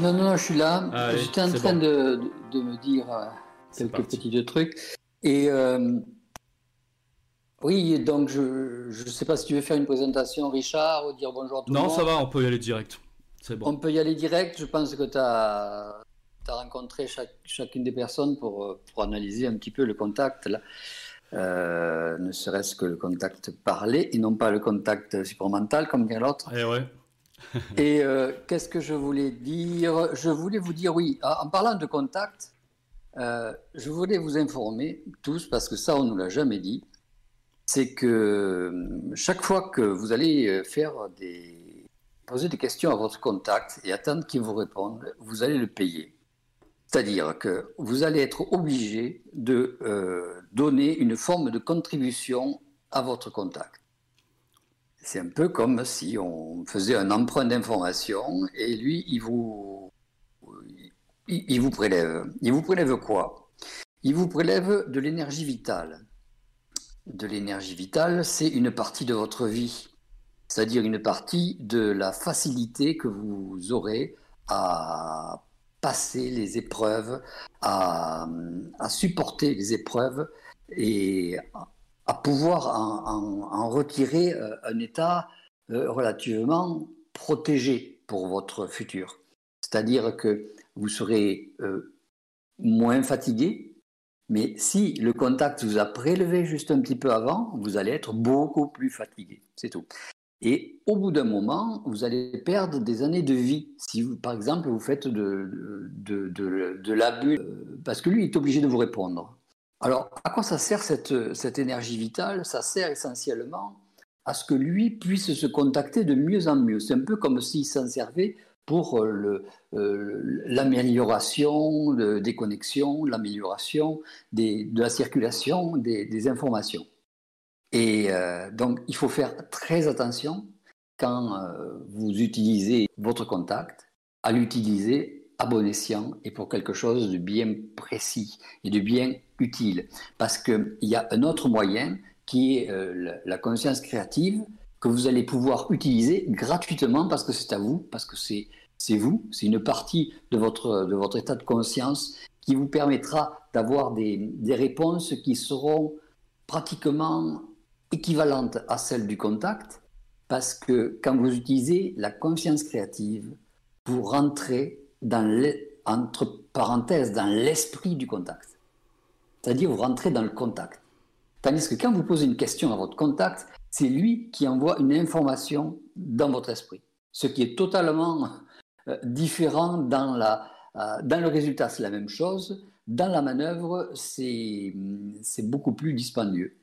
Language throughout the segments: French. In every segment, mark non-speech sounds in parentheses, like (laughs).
Non, non, je suis là. Allez, J'étais en train bon. de, de- me dire euh, quelques petits trucs. Et euh, oui, donc je ne sais pas si tu veux faire une présentation, Richard, ou dire bonjour à tout le Non, monde. ça va, on peut y aller direct. C'est bon. On peut y aller direct. Je pense que tu as, rencontré chaque- chacune des personnes pour, euh, pour analyser un petit peu le contact, là. Euh, ne serait-ce que le contact parlé et non pas le contact supramental, comme vient l'autre. Eh ouais. (laughs) Et euh, qu'est-ce que je voulais dire? Je voulais vous dire, oui, en parlant de contact, euh, je voulais vous informer tous, parce que ça, on ne nous l'a jamais dit, c'est que euh, chaque fois que vous allez faire des... poser des questions à votre contact et attendre qu'il vous réponde, vous allez le payer. C'est-à-dire que vous allez être obligé de donner une forme de contribution à votre contact. C'est un peu comme si on faisait un emprunt d'information et lui, il vous, il, vous prélève. Il vous prélève quoi? Il vous prélève de l'énergie vitale. De l'énergie vitale, c'est une partie de votre vie, c'est-à-dire une partie de la facilité que vous aurez à passer les épreuves, à, à supporter les épreuves et à pouvoir en, retirer euh, un état euh, relativement protégé pour votre futur. C'est-à-dire que vous serez euh, moins fatigué, mais si le contact vous a prélevé juste un petit peu avant, vous allez être beaucoup plus fatigué. C'est tout. Et au bout d'un moment, vous allez perdre des années de vie. Si, par exemple, vous faites de, de, l'abus, parce que lui est obligé de vous répondre. Alors, à quoi ça sert cette, énergie vitale? Ça sert essentiellement à ce que lui puisse se contacter de mieux en mieux. C'est un peu comme s'il s'en servait pour euh, euh, l'amélioration de- des connexions, l'amélioration de la circulation des, informations. Et euh, donc, il faut faire très attention quand vous utilisez votre contact, à l'utiliser à bon escient et pour quelque chose de bien précis et de bien utile. Parce qu'il y a un autre moyen qui est euh, la- conscience créative que vous allez pouvoir utiliser gratuitement parce que c'est à vous, parce que c'est c'est vous, c'est une partie de votre, de votre état de conscience qui vous permettra d'avoir des, des réponses qui seront pratiquement équivalentes à celles du contact, parce que quand vous utilisez la conscience créative, vous rentrez entre parenthèses dans l'esprit du contact. C'est-à-dire vous rentrez dans le contact. Tandis que quand vous posez une question à votre contact, c'est lui qui envoie une information dans votre esprit. Ce qui est totalement euh, différent dans, la, euh, dans le résultat, c'est la même chose. Dans la manœuvre, c'est beaucoup plus dispendieux.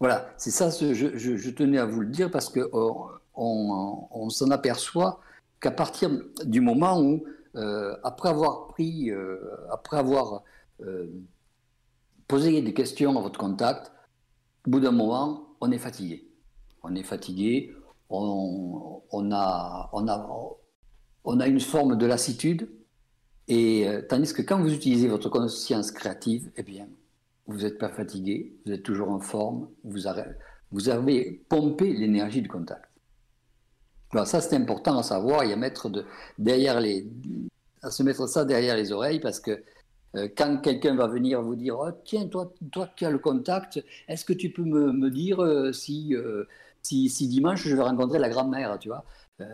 Voilà, c'est ça, je, tenais à vous le dire parce que euh, on s'en aperçoit qu'à partir du moment où, euh, après avoir pris, euh, après avoir euh, posé des questions à votre contact, au bout d'un moment, on est fatigué. On est fatigué, on, a, on, a, on a une forme de lassitude, et tandis que quand vous utilisez votre conscience créative, eh bien, vous n'êtes pas fatigué, vous êtes toujours en forme, vous avez pompé l'énergie du contact. Alors ça, c'est important à savoir et à se mettre ça derrière les oreilles parce que Euh, quand quelqu'un va venir vous dire oh, Tiens, toi, toi qui as le contact, est-ce que tu peux me, me dire euh, si, euh, si, si, dimanche je vais rencontrer la grand-mère tu vois? (laughs)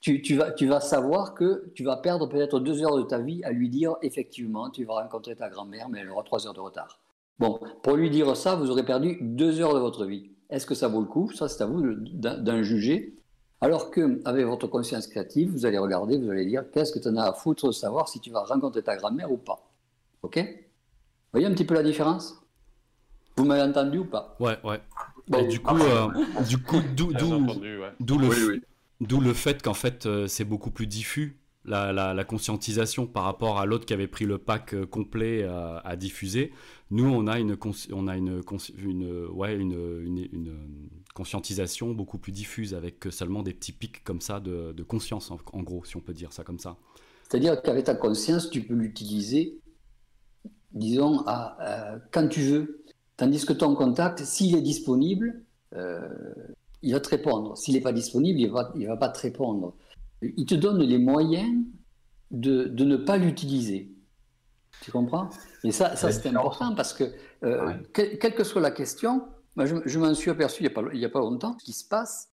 Tu, tu, vas, tu vas savoir que tu vas perdre peut-être deux heures de ta vie à lui dire Effectivement, tu vas rencontrer ta grand-mère, mais elle aura trois heures de retard. Bon, pour lui dire ça, vous aurez perdu deux heures de votre vie. Est-ce que ça vaut le coup? Ça, c'est à vous d'en juger. Alors que, avec votre conscience créative, vous allez regarder, vous allez dire qu'est-ce que tu en as à foutre de savoir si tu vas rencontrer ta grand-mère ou pas? Ok? Vous voyez un petit peu la différence? Vous m'avez entendu ou pas? Ouais, ouais. Bon, du coup, euh, du coup, d'où le, le, fait qu'en fait, euh, c'est beaucoup plus diffus? La, conscientisation par rapport à l'autre qui avait pris le pack euh, complet à, diffuser. Nous, on a une, on a une, conscientisation beaucoup plus diffuse avec seulement des petits pics comme ça de, conscience, en, gros, si on peut dire ça comme ça. C'est-à-dire qu'avec ta conscience, tu peux l'utiliser, disons, à, quand tu veux. Tandis que ton contact, s'il est disponible, euh, il va te répondre. S'il n'est pas disponible, il ne va, il va pas te répondre il te donne les moyens de, de ne pas l'utiliser. Tu comprends? Et ça, ça c'est important parce que, euh, quelle que soit la question, moi, je, m'en suis aperçu il n'y a, a pas longtemps ce qui se passe.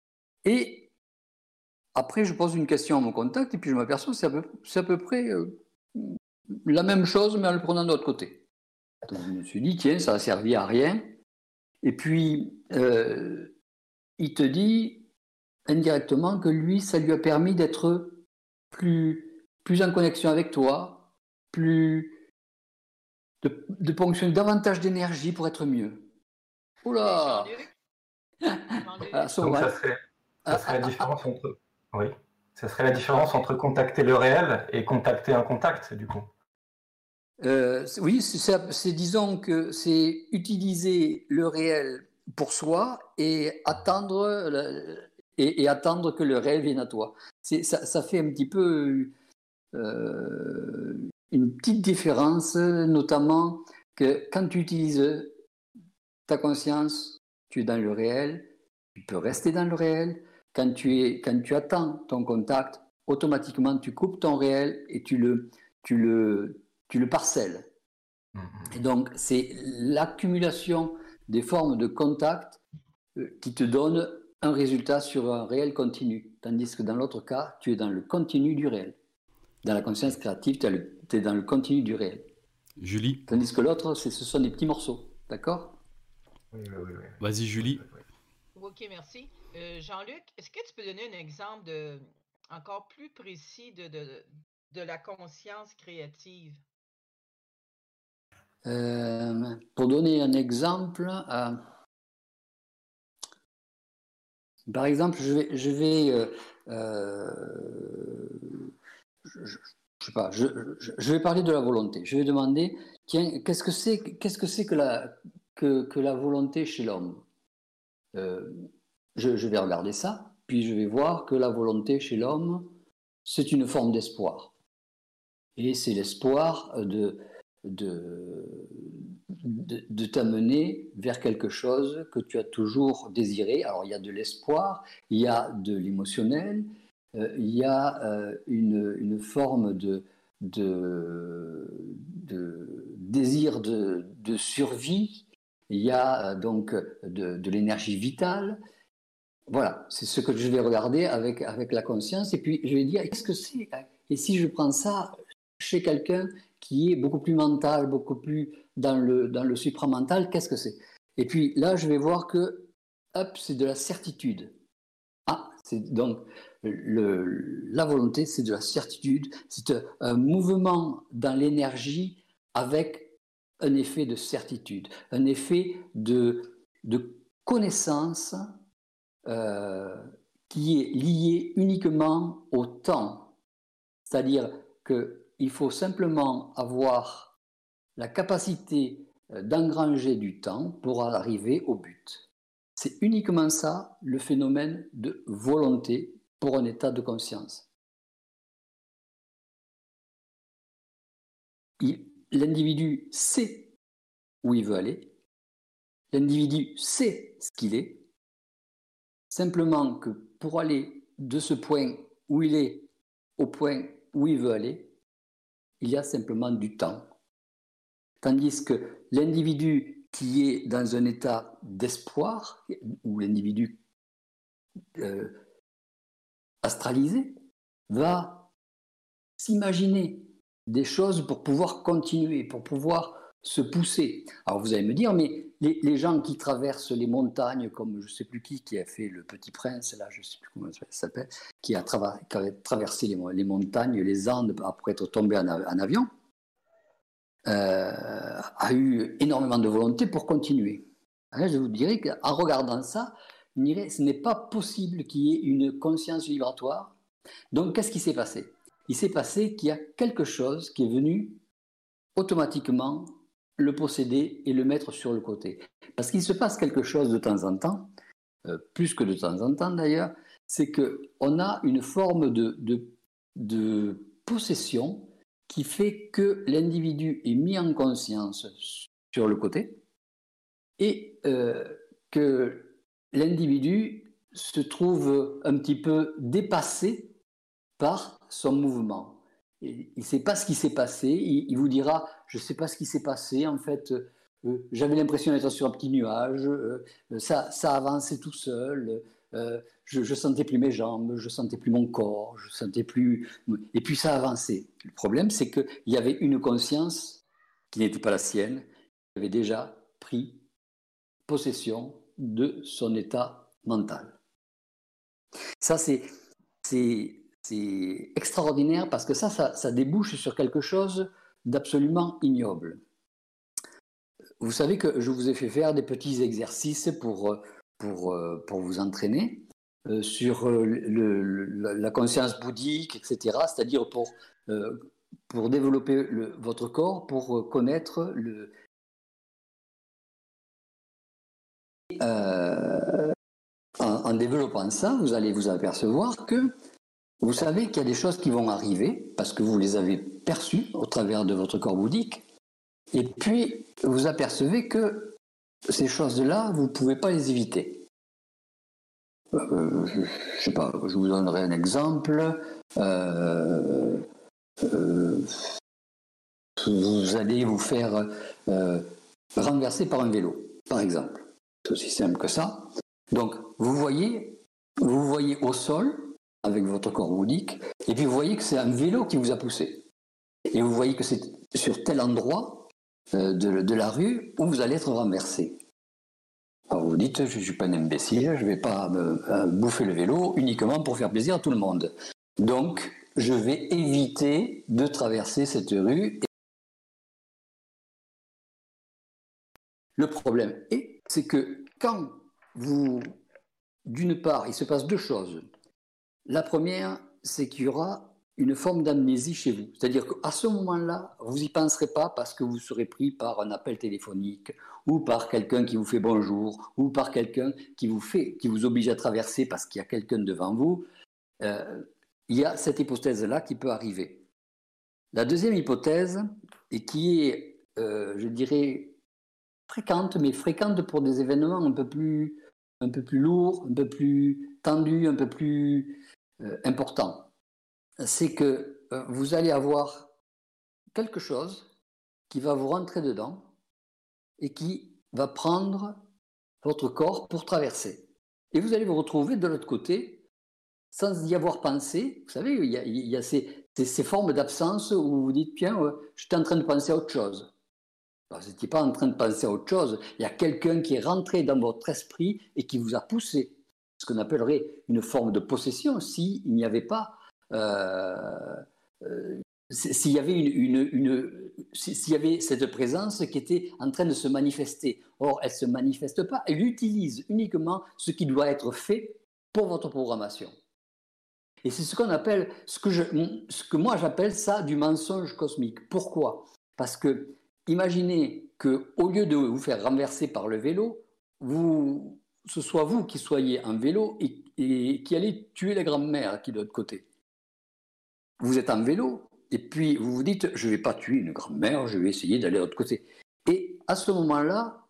Et après, je pose une question à mon contact et puis je m'aperçois que c'est à, peu, à peu près euh, la même chose, mais en le prenant de l'autre côté. Donc, je me suis dit, tiens, ça a servi à rien. Et puis, euh, il te dit, indirectement que lui, ça lui a permis d'être plus, plus en connexion avec toi, plus de, de ponctionner davantage d'énergie pour être mieux. Oula ah, (laughs) Donc ça serait, ça serait la différence entre oui, ça serait la différence entre contacter le réel et contacter un contact du coup. Euh, oui, c'est disons que c'est utiliser le réel pour soi et attendre et, attendre que le réel vienne à toi. Ça, ça, fait un petit peu euh, une petite différence, notamment que quand tu utilises ta conscience, tu es dans le réel, tu peux rester dans le réel. Quand tu, es, quand tu attends ton contact, automatiquement tu coupes ton réel et tu le, tu le, tu le parcelles. Mm-hmm. Et donc, c'est l'accumulation des formes de contact euh, qui te donne un résultat sur un réel continu. Tandis que dans l'autre cas, tu es dans le continu du réel. Dans la conscience créative, tu es dans le continu du réel. Julie Tandis que l'autre, ce sont des petits morceaux. D'accord? Oui, oui, oui, Vas-y, Julie. Ok, merci. Euh, Jean-Luc, est-ce que tu peux donner un exemple de, encore plus précis de, de, de la conscience créative? Euh, Pour donner un exemple, euh, par exemple, je vais, parler de la volonté. Je vais demander, qu'est-ce que c'est, que la, volonté chez l'homme? Euh, je, vais regarder ça, puis je vais voir que la volonté chez l'homme, c'est une forme d'espoir. Et c'est l'espoir de, de, t'amener vers quelque chose que tu as toujours désiré. Alors il y a de l'espoir, il y a de l'émotionnel, euh, il y a euh, une, forme de, de, désir de, survie, il y a euh, donc de, l'énergie vitale. Voilà, c'est ce que je vais regarder avec, avec la conscience et puis je vais dire, qu'est-ce que c'est? Et si je prends ça chez quelqu'un qui est beaucoup plus mental, beaucoup plus dans le, dans le supramental, qu'est-ce que c'est? Et puis là, je vais voir que, hop, c'est de la certitude. Ah, c'est donc le, la volonté, c'est de la certitude, c'est un mouvement dans l'énergie avec un effet de certitude, un effet de, de connaissance euh, qui est lié uniquement au temps. C'est-à-dire qu'il faut simplement avoir la capacité euh, d'engranger du temps pour arriver au but. C'est uniquement ça le phénomène de volonté pour un état de conscience. L'individu sait où il veut aller, l'individu sait ce qu'il est, simplement que pour aller de ce point où il est au point où il veut aller, il y a simplement du temps. Tandis que l'individu qui est dans un état d'espoir, ou l'individu euh, astralisé, va s'imaginer des choses pour pouvoir continuer, pour pouvoir se pousser. Alors vous allez me dire, mais les, gens qui traversent les montagnes, comme je ne sais plus qui, qui a fait le Petit Prince, là, je ne sais plus comment ça s'appelle, qui a, traversé les, montagnes, les Andes après être tombé en, avion, a eu énormément de volonté pour continuer. je vous dirais qu'en regardant ça, ce n'est pas possible qu'il y ait une conscience vibratoire. Donc qu'est-ce qui s'est passé? Il s'est passé qu'il y a quelque chose qui est venu automatiquement le posséder et le mettre sur le côté. Parce qu'il se passe quelque chose de temps en temps, euh, plus que de temps en temps d'ailleurs, c'est qu'on a une forme de, de, possession qui fait que l'individu est mis en conscience sur le côté et euh, que l'individu se trouve un petit peu dépassé par son mouvement il ne sait pas ce qui s'est passé. Il, vous dira, je ne sais pas ce qui s'est passé. En fait, euh, j'avais l'impression d'être sur un petit nuage. Euh, ça, ça avançait tout seul. Euh, je, ne sentais plus mes jambes, je sentais plus mon corps, je sentais plus. Et puis ça avançait. Le problème, c'est qu'il y avait une conscience qui n'était pas la sienne, qui avait déjà pris possession de son état mental. Ça, c'est extraordinaire parce que ça, ça, débouche sur quelque chose d'absolument ignoble. Vous savez que je vous ai fait faire des petits exercices pour, pour, pour vous entraîner euh, sur la conscience bouddhique, etc., c'est-à-dire pour, euh, pour développer votre corps, pour connaître le... Euh, en développant ça, vous allez vous apercevoir que vous savez qu'il y a des choses qui vont arriver parce que vous les avez perçues au travers de votre corps bouddhique. Et puis, vous apercevez que ces choses-là, vous ne pouvez pas les éviter. Euh, je sais pas, je vous donnerai un exemple. Euh, euh, vous allez vous faire renverser par un vélo, par exemple. C'est aussi simple que ça. Donc, vous voyez, vous voyez au sol avec votre corps bouddhique, et puis vous voyez que c'est un vélo qui vous a poussé. Et vous voyez que c'est sur tel endroit euh, de, la rue où vous allez être renversé. Alors vous dites, je ne suis pas un imbécile, je ne vais pas me, bouffer le vélo uniquement pour faire plaisir à tout le monde. Donc, je vais éviter de traverser cette rue. Le problème est, c'est que quand vous, d'une part, il se passe deux choses. La première, c'est qu'il y aura une forme d'amnésie chez vous. C'est-à-dire qu'à ce moment-là, vous n'y penserez pas parce que vous serez pris par un appel téléphonique ou par quelqu'un qui vous fait bonjour ou par quelqu'un qui vous fait, qui vous oblige à traverser parce qu'il y a quelqu'un devant vous. Euh, il y a cette hypothèse-là qui peut arriver. La deuxième hypothèse, et qui est, euh, je dirais, fréquente, mais fréquente pour des événements un peu plus, un peu plus lourds, un peu plus tendus, un peu plus euh, important, c'est que euh, vous allez avoir quelque chose qui va vous rentrer dedans et qui va prendre votre corps pour traverser. Et vous allez vous retrouver de l'autre côté sans y avoir pensé. Vous savez, il y a, ces, formes d'absence où vous vous dites, tiens, j'étais en train de penser à autre chose. vous n'étiez pas en train de penser à autre chose. Il y a quelqu'un qui est rentré dans votre esprit et qui vous a poussé ce qu'on appellerait une forme de possession s'il n'y avait pas s'il y avait une, s'il y avait cette présence qui était en train de se manifester. Or, elle ne se manifeste pas, elle utilise uniquement ce qui doit être fait pour votre programmation. Et c'est ce qu'on appelle, ce que, moi j'appelle ça du mensonge cosmique. Pourquoi? Parce que imaginez que au lieu de vous faire renverser par le vélo, ce soit vous qui soyez en vélo et, qui allez tuer la grand-mère qui est de l'autre côté. Vous êtes en vélo et puis vous vous dites je ne vais pas tuer une grand-mère, je vais essayer d'aller de l'autre côté. Et à ce moment-là,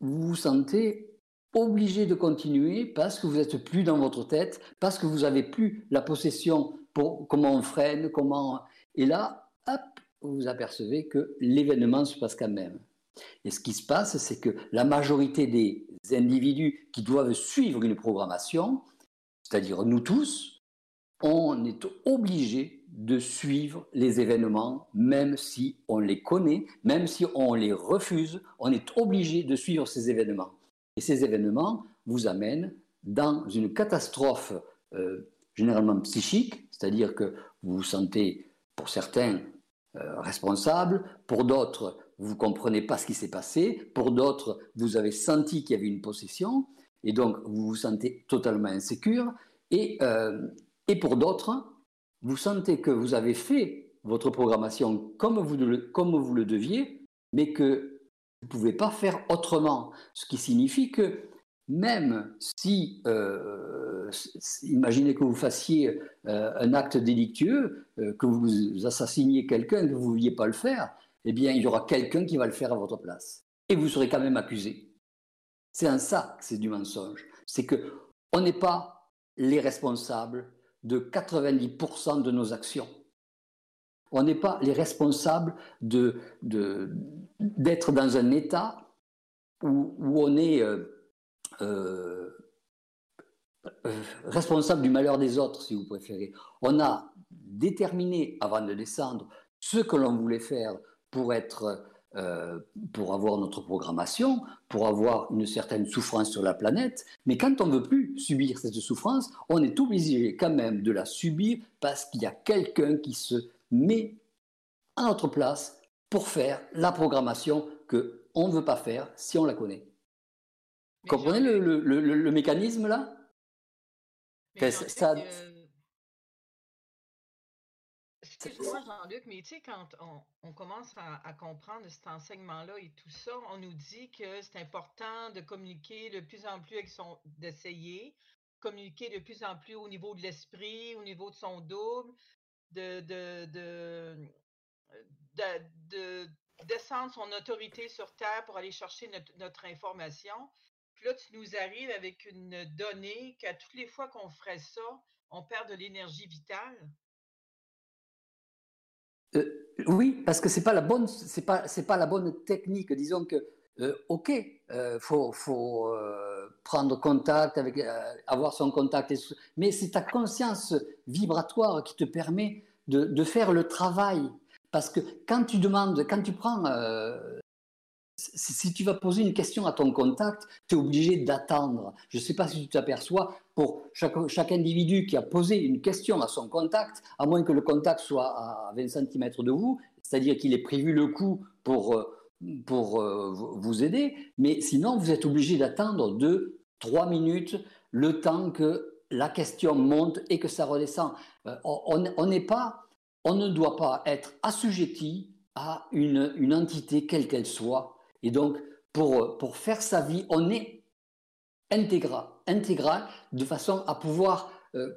vous vous sentez obligé de continuer parce que vous n'êtes plus dans votre tête, parce que vous n'avez plus la possession pour comment on freine, comment. Et là, hop, vous vous apercevez que l'événement se passe quand même. Et ce qui se passe, c'est que la majorité des individus qui doivent suivre une programmation, c'est-à-dire nous tous, on est obligé de suivre les événements, même si on les connaît, même si on les refuse, on est obligé de suivre ces événements. Et ces événements vous amènent dans une catastrophe euh, généralement psychique, c'est-à-dire que vous vous sentez, pour certains, euh, responsable, pour d'autres, vous ne comprenez pas ce qui s'est passé, pour d'autres, vous avez senti qu'il y avait une possession, et donc vous vous sentez totalement insécure, et, euh, et pour d'autres, vous sentez que vous avez fait votre programmation comme vous le, comme vous le deviez, mais que vous ne pouvez pas faire autrement. Ce qui signifie que même si, euh, imaginez que vous fassiez euh, un acte délictueux, euh, que vous assassiniez quelqu'un, que vous ne vouliez pas le faire, eh bien, il y aura quelqu'un qui va le faire à votre place. Et vous serez quand même accusé. C'est un ça que c'est du mensonge. C'est que on n'est pas les responsables de 90% de nos actions. On n'est pas les responsables de, d'être dans un état où, on est euh, euh, responsable du malheur des autres, si vous préférez. On a déterminé, avant de descendre, ce que l'on voulait faire pour être euh, pour avoir notre programmation, pour avoir une certaine souffrance sur la planète. Mais quand on ne veut plus subir cette souffrance, on est obligé quand même de la subir parce qu'il y a quelqu'un qui se met à notre place pour faire la programmation que on ne veut pas faire si on la connaît. Vous comprenez le, mécanisme là? Ça, Excuse-moi, Jean-Luc, mais tu sais, quand on, commence à, comprendre cet enseignement-là et tout ça, on nous dit que c'est important de communiquer de plus en plus avec son. d'essayer, communiquer de plus en plus au niveau de l'esprit, au niveau de son double, de, de, de, descendre son autorité sur Terre pour aller chercher notre, notre, information. Puis là, tu nous arrives avec une donnée qu'à toutes les fois qu'on ferait ça, on perd de l'énergie vitale. Euh, oui, parce que c'est pas la bonne, c'est pas, c'est pas la bonne technique. Disons que, euh, ok, euh, faut, faut prendre contact avec, avoir son contact, mais c'est ta conscience vibratoire qui te permet de, de, faire le travail. Parce que quand tu demandes, quand tu prends si tu vas poser une question à ton contact, tu es obligé d'attendre. Je ne sais pas si tu t'aperçois, pour chaque, chaque, individu qui a posé une question à son contact, à moins que le contact soit à 20 cm de vous, c'est-à-dire qu'il ait prévu le coup pour, euh, pour euh, vous aider, mais sinon vous êtes obligé d'attendre 2, 3 minutes, le temps que la question monte et que ça redescend. Euh, on n'est pas, on ne doit pas être assujetti à une, une entité quelle qu'elle soit et donc, pour, pour faire sa vie, on est intégral, intégral de façon à pouvoir euh,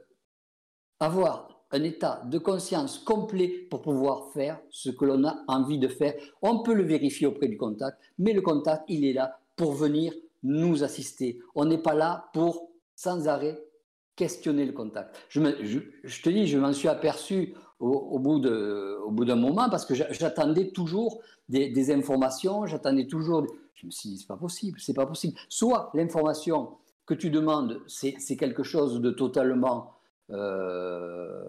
avoir un état de conscience complet pour pouvoir faire ce que l'on a envie de faire. On peut le vérifier auprès du contact, mais le contact, il est là pour venir nous assister. On n'est pas là pour, sans arrêt, questionner le contact. Je, je te dis, je m'en suis aperçu au, bout d'un moment parce que j'attendais toujours des, informations, j'attendais toujours. Je me suis dit, c'est pas possible, c'est pas possible. Soit l'information que tu demandes, c'est quelque chose de totalement euh,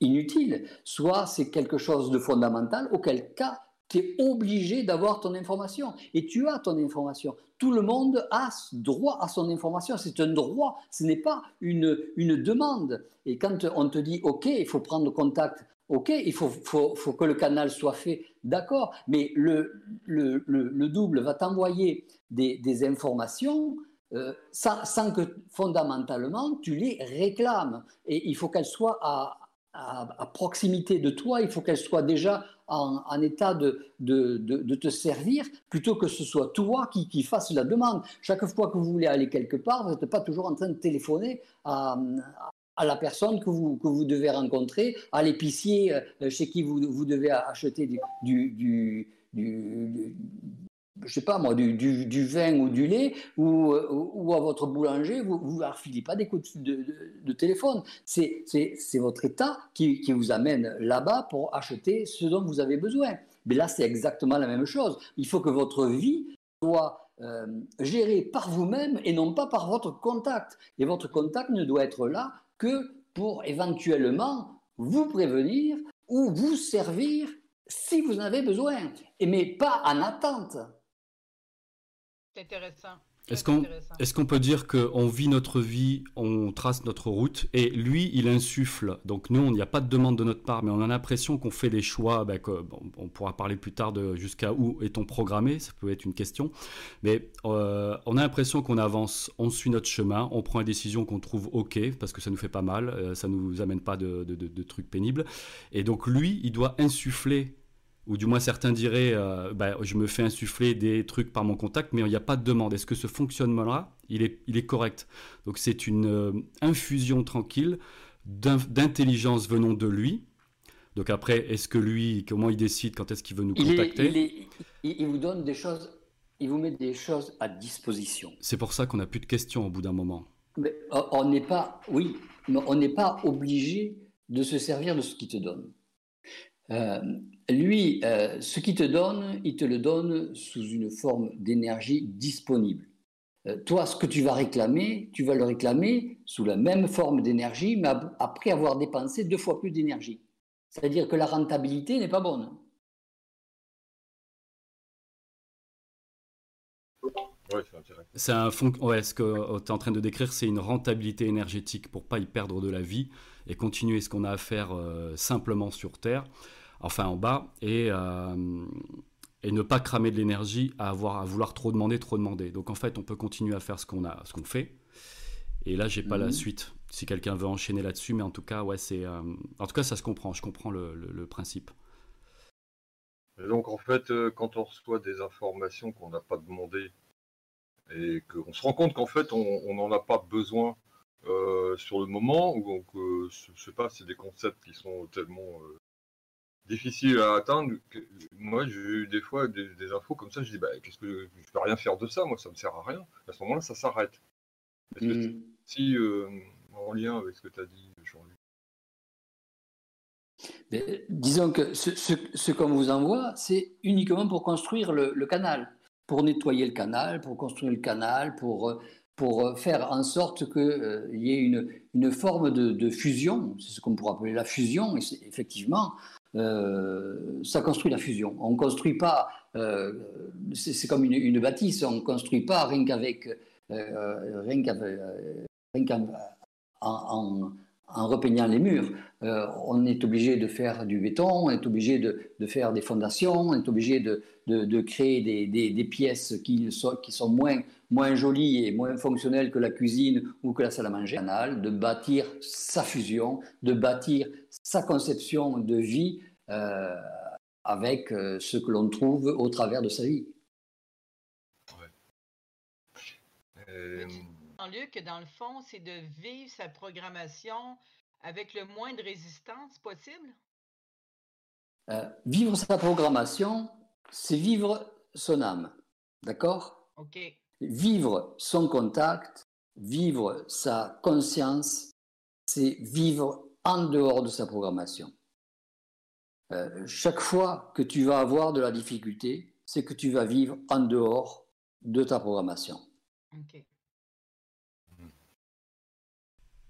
inutile, soit c'est quelque chose de fondamental, auquel cas tu es obligé d'avoir ton information. Et tu as ton information. Tout le monde a droit à son information. C'est un droit, ce n'est pas une, une demande. Et quand on te dit, OK, il faut prendre contact, OK, il faut, faut, faut que le canal soit fait, d'accord, mais le, le, le, double va t'envoyer des, des, informations euh, sans, que fondamentalement tu les réclames. Et il faut qu'elles soient à, à, proximité de toi, il faut qu'elle soit déjà en, état de, de, te servir, plutôt que ce soit toi qui, qui fasse la demande. Chaque fois que vous voulez aller quelque part, vous n'êtes pas toujours en train de téléphoner à, à la personne que vous, que vous devez rencontrer, à l'épicier euh, chez qui vous, vous devez acheter du, du, je sais pas moi, du, vin ou du lait, ou, à votre boulanger, vous ne leur filez pas des coups de, téléphone. C'est votre État qui, qui vous amène là-bas pour acheter ce dont vous avez besoin. Mais là, c'est exactement la même chose. Il faut que votre vie soit euh, gérée par vous-même et non pas par votre contact. Et votre contact ne doit être là que pour éventuellement vous prévenir ou vous servir si vous en avez besoin, mais pas en attente. C'est intéressant. Est-ce qu'on est peut dire qu'on vit notre vie, on trace notre route, et lui, il insuffle. Donc nous, il n'y a pas de demande de notre part, mais on a l'impression qu'on fait des choix. Ben, on pourra parler plus tard de jusqu'à où est-on programmé, ça peut être une question. Mais euh, on a l'impression qu'on avance, on suit notre chemin, on prend une décision qu'on trouve OK, parce que ça nous fait pas mal, euh, ça ne nous amène pas de, de trucs pénibles. Et donc lui, il doit insuffler ou du moins certains diraient, euh, bah, je me fais insuffler des trucs par mon contact, mais il n'y a pas de demande. Est-ce que ce fonctionnement-là, il est, il est correct? Donc c'est une euh, infusion tranquille d'intelligence venant de lui. Donc après, est-ce que lui, comment il décide quand est-ce qu'il veut nous contacter? il, vous donne des choses, il vous met des choses à disposition. C'est pour ça qu'on n'a plus de questions au bout d'un moment. Mais on n'est pas, oui, mais on n'est pas obligé de se servir de ce qu'il te donne. Euh, lui, euh, ce qu'il te donne, il te le donne sous une forme d'énergie disponible. Euh, toi, ce que tu vas réclamer, tu vas le réclamer sous la même forme d'énergie, mais après avoir dépensé deux fois plus d'énergie. C'est-à-dire que la rentabilité n'est pas bonne. c'est un fond... ouais, ce que tu es en train de décrire, c'est une rentabilité énergétique pour pas y perdre de la vie et continuer ce qu'on a à faire simplement sur Terre enfin en bas, et, euh, et ne pas cramer de l'énergie à, avoir, à vouloir trop demander, trop demander. Donc en fait, on peut continuer à faire ce qu'on a, ce qu'on fait. Et là, j'ai pas la mhm. suite. Si quelqu'un veut enchaîner là-dessus, mais en tout cas, ouais, c'est, euh, en tout cas, ça se comprend. Je comprends le, le, principe. donc en fait, euh, quand on reçoit des informations qu'on n'a pas demandées et qu'on se rend compte qu'en fait on n'en a pas besoin sur le moment, ou donc je sais pas, c'est des concepts qui sont tellement difficile à atteindre. Moi, j'ai eu des fois des, infos comme ça, je dis, bah, qu'est-ce que je peux rien faire de ça, moi, ça me sert à rien. À ce moment-là, ça s'arrête. Mm. Si, euh, en lien avec ce que tu as dit, Jean-Luc. Disons que ce, qu'on vous envoie, c'est uniquement pour construire le, canal, pour nettoyer le canal, pour construire le canal, pour, pour faire en sorte qu'il euh, y ait une, une forme de, de fusion, c'est ce qu'on pourrait appeler la fusion, et effectivement, euh, ça construit la fusion. On ne construit pas, euh, c'est comme une, bâtisse, on ne construit pas rien qu'avec, euh, rien qu'en en, en, repeignant les murs. on est obligé de faire du béton, on est obligé de, faire des fondations, on est obligé de, créer des, pièces qui sont, qui sont moins, moins jolies et moins fonctionnelles que la cuisine ou que la salle à manger, de bâtir sa fusion, de bâtir sa conception de vie euh, avec euh, ce que l'on trouve au travers de sa vie. Ouais. Euh... Luc, dans le fond, c'est de vivre sa programmation avec le moins de résistance possible? Euh, vivre sa programmation, c'est vivre son âme. D'accord? OK. Vivre son contact, vivre sa conscience, c'est vivre en dehors de sa programmation. Euh, chaque fois que tu vas avoir de la difficulté, c'est que tu vas vivre en dehors de ta programmation.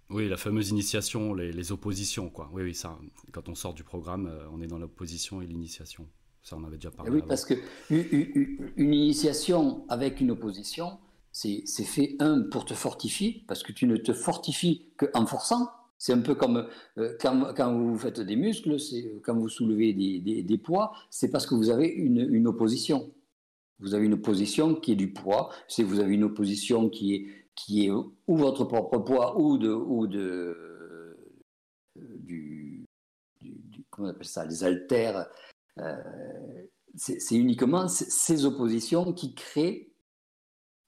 Oui, la fameuse initiation, les, oppositions, quoi. Oui, oui, ça, quand on sort du programme, euh, on est dans l'opposition et l'initiation. Ça, on avait déjà parlé. oui, parce que une initiation avec une opposition, c'est fait, un, pour te fortifier, parce que tu ne te fortifies qu'en forçant, c'est un peu comme euh, quand, vous faites des muscles, c'est quand vous soulevez des, poids, c'est parce que vous avez une, opposition. Vous avez une opposition qui est du poids, c'est vous avez une opposition qui est, qui est ou votre propre poids ou de, ou de comment on appelle ça, les haltères. Euh, c'est uniquement ces oppositions qui créent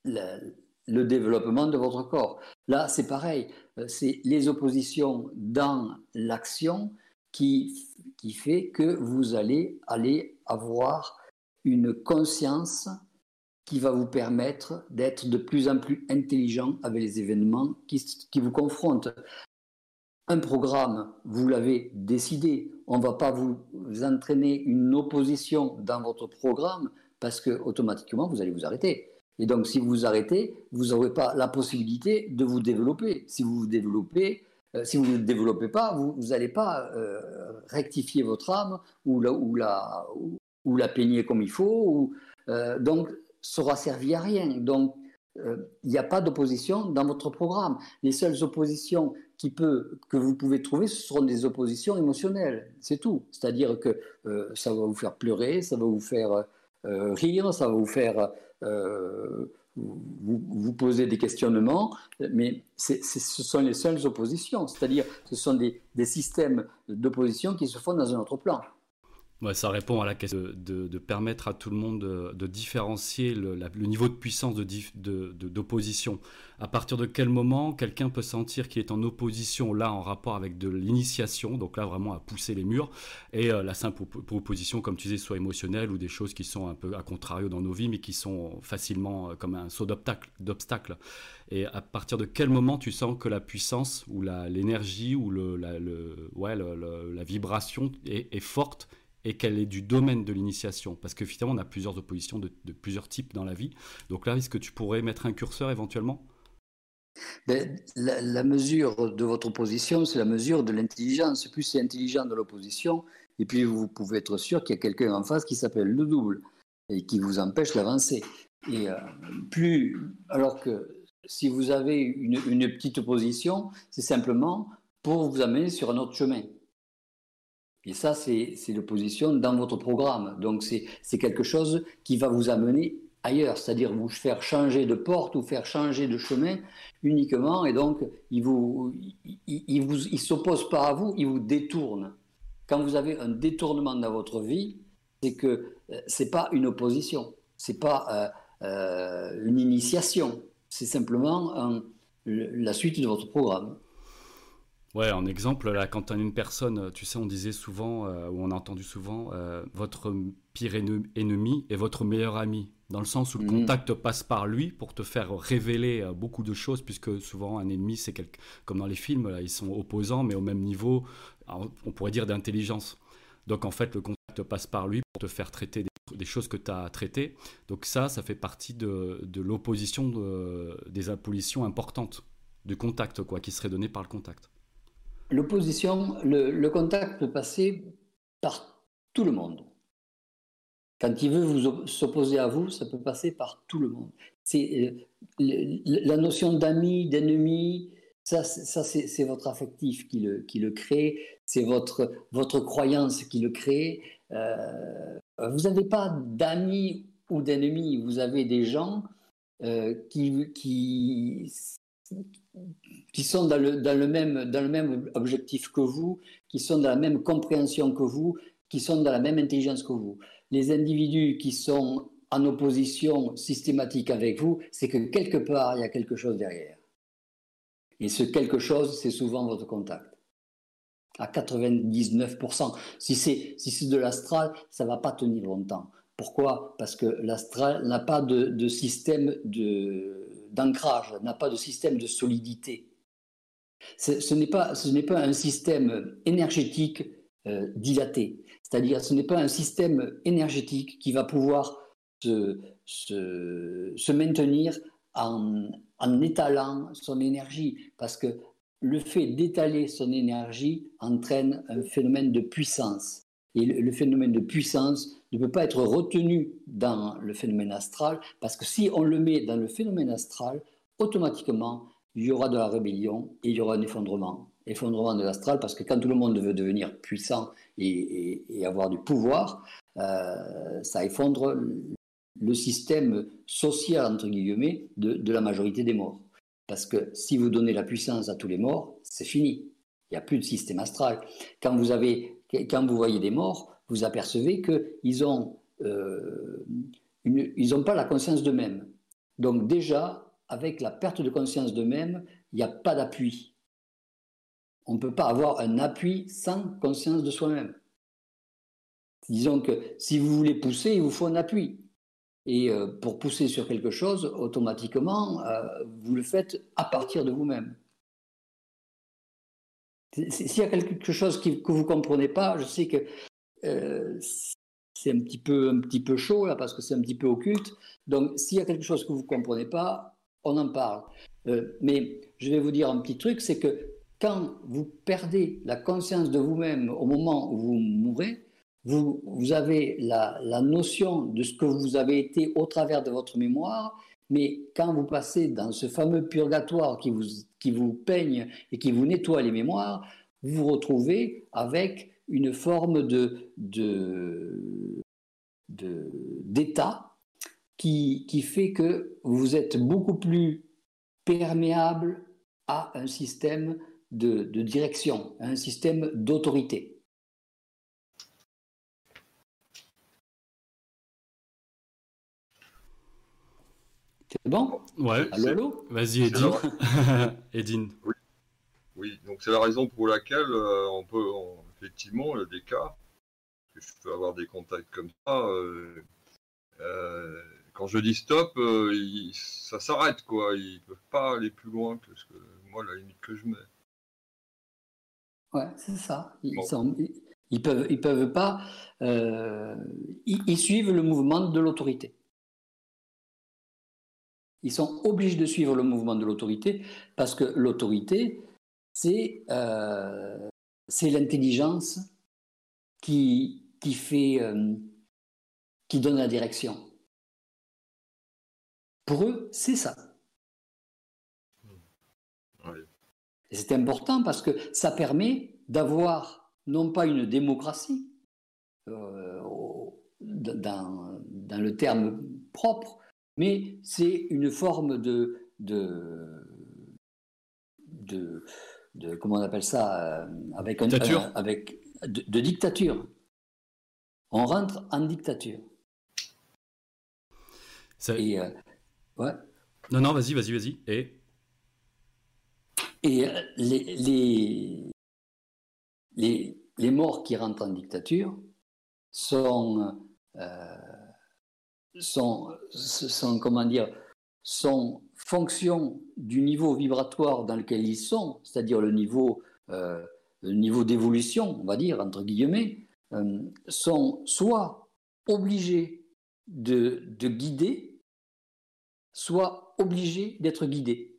le développement de votre corps. Là, c'est pareil. Euh, c'est les oppositions dans l'action qui, qui fait que vous allez aller avoir une conscience qui va vous permettre d'être de plus en plus intelligent avec les événements qui, qui vous confrontent. Un programme, vous l'avez décidé, on ne va pas vous entraîner une opposition dans votre programme parce que automatiquement vous allez vous arrêter. Et donc si vous vous arrêtez, vous n'aurez pas la possibilité de vous développer. Si vous vous développez, euh, si vous ne développez pas, vous n'allez pas euh, rectifier votre âme ou la, peigner comme il faut. Euh, donc, ça aura servi à rien. Donc, il n'y a pas d'opposition dans votre programme. Les seules oppositions que vous pouvez trouver, ce seront des oppositions émotionnelles. C'est tout. C'est-à-dire que ça va vous faire pleurer, ça va vous faire rire, ça va vous faire vous, vous, posez des questionnements, mais ce sont les seules oppositions, c'est-à-dire ce sont des, des systèmes d'opposition qui se font dans un autre plan. Ouais, ça répond à la question de, permettre à tout le monde de, différencier le, niveau de puissance d'opposition. De, à partir de quel moment quelqu'un peut sentir qu'il est en opposition, là, en rapport avec de l'initiation, donc là, vraiment à pousser les murs, et euh, la simple opposition, comme tu disais, soit émotionnelle ou des choses qui sont un peu à contrario dans nos vies, mais qui sont facilement euh, comme un saut d'obstacle. Et à partir de quel moment tu sens que la puissance ou l'énergie ou le, la, la vibration est forte et qu'elle est du domaine de l'initiation. Parce que finalement, on a plusieurs oppositions de, plusieurs types dans la vie. Donc là, est-ce que tu pourrais mettre un curseur éventuellement? Ben, la, mesure de votre opposition, c'est la mesure de l'intelligence. Plus c'est intelligent de l'opposition, et puis vous pouvez être sûr qu'il y a quelqu'un en face qui s'appelle le double et qui vous empêche d'avancer. Et euh, plus, alors que si vous avez une, une petite opposition, c'est simplement pour vous amener sur un autre chemin. Et ça, c'est l'opposition dans votre programme. Donc, c'est quelque chose qui va vous amener ailleurs, c'est-à-dire vous faire changer de porte ou faire changer de chemin uniquement. Et donc, il vous, il s'oppose pas à vous, il vous détourne. Quand vous avez un détournement dans votre vie, c'est que euh, c'est pas une opposition, c'est pas euh, euh, une initiation, c'est simplement la suite de votre programme. Ouais, en exemple, là, quand une personne, tu sais, on disait souvent, euh, ou on a entendu souvent, euh, votre pire ennemi est votre meilleur ami. Dans le sens où le mhm. contact passe par lui pour te faire révéler euh, beaucoup de choses, puisque souvent un ennemi, c'est comme dans les films, là, ils sont opposants, mais au même niveau, on pourrait dire d'intelligence. Donc en fait, le contact passe par lui pour te faire traiter des, choses que tu as traitées. Donc ça, ça fait partie de, de l'opposition des impositions importantes, du contact, quoi, qui serait donné par le contact. L'opposition, le, contact peut passer par tout le monde. Quand il veut s'opposer à vous, ça peut passer par tout le monde. C'est euh, la notion d'ami, d'ennemi, ça c'est votre affectif qui le, qui le crée, c'est votre, votre croyance qui le crée. Euh, vous n'avez pas d'amis ou d'ennemis, vous avez des gens euh, qui, qui qui sont dans le, même, dans le même objectif que vous, qui sont dans la même compréhension que vous, qui sont dans la même intelligence que vous. Les individus qui sont en opposition systématique avec vous, c'est que quelque part, il y a quelque chose derrière. Et ce quelque chose, c'est souvent votre contact. À 99%. Si c'est si de l'astral, ça ne va pas tenir longtemps. Pourquoi? Parce que l'astral n'a pas de système de, d'ancrage, n'a pas de système de solidité. Ce n'est pas, pas, un système énergétique euh, dilaté, c'est-à-dire ce n'est pas un système énergétique qui va pouvoir se, maintenir en, en, étalant son énergie, parce que le fait d'étaler son énergie entraîne un phénomène de puissance. Et le phénomène de puissance ne peut pas être retenu dans le phénomène astral, parce que si on le met dans le phénomène astral, automatiquement, il y aura de la rébellion et il y aura un effondrement. Effondrement de l'astral, parce que quand tout le monde veut devenir puissant et, avoir du pouvoir, euh, ça effondre le système social, entre guillemets, de, de la majorité des morts. Parce que si vous donnez la puissance à tous les morts, c'est fini. Il n'y a plus de système astral. Quand vous, avez, quand vous voyez des morts, vous apercevez qu'ils ont, euh, ils n'ont pas la conscience d'eux-mêmes. Donc déjà, avec la perte de conscience d'eux-mêmes, il n'y a pas d'appui. On ne peut pas avoir un appui sans conscience de soi-même. Disons que si vous voulez pousser, il vous faut un appui. Et euh, pour pousser sur quelque chose, automatiquement, euh, vous le faites à partir de vous-même. S'il y a quelque chose que vous ne comprenez pas, je sais que euh, c'est un petit, peu, un petit peu chaud là parce que c'est un petit peu occulte. Donc s'il y a quelque chose que vous ne comprenez pas, on en parle. mais je vais vous dire un petit truc, c'est que quand vous perdez la conscience de vous-même au moment où vous mourrez, vous, avez la, notion de ce que vous avez été au travers de votre mémoire, mais quand vous passez dans ce fameux purgatoire qui vous, peigne et qui vous nettoie les mémoires, vous vous retrouvez avec une forme de, d'état qui, qui fait que vous êtes beaucoup plus perméable à un système de, de direction, à un système d'autorité. C'est bon Ouais. Allô, Vas-y, Edine. (laughs) Edine. Oui. oui. donc c'est la raison pour laquelle euh, on peut, effectivement, il y a des cas, que je peux avoir des contacts comme ça. Euh, euh, quand je dis stop, ça s'arrête, quoi. Ils peuvent pas aller plus loin que ce que moi, la limite que je mets. Ouais, c'est ça. Ils, ils, peuvent, ils peuvent pas. ils suivent le mouvement de l'autorité. Ils sont obligés de suivre le mouvement de l'autorité parce que l'autorité, c'est euh, l'intelligence qui, qui, fait, euh, qui donne la direction. Pour eux, c'est ça. Et c'est important parce que ça permet d'avoir non pas une démocratie euh, dans, dans, le terme propre, mais c'est une forme de, de, de, comment on appelle ça, euh, avec un, dictature. avec de, dictature. On rentre en dictature. Et euh, ouais. Non, non, vas-y, vas-y, vas-y. Et? Et euh, les, les, les, les, morts qui rentrent en dictature sont sont, comment dire, sont fonction du niveau vibratoire dans lequel ils sont, c'est-à-dire le niveau, euh, niveau d'évolution, on va dire, entre guillemets, euh, sont soit obligés de, de guider, soit obligés d'être guidés.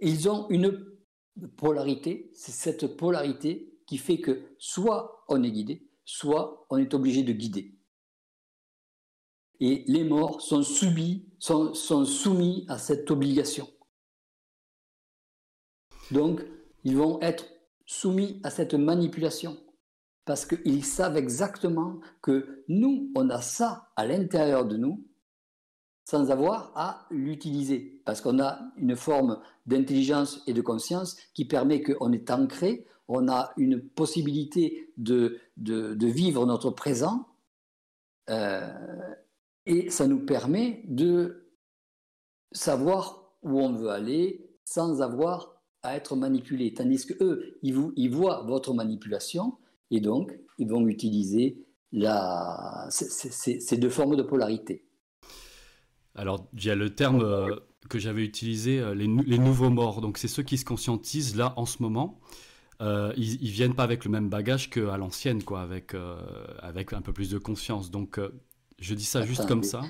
Ils ont une polarité, c'est cette polarité qui fait que soit on est guidé, soit on est obligé de guider et les morts sont, subis, sont, soumis à cette obligation. Donc, ils vont être soumis à cette manipulation parce qu'ils savent exactement que nous, on a ça à l'intérieur de nous sans avoir à l'utiliser, parce qu'on a une forme d'intelligence et de conscience qui permet qu'on est ancré, on a une possibilité de vivre notre présent euh, et ça nous permet de savoir où on veut aller sans avoir à être manipulé. Tandis que eux, ils, vous, ils voient votre manipulation et donc ils vont utiliser la, ces, deux formes de polarité. Alors, il y a le terme euh, que j'avais utilisé, euh, les, nouveaux morts. Donc, c'est ceux qui se conscientisent là en ce moment. Euh, ils, ils, viennent pas avec le même bagage qu'à l'ancienne, quoi, avec, avec un peu plus de conscience. Donc, je dis ça juste comme ça.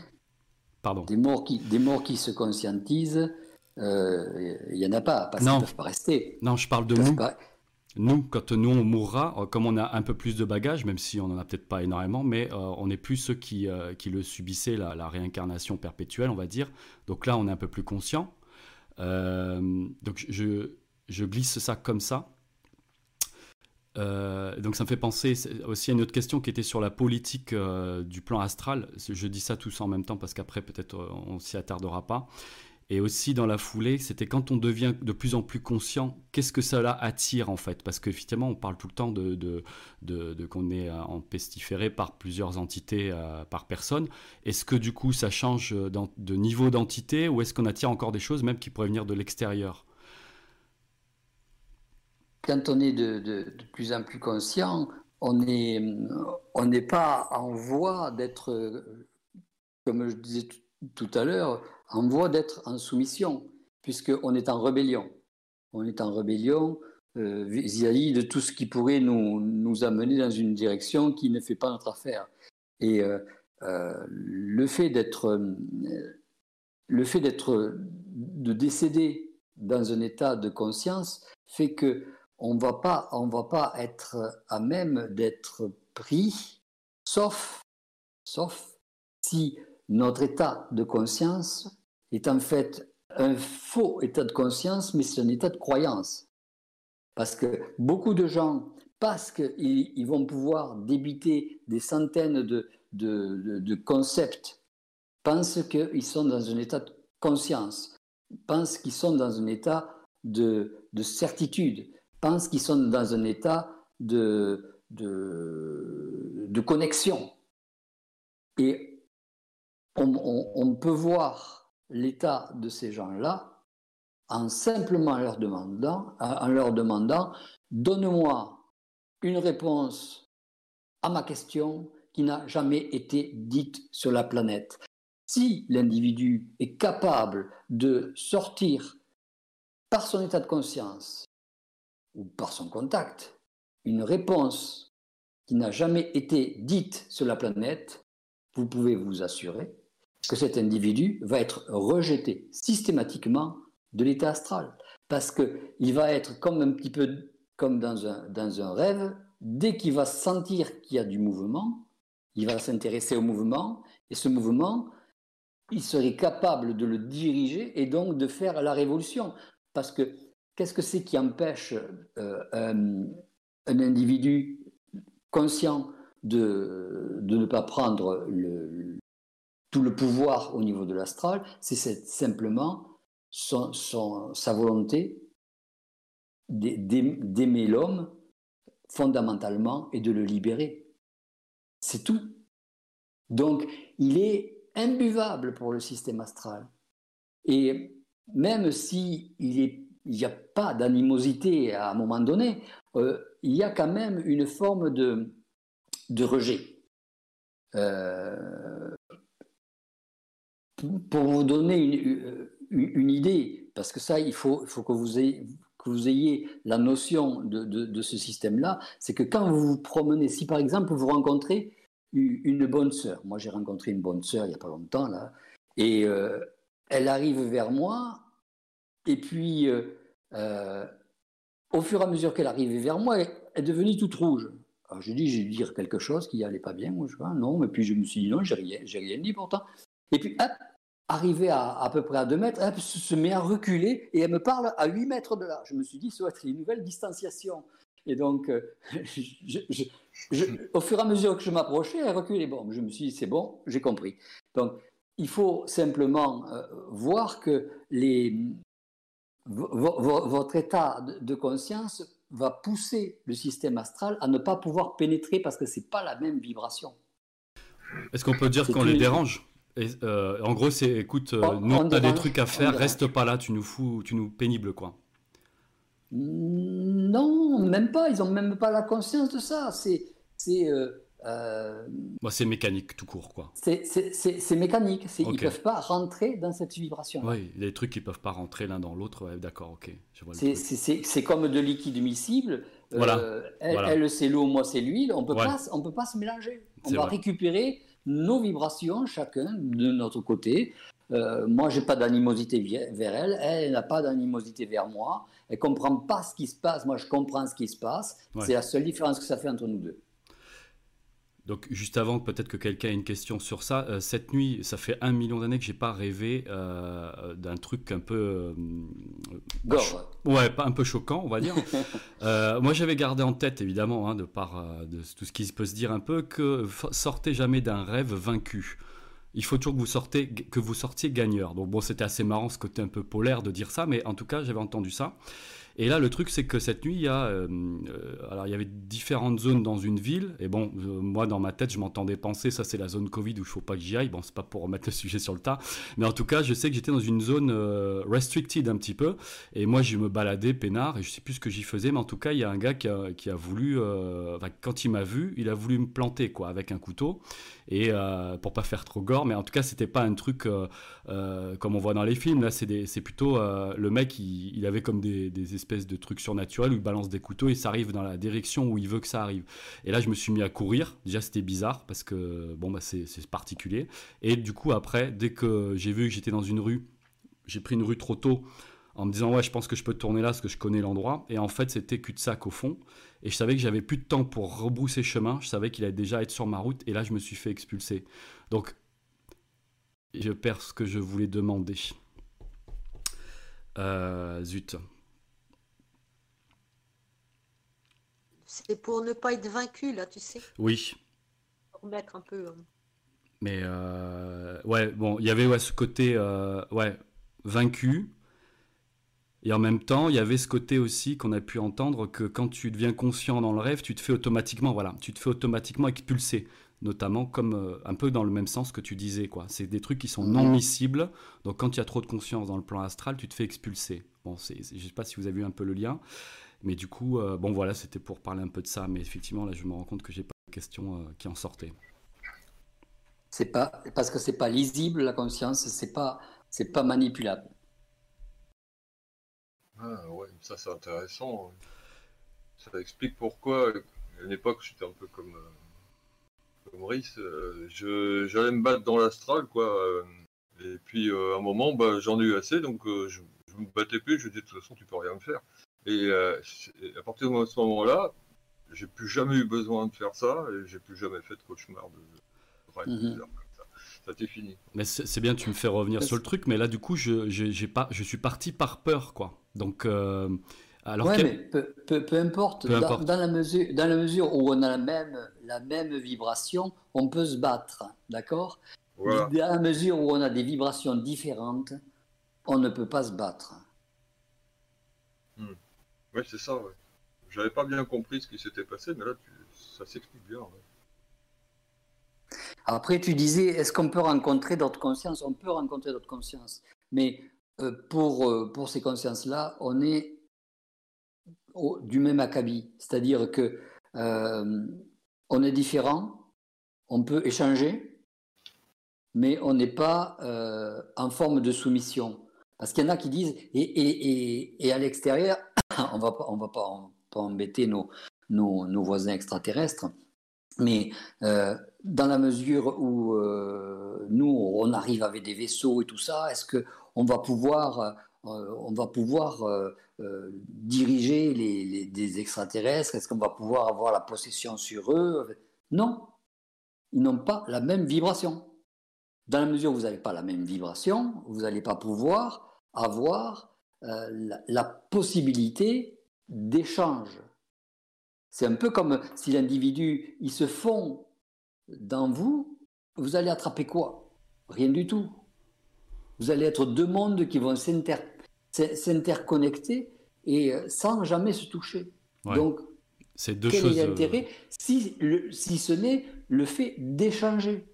Pardon. Des morts qui, des morts qui se conscientisent, euh, il n'y en a pas, parce qu'ils ne peuvent pas rester. Non, je parle de nous. Nous, quand nous on mourra, euh, comme on a un peu plus de bagages, même si on n'en a peut-être pas énormément, mais euh, on n'est plus ceux qui, qui le subissaient, la, réincarnation perpétuelle, on va dire. Donc là, on est un peu plus conscient. donc je, je glisse ça comme ça. Euh, donc ça me fait penser aussi à une autre question qui était sur la politique euh, du plan astral. Je dis ça tous en même temps parce qu'après peut-être euh, on s'y attardera pas. Et aussi dans la foulée, c'était quand on devient de plus en plus conscient, qu'est-ce que cela attire en fait? Parce qu'effectivement, on parle tout le temps de, de, de, qu'on est empestiféré par plusieurs entités par personne. Est-ce que du coup ça change de niveau d'entité ou est-ce qu'on attire encore des choses même qui pourraient venir de l'extérieur? Quand on est de, plus en plus conscient, on n'est pas en voie d'être, comme je disais tout à l'heure, en voie d'être en soumission, puisqu'on est en rébellion. On est en rébellion euh, vis-à-vis de tout ce qui pourrait nous, nous, amener dans une direction qui ne fait pas notre affaire. Et euh, euh, le fait d'être, le fait d'être, de décéder dans un état de conscience fait que on on va pas être à même d'être pris, sauf, sauf si notre état de conscience est en fait un faux état de conscience, mais c'est un état de croyance. Parce que beaucoup de gens, parce qu'ils ils vont pouvoir débiter des centaines de, concepts, pensent qu'ils sont dans un état de conscience, pensent qu'ils sont dans un état de certitude, pensent qu'ils sont dans un état de, de, connexion. Et on, peut voir l'état de ces gens-là en simplement leur demandant, en leur demandant donne-moi une réponse à ma question qui n'a jamais été dite sur la planète. Si l'individu est capable de sortir par son état de conscience ou par son contact une réponse qui n'a jamais été dite sur la planète, vous pouvez vous assurer que cet individu va être rejeté systématiquement de l'état astral. Parce qu'il va être comme un petit peu comme dans un, dans un rêve, dès qu'il va sentir qu'il y a du mouvement, il va s'intéresser au mouvement, et ce mouvement, il serait capable de le diriger et donc de faire la révolution. Parce que qu'est-ce que c'est qui empêche euh, un, individu conscient de, de, ne pas prendre tout le pouvoir au niveau de l'astral, c'est simplement sa volonté d'aimer l'homme fondamentalement et de le libérer. C'est tout. Donc, il est imbuvable pour le système astral. Et même s'il il n'y a pas d'animosité à un moment donné, euh, il y a quand même une forme de, de rejet. Euh, pour vous donner une, idée, parce que ça, il faut, faut que, vous ayez, que vous ayez la notion de, de, ce système-là, c'est que quand vous vous promenez, si par exemple vous rencontrez une bonne sœur, moi j'ai rencontré une bonne sœur il n'y a pas longtemps, là, et euh, elle arrive vers moi, et puis euh, euh, au fur et à mesure qu'elle arrivait vers moi, elle est devenue toute rouge. Alors je dis, j'ai dû dire quelque chose qui n'allait pas bien, moi je vois, non, mais puis je me suis dit non, j'ai rien, j'ai rien dit pourtant. Et puis, hop, arrivé à, à peu près à 2 mètres, elle se met à reculer et elle me parle à 8 mètres de là. Je me suis dit, ça va être une nouvelle distanciation. Et donc, euh, (laughs) au fur et à mesure que je m'approchais, elle reculait. Bon, je me suis dit, c'est bon, j'ai compris. Donc, il faut simplement voir que les, votre état de conscience va pousser le système astral à ne pas pouvoir pénétrer parce que ce n'est pas la même vibration. Est-ce qu'on peut dire qu'on les dérange? Euh, en gros, c'est écoute, euh, nous on a des trucs à faire, reste pas là, tu nous fous, tu nous pénible quoi. Non, même pas, ils ont même pas la conscience de ça. C'est c'est euh, c'est mécanique tout court quoi. C'est mécanique, okay. ils peuvent pas rentrer dans cette vibration. Oui, des trucs qui peuvent pas rentrer l'un dans l'autre, d'accord, ok. C'est comme de liquide miscible. Voilà. Elle, c'est l'eau, moi c'est l'huile. On pas, on peut pas se mélanger. On va récupérer nos vibrations, chacun de notre côté. Euh, moi, j'ai pas d'animosité vers elle, elle n'a pas d'animosité vers moi. Elle comprend pas ce qui se passe, moi je comprends ce qui se passe. C'est la seule différence que ça fait entre nous deux. Donc juste avant peut-être que quelqu'un ait une question sur ça, euh, cette nuit, ça fait un million d'années que j'ai pas rêvé euh, d'un truc un peu euh, gore, ouais, pas un peu choquant, on va dire. (laughs) moi, j'avais gardé en tête évidemment, hein, de par de tout ce qui peut se dire un peu, que sortez jamais d'un rêve vaincu. Il faut toujours que vous sortez, que vous sortiez gagneur. Donc bon, c'était assez marrant ce côté un peu polaire de dire ça, mais en tout cas, j'avais entendu ça. Et là, le truc, c'est que cette nuit, il y a, euh, euh, alors il y avait différentes zones dans une ville. Et bon, moi, dans ma tête, je m'entendais penser, ça, c'est la zone Covid où il faut pas que j'y aille. Bon, c'est pas pour remettre le sujet sur le tas, mais en tout cas, je sais que j'étais dans une zone restricted un petit peu. Et moi, je me baladais peinard et je sais plus ce que j'y faisais, mais en tout cas, il y a un gars qui a, voulu, quand il m'a vu, il a voulu me planter quoi, avec un couteau et euh, pour pas faire trop gore mais en tout cas c'était pas un truc euh, euh, comme on voit dans les films là c'est plutôt le mec il, avait comme des, espèces de trucs surnaturels où il balance des couteaux et ça arrive dans la direction où il veut que ça arrive. Et là je me suis mis à courir. Déjà c'était bizarre parce que bon bah c'est particulier. Et du coup après dès que j'ai vu que j'étais dans une rue j'ai pris une rue trop tôt en me disant ouais je pense que je peux tourner là parce que je connais l'endroit. Et en fait c'était cul-de-sac au fond. Et je savais que j'avais plus de temps pour rebrousser chemin. Je savais qu'il allait déjà être sur ma route. Et là je me suis fait expulser. Donc je perds ce que je voulais demander. Euh, zut c'est pour ne pas être vaincu là tu sais oui pour mettre un peu euh, mais euh, ouais bon il y avait ouais, ce côté ouais vaincu et en même temps, il y avait ce côté aussi qu'on a pu entendre que quand tu deviens conscient dans le rêve, tu te fais automatiquement, voilà, tu te fais automatiquement expulser, notamment comme euh, un peu dans le même sens que tu disais, quoi. C'est des trucs qui sont non miscibles. Donc quand il y a trop de conscience dans le plan astral, tu te fais expulser. Bon, c'est, je sais pas si vous avez vu un peu le lien, mais du coup, euh, bon voilà, c'était pour parler un peu de ça. Mais effectivement, là, je me rends compte que j'ai pas de questions euh, qui en sortaient. C'est pas parce que c'est pas lisible la conscience, c'est pas c'est pas manipulable. Ah ouais, ça c'est intéressant. Ça explique pourquoi, à une époque, j'étais un peu comme, euh, Maurice. Euh, je, j'allais me battre dans l'astral, quoi. Et puis à un moment, bah, j'en ai eu assez, donc je, je me battais plus. Je disais de toute façon, tu peux rien me faire. Et, à partir de ce moment-là, j'ai plus jamais eu besoin de faire ça, et j'ai plus jamais fait de cauchemar de, de ça fini. Mais c'est bien, tu me fais revenir sur le truc, mais là, du coup, je, j'ai pas, je suis parti par peur, quoi. Donc, euh, alors ouais, mais peu, peu, importe, dans, la mesure, dans la mesure où on a la même, la même vibration, on peut se battre, d'accord? Dans la mesure où on a des vibrations différentes, on ne peut pas se battre. Oui, c'est ça, ouais. J'avais pas bien compris ce qui s'était passé, mais là, ça s'explique bien. Après, tu disais, est-ce qu'on peut rencontrer d'autres consciences? On peut rencontrer d'autres consciences. Mais euh, pour, euh, pour ces consciences-là, on est du même acabit. C'est-à-dire que euh, on est différent, on peut échanger, mais on n'est pas en forme de soumission. Parce qu'il y en a qui disent, et, et, et, à l'extérieur, on (laughs) va on va pas, pas embêter nos, nos, nos, voisins extraterrestres, mais dans la mesure où euh, nous, on arrive avec des vaisseaux et tout ça, est-ce qu'on va pouvoir, euh, on va pouvoir euh, diriger les, des extraterrestres? Est-ce qu'on va pouvoir avoir la possession sur eux? Non, ils n'ont pas la même vibration. Dans la mesure où vous n'avez pas la même vibration, vous n'allez pas pouvoir avoir la, la possibilité d'échange. C'est un peu comme si l'individu, il se fond dans vous, vous allez attraper quoi? Rien du tout. Vous allez être deux mondes qui vont s'interconnecter et euh, sans jamais se toucher. Donc, c'est deux quel choses... est l'intérêt? Si, si ce n'est le fait d'échanger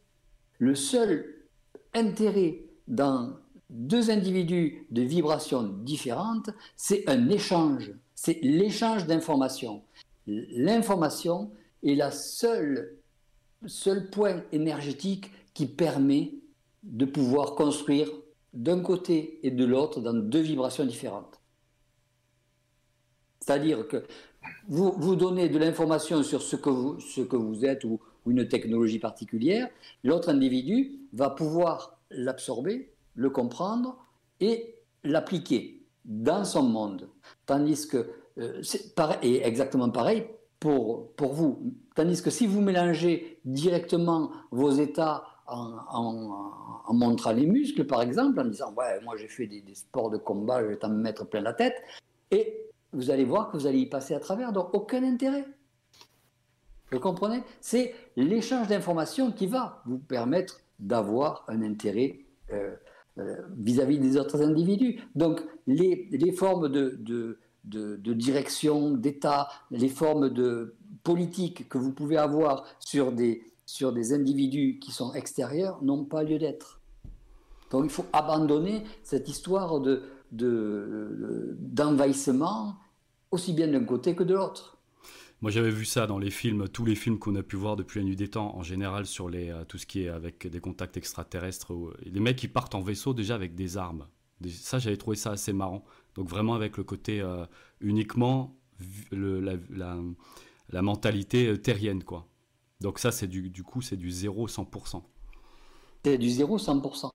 Le seul intérêt dans deux individus de vibrations différentes, c'est un échange, c'est l'échange d'informations. L'information est la seule seul point énergétique qui permet de pouvoir construire d'un côté et de l'autre dans deux vibrations différentes. C'est-à-dire que vous, vous donnez de l'information sur ce que vous, ce que vous êtes ou, une technologie particulière, l'autre individu va pouvoir l'absorber, le comprendre et l'appliquer dans son monde. Tandis que euh, c'est exactement pareil pour, pour vous. Tandis que si vous mélangez directement vos états en, en, montrant les muscles, par exemple, en disant Ouais, moi j'ai fait des, sports de combat, je vais t'en mettre plein la tête, et vous allez voir que vous allez y passer à travers, donc aucun intérêt. Vous comprenez? C'est l'échange d'informations qui va vous permettre d'avoir un intérêt euh, euh, vis-à-vis des autres individus. Donc les, les formes de, de de, direction, d'État, les formes de politique que vous pouvez avoir sur des, sur des individus qui sont extérieurs n'ont pas lieu d'être. Donc il faut abandonner cette histoire de, d'envahissement, aussi bien d'un côté que de l'autre. Moi, j'avais vu ça dans les films, tous les films qu'on a pu voir depuis la nuit des temps, en général sur les, euh, tout ce qui est avec des contacts extraterrestres. les mecs, qui partent en vaisseau déjà avec des armes. Ça, j'avais trouvé ça assez marrant. Donc vraiment avec le côté euh, uniquement la, mentalité euh, terrienne, quoi. Donc ça, c'est du, du coup, c'est du 0-100%. C'est du 0-100%.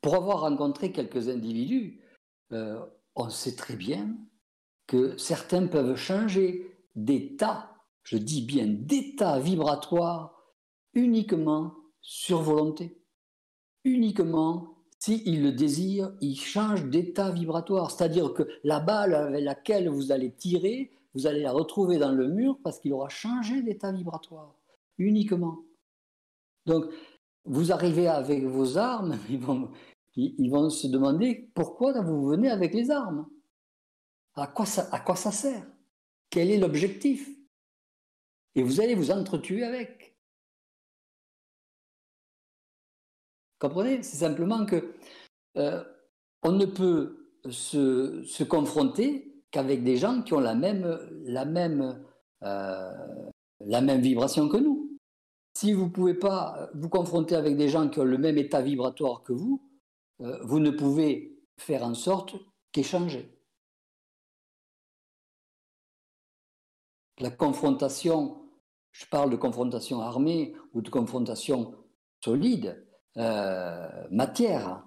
pour avoir rencontré quelques individus, on sait très bien que certains peuvent changer d'état, je dis bien d'état vibratoire, uniquement sur volonté. Uniquement s'ils le désirent, ils changent d'état vibratoire. C'est-à-dire que la balle avec laquelle vous allez tirer, vous allez la retrouver dans le mur parce qu'il aura changé d'état vibratoire. Uniquement. Donc, vous arrivez avec vos armes, (laughs) ils vont, ils vont se demander pourquoi vous venez avec les armes. À quoi ça, à quoi ça sert? Quel est l'objectif? Et vous allez vous entretuer avec. Comprenez? C'est simplement que euh, on ne peut se, se confronter qu'avec des gens qui ont la même, la même, euh, la même vibration que nous. Si vous ne pouvez pas vous confronter avec des gens qui ont le même état vibratoire que vous, euh, vous ne pouvez faire en sorte qu'échanger. La confrontation, je parle de confrontation armée ou de confrontation solide, euh, matière,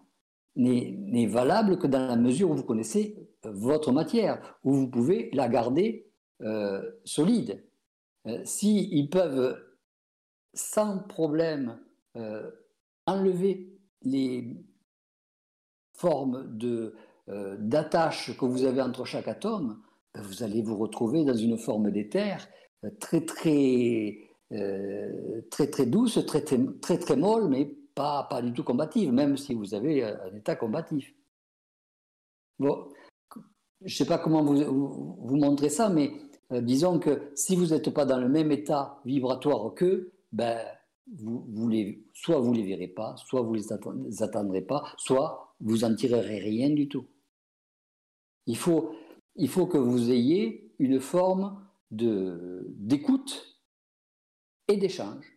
n'est valable que dans la mesure où vous connaissez votre matière, où vous pouvez la garder euh, solide. Euh, S'ils peuvent sans problème enlever les formes d'attache que vous avez entre chaque atome, vous allez vous retrouver dans une forme d'éther euh, très très euh, très très douce, très très très, molle, mais pas, pas du tout combative, même si vous avez euh, un état combatif. Bon, je ne sais pas comment vous, vous, montrer ça, mais disons que si vous n'êtes pas dans le même état vibratoire qu'eux, ben, vous, vous les, soit vous ne les verrez pas, soit vous ne les attendrez pas, soit vous n'en tirerez rien du tout. Il faut, il faut que vous ayez une forme d'écoute et d'échange.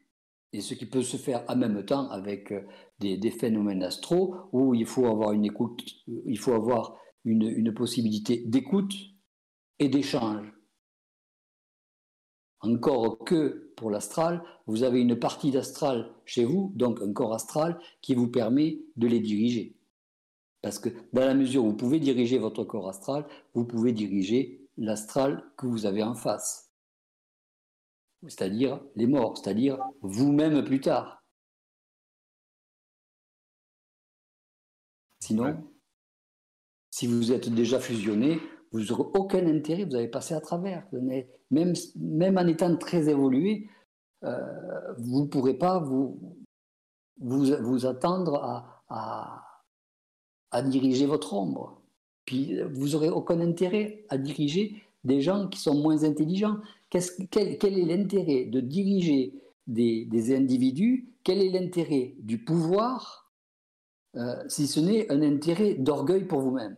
Et ce qui peut se faire en même temps avec euh, des, phénomènes astraux où il faut avoir une écoute, euh, il faut avoir une, possibilité d'écoute et d'échange. Encore que pour l'astral, vous avez une partie d'astral chez vous, donc un corps astral, qui vous permet de les diriger. Parce que dans la mesure où vous pouvez diriger votre corps astral, vous pouvez diriger l'astral que vous avez en face. C'est-à-dire les morts, c'est-à-dire vous-même plus tard. Sinon, si vous êtes déjà fusionné, vous n'aurez aucun intérêt, vous allez passer à travers. Même, même en étant très évolué, euh, vous ne pourrez pas vous, vous, attendre à à diriger votre ombre. Puis vous n'aurez aucun intérêt à diriger des gens qui sont moins intelligents. quel, est l'intérêt de diriger des, individus? Quel est l'intérêt du pouvoir euh, si ce n'est un intérêt d'orgueil pour vous-même?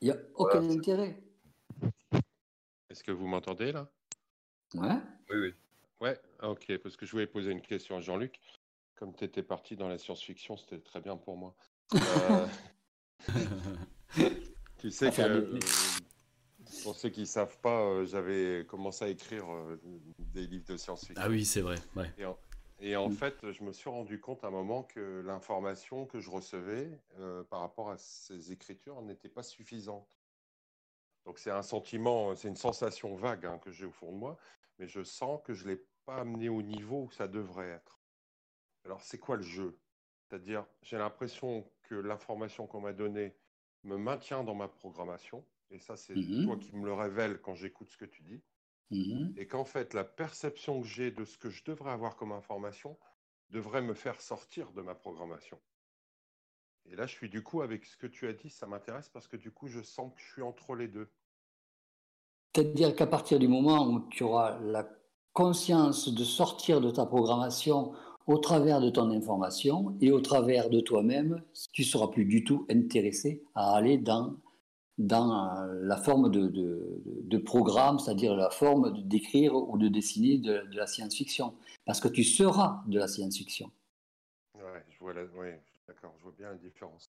Il n'y a aucun intérêt. Est-ce que vous m'entendez là? Ouais. Oui, oui. Ouais, ok, parce que je voulais poser une question à Jean-Luc. Comme tu étais parti dans la science-fiction, c'était très bien pour moi. Euh, (laughs) tu sais que, euh, pour ceux qui ne savent pas, euh, j'avais commencé à écrire des livres de science-fiction. Ah oui, c'est vrai. Et, en, mm. fait, je me suis rendu compte à un moment que l'information que je recevais par rapport à ces écritures n'était pas suffisante. Donc c'est un sentiment, c'est une sensation vague hein, que j'ai au fond de moi, mais je sens que je ne l'ai pas amené au niveau où ça devrait être. Alors c'est quoi le jeu? C'est-à-dire, j'ai l'impression que l'information qu'on m'a donnée me maintient dans ma programmation. Et ça, c'est mmh toi qui me le révèle quand j'écoute ce que tu dis. Mmh et qu'en fait, la perception que j'ai de ce que je devrais avoir comme information devrait me faire sortir de ma programmation. Et là, je suis du coup, avec ce que tu as dit, ça m'intéresse parce que du coup, je sens que je suis entre les deux. C'est-à-dire qu'à partir du moment où tu auras la conscience de sortir de ta programmation au travers de ton information et au travers de toi-même, tu ne seras plus du tout intéressé à aller dans, dans la forme de, de, programme, c'est-à-dire la forme d'écrire ou de dessiner de, la science-fiction. Parce que tu seras de la science-fiction. Oui, je vois d'accord, je vois bien la différence.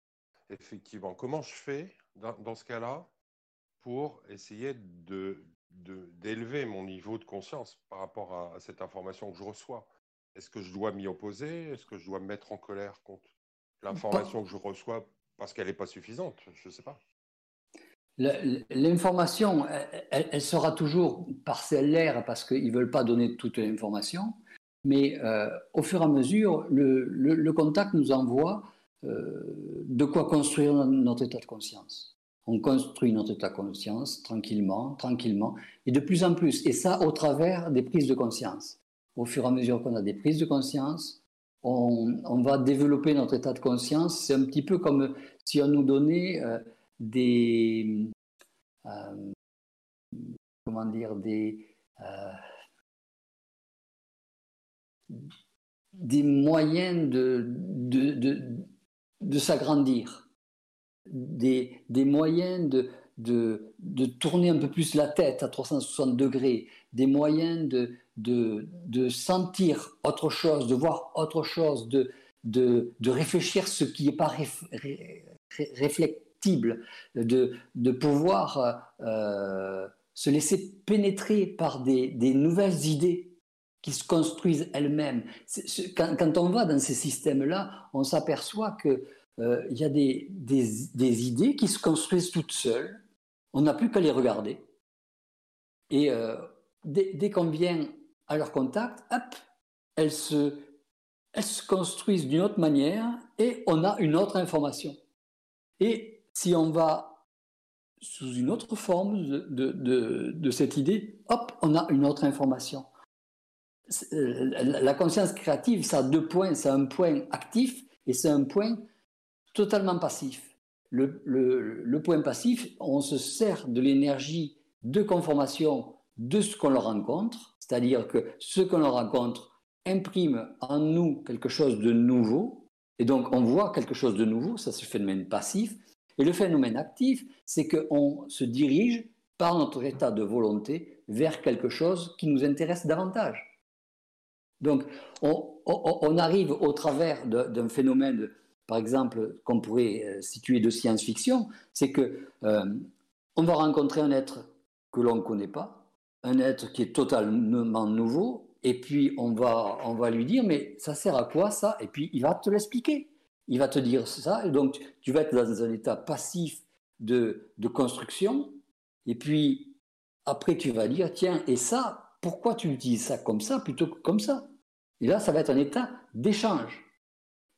Effectivement, comment je fais dans, dans ce cas-là pour essayer de, d'élever mon niveau de conscience par rapport à, cette information que je reçois? Est-ce que je dois m'y opposer? Est-ce que je dois me mettre en colère contre l'information que je reçois parce qu'elle n'est pas suffisante? Je ne sais pas. L'information, elle, sera toujours parcellaire parce qu'ils ne veulent pas donner toute l'information, mais euh, au fur et à mesure, le, contact nous envoie euh, de quoi construire notre état de conscience on construit notre état de conscience tranquillement, tranquillement, et de plus en plus. Et ça au travers des prises de conscience. Au fur et à mesure qu'on a des prises de conscience, on, va développer notre état de conscience. C'est un petit peu comme si on nous donnait euh, des... Euh, comment dire Des... Euh, des moyens de, de s'agrandir des, moyens de, de, tourner un peu plus la tête à 360 degrés, des moyens de, de, sentir autre chose, de voir autre chose, de, de, réfléchir ce qui n'est pas réflectible, de, de pouvoir euh, se laisser pénétrer par des, des, nouvelles idées qui se construisent elles-mêmes. Quand, quand, on va dans ces systèmes-là, on s'aperçoit que euh, y a des, des, idées qui se construisent toutes seules. On n'a plus qu'à les regarder. Et euh, dès, qu'on vient à leur contact, hop, elles se, construisent d'une autre manière et on a une autre information. Et si on va sous une autre forme de, cette idée, hop, on a une autre information. Euh, la conscience créative, ça a deux points. C'est un point actif et c'est un point totalement passif. Le, point passif, on se sert de l'énergie de conformation de ce qu'on rencontre, c'est-à-dire que ce qu'on rencontre imprime en nous quelque chose de nouveau, et donc on voit quelque chose de nouveau, ça c'est le phénomène passif, et le phénomène actif, c'est qu'on se dirige par notre état de volonté vers quelque chose qui nous intéresse davantage. Donc on arrive au travers d'un phénomène par exemple, qu'on pourrait euh, situer de science-fiction, c'est que euh, on va rencontrer un être que l'on ne connaît pas, un être qui est totalement nouveau, et puis on va, on va lui dire, mais ça sert à quoi ça? Et puis il va te l'expliquer. Il va te dire ça, et donc tu vas être dans un état passif de, de construction, et puis après tu vas dire, tiens, et ça, pourquoi tu utilises ça comme ça plutôt que comme ça? Et là, ça va être un état d'échange.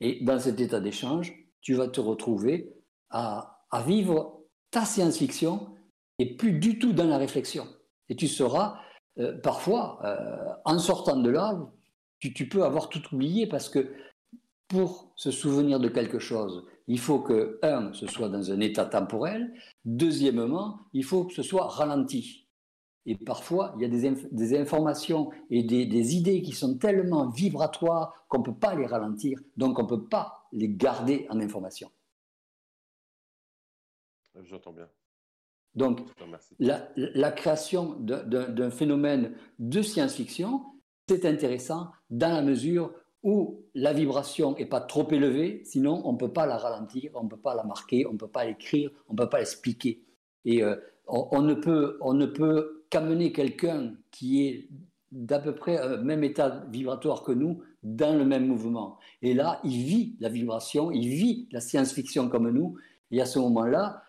Et dans cet état d'échange, tu vas te retrouver à, vivre ta science-fiction et plus du tout dans la réflexion. Et tu seras euh, parfois, euh, en sortant de là, tu, tu, peux avoir tout oublié parce que pour se souvenir de quelque chose, il faut que, un, ce soit dans un état temporel, deuxièmement, il faut que ce soit ralenti. Et parfois, il y a des, informations et des, idées qui sont tellement vibratoires qu'on ne peut pas les ralentir, donc on ne peut pas les garder en information. J'entends bien. Donc, la, création d'un phénomène de science-fiction, c'est intéressant dans la mesure où la vibration n'est pas trop élevée, sinon on ne peut pas la ralentir, on ne peut pas la marquer, on ne peut pas l'écrire, on ne peut pas l'expliquer. Et euh, on, ne peut, on ne peut qu'amener quelqu'un qui est d'à peu près au même état vibratoire que nous dans le même mouvement. Et là, il vit la vibration, il vit la science-fiction comme nous, et à ce moment-là,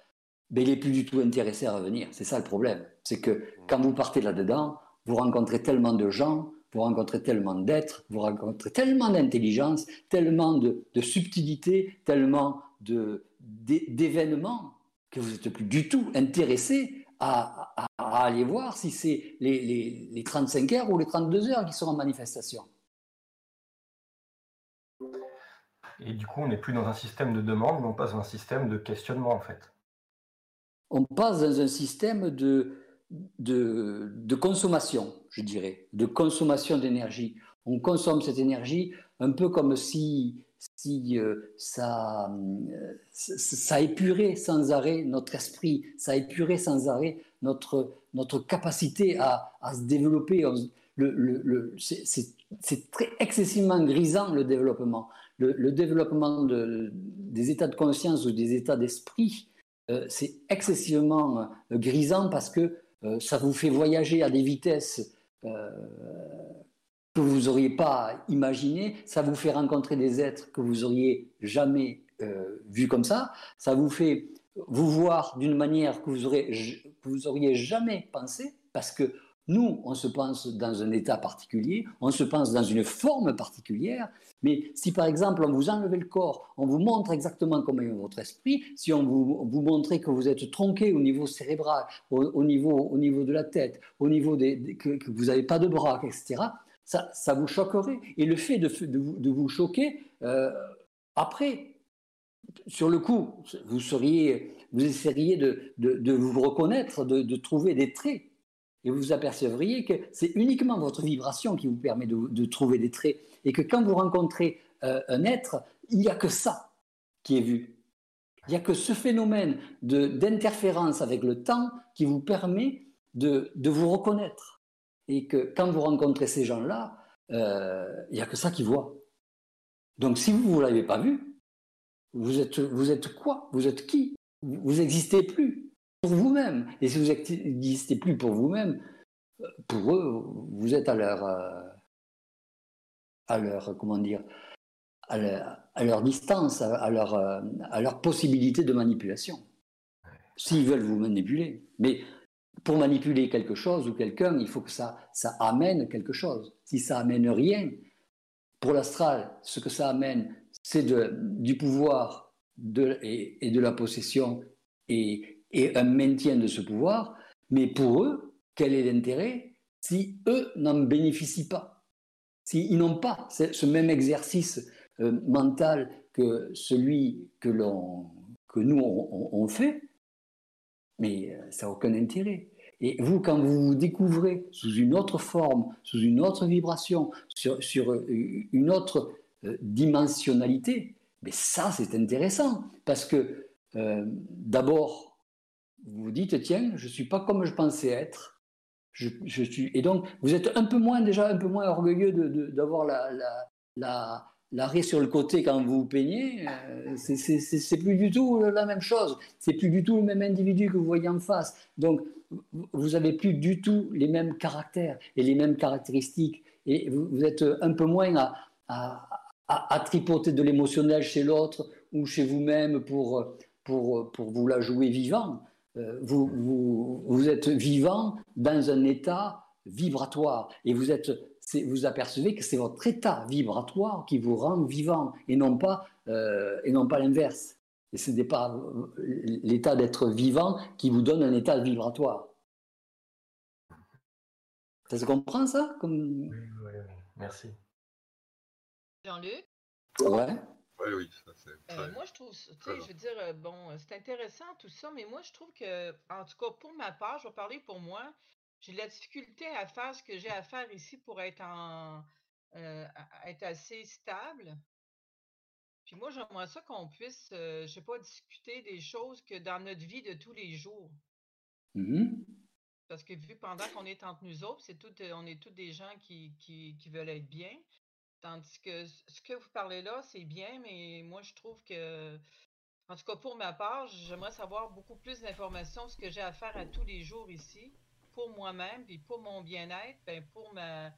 ben, il n'est plus du tout intéressé à revenir. C'est ça le problème. C'est que quand vous partez là-dedans, vous rencontrez tellement de gens, vous rencontrez tellement d'êtres, vous rencontrez tellement d'intelligence, tellement de, de, subtilité, tellement d'événements que vous n'êtes plus du tout intéressé à, aller voir si c'est les, les, 35 heures ou les 32 heures qui sont en manifestation. Et du coup, on n'est plus dans un système de demande, mais on passe dans un système de questionnement, en fait. On passe dans un système de, de, consommation, je dirais, de consommation d'énergie. On consomme cette énergie un peu comme si, si euh, ça, euh, ça épurait sans arrêt notre esprit, ça épurait sans arrêt notre, notre capacité à, à se développer. C'est très excessivement grisant le développement. Le, développement de, des états de conscience ou des états d'esprit, euh, c'est excessivement grisant parce que ça vous fait voyager à des vitesses que vous n'auriez pas imaginé, ça vous fait rencontrer des êtres que vous auriez jamais euh, vus comme ça, ça vous fait vous voir d'une manière que vous, que vous auriez jamais pensé, parce que nous, on se pense dans un état particulier, on se pense dans une forme particulière, mais si par exemple on vous enlevait le corps, on vous montre exactement comment est votre esprit, si on vous, montrait que vous êtes tronqué au niveau cérébral, au, niveau, au niveau de la tête, au niveau que, vous n'avez pas de bras, etc., ça, vous choquerait. Et le fait de, vous, choquer, euh, après, sur le coup, vous, essayeriez de vous reconnaître, de, trouver des traits. Et vous vous apercevriez que c'est uniquement votre vibration qui vous permet de, trouver des traits. Et que quand vous rencontrez euh, un être, il n'y a que ça qui est vu. Il n'y a que ce phénomène d'interférence avec le temps qui vous permet de, vous reconnaître et que quand vous rencontrez ces gens-là, euh, il n'y a que ça qui voit. Donc si vous ne l'avez pas vu, vous êtes, vous êtes quoi? Vous êtes qui? Vous n'existez plus pour vous-même. Et si vous n'existez plus pour vous-même, pour eux, vous êtes à leur, euh, à leur comment dire, à leur, à leur distance, à leur, euh, à leur possibilité de manipulation. S'ils veulent vous manipuler. Mais pour manipuler quelque chose ou quelqu'un, il faut que ça, ça amène quelque chose. Si ça amène rien, pour l'astral, ce que ça amène, c'est du pouvoir de, et, de la possession et, et un maintien de ce pouvoir. Mais pour eux, quel est l'intérêt si eux n'en bénéficient pas? S'ils n'ont pas ce même exercice euh, mental que celui que, que nous on fait, mais euh, ça n'a aucun intérêt. Et vous, quand vous vous découvrez sous une autre forme, sous une autre vibration, sur, sur euh, une autre dimensionnalité, mais ça, c'est intéressant. Parce que, d'abord, vous vous dites, tiens, je suis pas comme je pensais être. Je, je, suis... Et donc, vous êtes un peu moins, déjà un peu moins orgueilleux d'avoir la, la, la, l'arrêt sur le côté quand vous peignez, c'est plus du tout la même chose. C'est plus du tout le même individu que vous voyez en face. Donc, vous n'avez plus du tout les mêmes caractères et les mêmes caractéristiques. Et vous, êtes un peu moins à, à, tripoter de l'émotionnel chez l'autre ou chez vous-même pour, pour, pour vous la jouer vivant. Euh, vous, vous, vous, êtes vivant dans un état vibratoire et vous êtes vous apercevez que c'est votre état vibratoire qui vous rend vivant et non pas euh, et non pas l'inverse et ce n'est pas l'état d'être vivant qui vous donne un état vibratoire. Ça se comprend ça comme... oui, oui, merci. Jean-Luc? Ouais. Oui, oui, euh, moi, je trouve, tu sais, je veux dire, euh, bon, c'est intéressant tout ça, mais moi, je trouve que, en tout cas, pour ma part, je vais parler pour moi, j'ai de la difficulté à faire ce que j'ai à faire ici pour être en, euh, être assez stable. Puis moi, j'aimerais ça qu'on puisse, euh, je sais pas, discuter des choses que dans notre vie de tous les jours. Mmh Parce que vu pendant qu'on est entre nous autres, c'est tout, on est tous des gens qui, qui, veulent être bien. Tandis que ce que vous parlez là, c'est bien, mais moi, je trouve que, en tout cas pour ma part, j'aimerais savoir beaucoup plus d'informations, ce que j'ai à faire à tous les jours ici, pour moi-même, puis pour mon bien-être, ben pour ma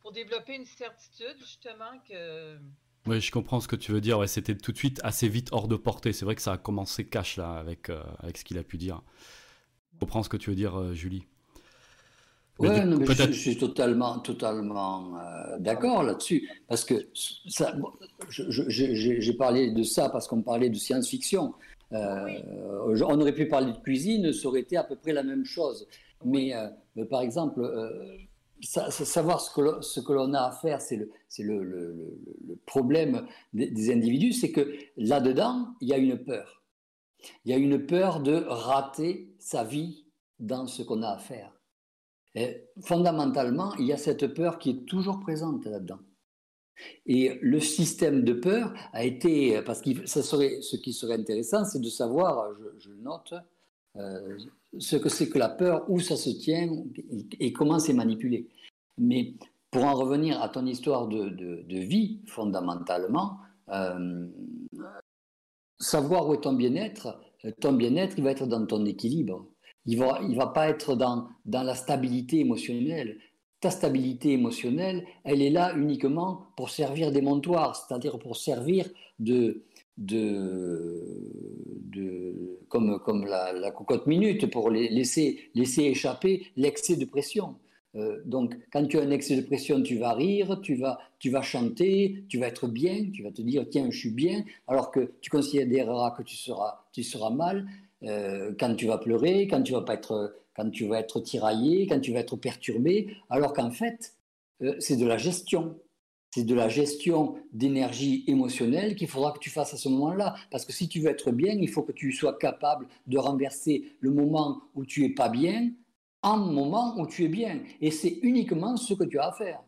pour développer une certitude, justement, que oui, je comprends ce que tu veux dire. Ouais, C'était tout de suite assez vite hors de portée. C'est vrai que ça a commencé cash là avec, euh, avec ce qu'il a pu dire. Je comprends ce que tu veux dire, euh, Julie. Oui, je, suis totalement, totalement euh, d'accord là-dessus. Parce que ça, j'ai parlé de ça parce qu'on parlait de science-fiction. On aurait pu parler de cuisine, ça aurait été à peu près la même chose. Mais, mais par exemple, savoir ce que, ce que l'on a à faire, c'est le, le, le, le, problème des, individus, c'est que là-dedans, il y a une peur. Il y a une peur de rater sa vie dans ce qu'on a à faire. Et fondamentalement, il y a cette peur qui est toujours présente là-dedans. Et le système de peur a été, parce que ce qui serait intéressant, c'est de savoir, je, le note, euh, ce que c'est que la peur, où ça se tient et, comment c'est manipulé. Mais pour en revenir à ton histoire de, vie, fondamentalement, euh, savoir où est ton bien-être, ton bien-être, il va être dans ton équilibre. Il va, va pas être dans, la stabilité émotionnelle. Ta stabilité émotionnelle, elle est là uniquement pour servir des montoirs, c'est-à-dire pour servir de, comme, la, cocotte minute, pour laisser, échapper l'excès de pression. Euh, donc, quand tu as un excès de pression, tu vas rire, tu vas, chanter, tu vas être bien, tu vas te dire tiens, je suis bien, alors que tu considéreras que tu seras mal euh, quand tu vas pleurer, quand tu vas pas être, quand tu vas être tiraillé, quand tu vas être perturbé, alors qu'en fait, euh, c'est de la gestion. C'est de la gestion d'énergie émotionnelle qu'il faudra que tu fasses à ce moment-là. Parce que si tu veux être bien, il faut que tu sois capable de renverser le moment où tu es pas bien en moment où tu es bien. Et c'est uniquement ce que tu as à faire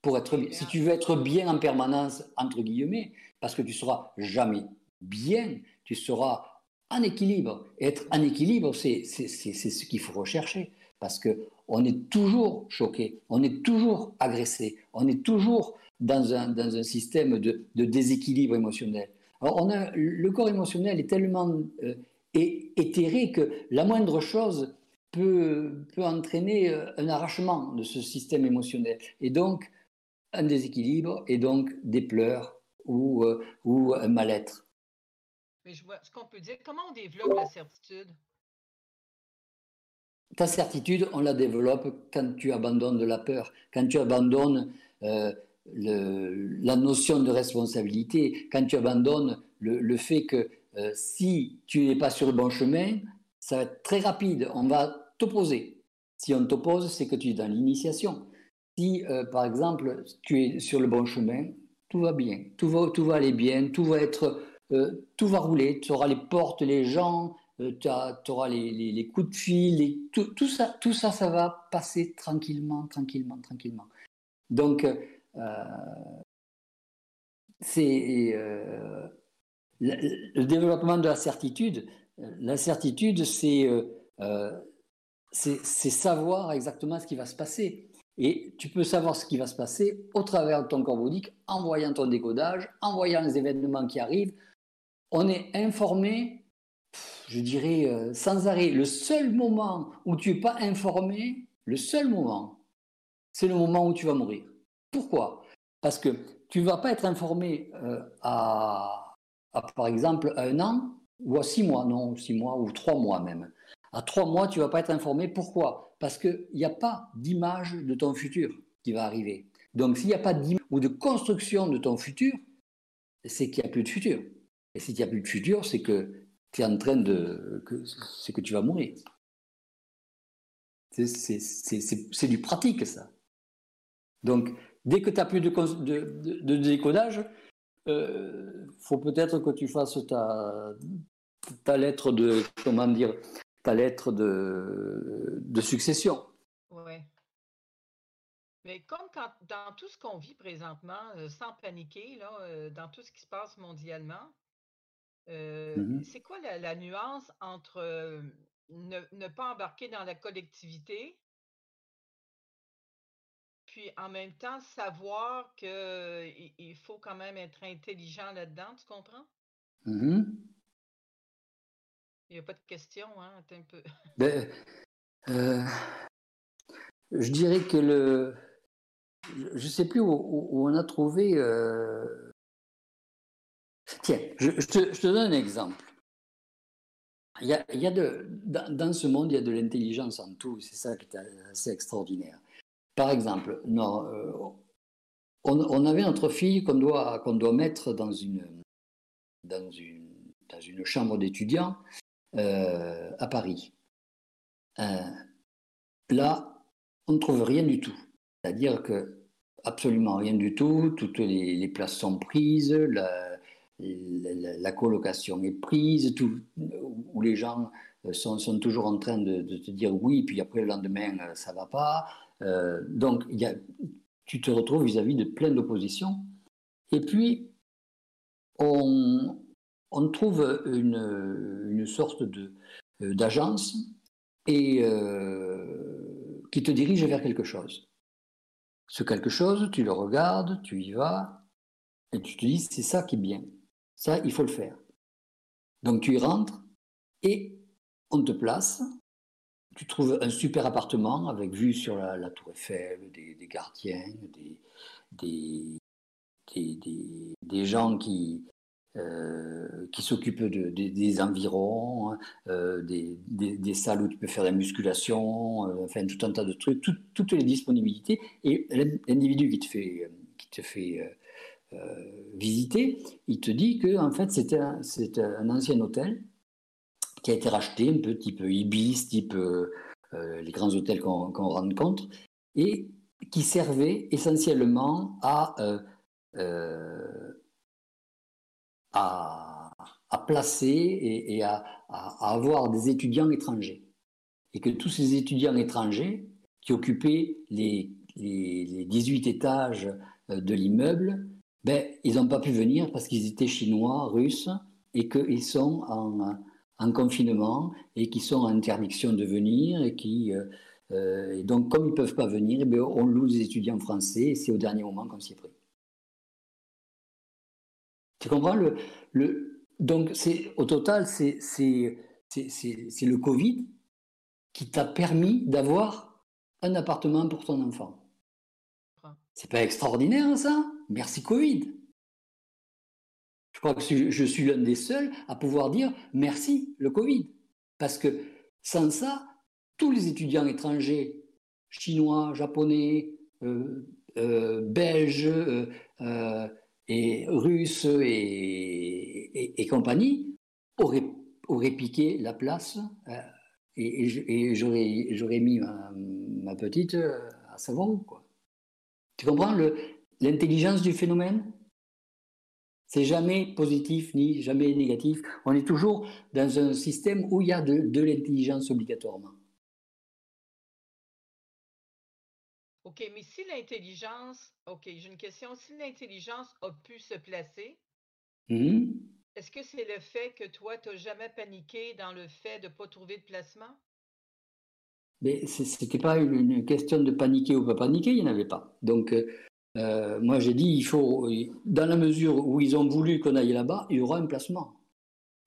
pour être. Si tu veux être bien en permanence, entre guillemets, parce que tu seras jamais bien, tu seras en équilibre. Et être en équilibre, c'est ce qu'il faut rechercher. Parce qu'on est toujours choqué, on est toujours agressé, on est toujours dans un, dans un système de, de, déséquilibre émotionnel. Alors on a, le corps émotionnel est tellement euh, éthéré que la moindre chose peut, peut entraîner euh, un arrachement de ce système émotionnel et donc un déséquilibre et donc des pleurs ou, euh, ou un mal-être. Mais je vois ce qu'on peut dire. Comment on développe la certitude? Ta certitude, on la développe quand tu abandonnes la peur, quand tu abandonnes euh, la notion de responsabilité, quand tu abandonnes le, fait que si tu n'es pas sur le bon chemin, ça va être très rapide. On va t'opposer. Si on t'oppose, c'est que tu es dans l'initiation. Si, euh, par exemple, tu es sur le bon chemin, tout va bien, tout va, tout va aller bien, tout va être, euh, tout va rouler. Tu auras les portes, les gens, euh, tu auras les, coups de fil, tout, ça, tout ça, ça va passer tranquillement, tranquillement, tranquillement. Donc, c'est le, développement de la certitude. La certitude, c'est c'est savoir exactement ce qui va se passer. Et tu peux savoir ce qui va se passer au travers de ton corps bouddhique, en voyant ton décodage, en voyant les événements qui arrivent. On est informé, je dirais, euh, sans arrêt. Le seul moment où tu n'es pas informé, le seul moment, c'est le moment où tu vas mourir. Pourquoi? Parce que tu ne vas pas être informé euh, à, à, par exemple, un an ou à six mois, non, six mois ou trois mois même. À trois mois, tu ne vas pas être informé. Pourquoi? Parce qu'il n'y a pas d'image de ton futur qui va arriver. Donc, s'il n'y a pas d'image ou de construction de ton futur, c'est qu'il n'y a plus de futur. Et s'il n'y a plus de futur, c'est que tu es en train de. c'est que tu vas mourir. C'est du pratique, ça. Donc, dès que tu n'as plus de, de, décodage, il euh, faut peut-être que tu fasses ta, ta lettre de, comment dire, ta lettre de, de succession. Oui. Mais comme quand, dans tout ce qu'on vit présentement, euh, sans paniquer, là, euh, dans tout ce qui se passe mondialement, euh, mm-hmm. c'est quoi la, nuance entre ne, pas embarquer dans la collectivité, puis en même temps savoir qu'il il faut quand même être intelligent là-dedans, tu comprends? Mm-hmm. Il n'y a pas de question, hein? un peu. Ben, euh, je dirais que le. Je ne sais plus où, on a trouvé. Euh, tiens, je, te, donne un exemple. Il y a, dans, ce monde, il y a de l'intelligence en tout. C'est ça qui est assez extraordinaire. Par exemple, euh, on, avait notre fille qu'on doit, qu'on doit mettre dans une, dans une, dans une chambre d'étudiants euh, à Paris. Euh, là, on ne trouve rien du tout. C'est-à-dire que absolument rien du tout, toutes les, places sont prises, la, colocation est prise, tout, où les gens sont, toujours en train de, te dire oui, puis après le lendemain, ça va pas. Euh, donc, y a, tu te retrouves vis-à-vis de plein d'oppositions. Et puis, on, on trouve une, sorte d'agence et euh, qui te dirige vers quelque chose. Ce quelque chose, tu le regardes, tu y vas, et tu te dis, c'est ça qui est bien. Ça, il faut le faire. Donc tu y rentres et on te place. Tu trouves un super appartement avec vue sur la, tour Eiffel, des, gardiens, des, des, des gens qui, euh, qui s'occupent de, des environs, euh, des, des, salles où tu peux faire de la musculation, euh, enfin tout un tas de trucs, toutes les disponibilités. Et l'individu qui te fait, qui te fait visiter, il te dit que en fait c'est un, ancien hôtel qui a été racheté, un peu type Ibis, type les grands hôtels qu'on rencontre, et qui servait essentiellement à à, placer et, à, avoir des étudiants étrangers. Et que tous ces étudiants étrangers qui occupaient les, les, 18 étages euh, de l'immeuble, ben, ils n'ont pas pu venir parce qu'ils étaient chinois, russes, et qu'ils sont en, en, confinement et qu'ils sont en interdiction de venir. Et, qui, euh, euh, et donc, comme ils ne peuvent pas venir, eh ben, on loue des étudiants français et c'est au dernier moment qu'on s'y est pris. Tu comprends le, le, Donc, au total, c'est le Covid qui t'a permis d'avoir un appartement pour ton enfant. C'est pas extraordinaire, ça? Merci Covid. Je crois que je suis l'un des seuls à pouvoir dire merci le Covid. Parce que sans ça, tous les étudiants étrangers, chinois, japonais, euh, euh, belges, euh, et russes et, compagnie auraient, piqué la place et, j'aurais mis ma, petite à savon. Tu comprends l'intelligence du phénomène C'est jamais positif ni jamais négatif. On est toujours dans un système où il y a de, de l'intelligence obligatoirement. OK, mais si l'intelligence, OK, j'ai une question. Si l'intelligence a pu se placer, mmh est-ce que c'est le fait que toi, tu n'as jamais paniqué dans le fait de ne pas trouver de placement? Mais ce n'était pas une question de paniquer ou pas paniquer, il n'y en avait pas. Donc, euh, euh, moi, j'ai dit, il faut, dans la mesure où ils ont voulu qu'on aille là-bas, il y aura un placement.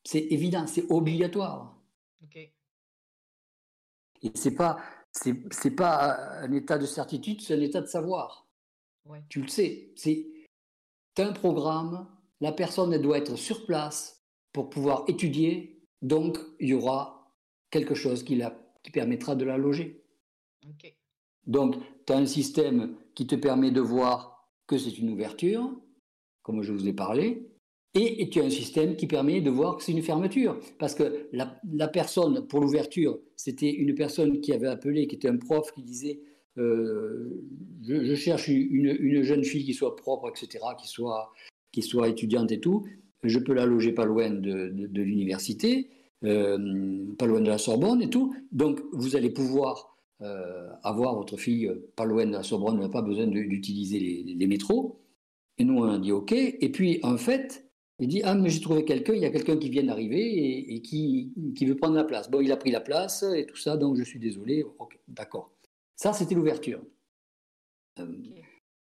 C'est évident, c'est obligatoire. OK. Et c'est pas, c'est n'est pas un état de certitude, c'est un état de savoir. Tu le sais. C'est un programme, la personne elle doit être sur place pour pouvoir étudier, donc il y aura quelque chose qui, la, qui permettra de la loger. Donc, tu as un système qui te permet de voir que c'est une ouverture, comme je vous ai parlé, et, tu as un système qui permet de voir que c'est une fermeture. Parce que la, personne, pour l'ouverture, c'était une personne qui avait appelé, qui était un prof, qui disait euh, je, cherche une, jeune fille qui soit propre, etc., qui soit, étudiante et tout. Je peux la loger pas loin de, l'université, euh, pas loin de la Sorbonne et tout. Donc, vous allez pouvoir euh, avoir votre fille pas loin de la Sorbonne, n'a pas besoin d'utiliser les, les métros. Et nous, on a dit OK. Et puis, en fait, il dit Ah, mais j'ai trouvé quelqu'un, il y a quelqu'un qui vient d'arriver et, qui, qui, veut prendre la place. Bon, il a pris la place et tout ça, donc je suis désolé. Ok, d'accord. Ça, c'était l'ouverture. Euh,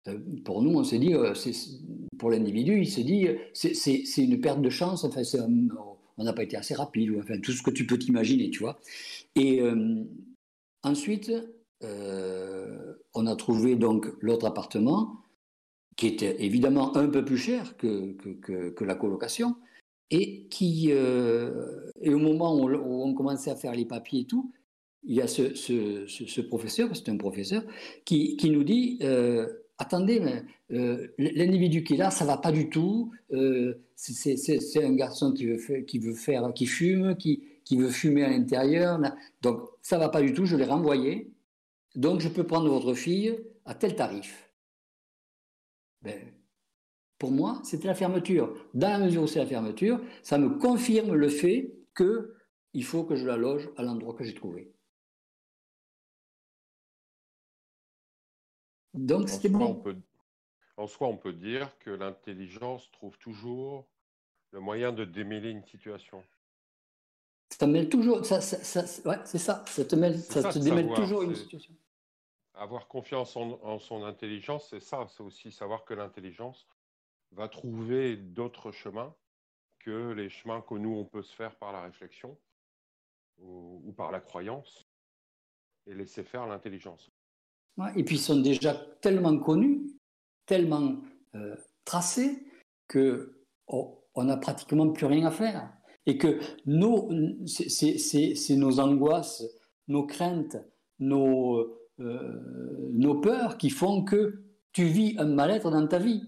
euh, pour nous, on s'est dit, euh, pour l'individu, il s'est dit c'est une perte de chance, enfin, on n'a pas été assez rapide, ou, enfin, tout ce que tu peux t'imaginer, tu vois. Et ensuite, on a trouvé donc l'autre appartement qui était évidemment un peu plus cher que, que, la colocation, et qui, euh, et au moment où, on commençait à faire les papiers et tout, il y a ce, ce, ce, professeur, c'est un professeur, qui, qui nous dit euh, Attendez, euh, l'individu qui est là, ça va pas du tout. c'est un garçon qui veut, qui veut faire, qui fume, qui, qui veut fumer à l'intérieur. Donc ça va pas du tout. Je l'ai renvoyé. Donc je peux prendre votre fille à tel tarif. Ben, pour moi, c'était la fermeture. Dans la mesure où c'est la fermeture, ça me confirme le fait que il faut que je la loge à l'endroit que j'ai trouvé. Donc c'était bon. en soi, on peut dire que l'intelligence trouve toujours le moyen de démêler une situation. Ça mêle toujours, ça, ouais, c'est ça, ça te, mêle, ça, te démêle toujours une situation. Avoir confiance en, son intelligence, c'est ça, c'est aussi savoir que l'intelligence va trouver d'autres chemins que les chemins que nous, on peut se faire par la réflexion ou, par la croyance et laisser faire l'intelligence. et puis ils sont déjà tellement connus, tellement euh, tracés, que oh, on n'a pratiquement plus rien à faire. Et que c'est nos angoisses, nos craintes, nos, euh, nos peurs qui font que tu vis un mal-être dans ta vie.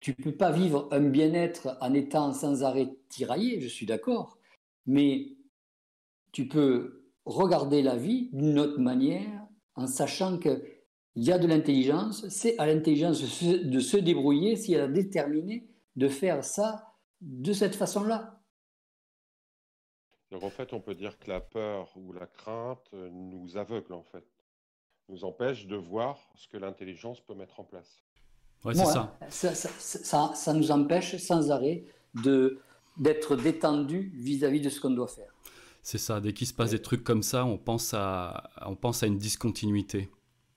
Tu ne peux pas vivre un bien-être en étant sans arrêt tiraillé, je suis d'accord, mais tu peux regarder la vie d'une autre manière en sachant qu'il y a de l'intelligence, c'est à l'intelligence de se débrouiller si elle a déterminé de faire ça de cette façon-là. Donc en fait, on peut dire que la peur ou la crainte nous aveugle en fait, nous empêche de voir ce que l'intelligence peut mettre en place. Ouais, c'est ça. Ça, ça. nous empêche sans arrêt de d'être détendu vis-à-vis de ce qu'on doit faire. C'est ça. Dès qu'il se passe des trucs comme ça, on pense à on pense à une discontinuité.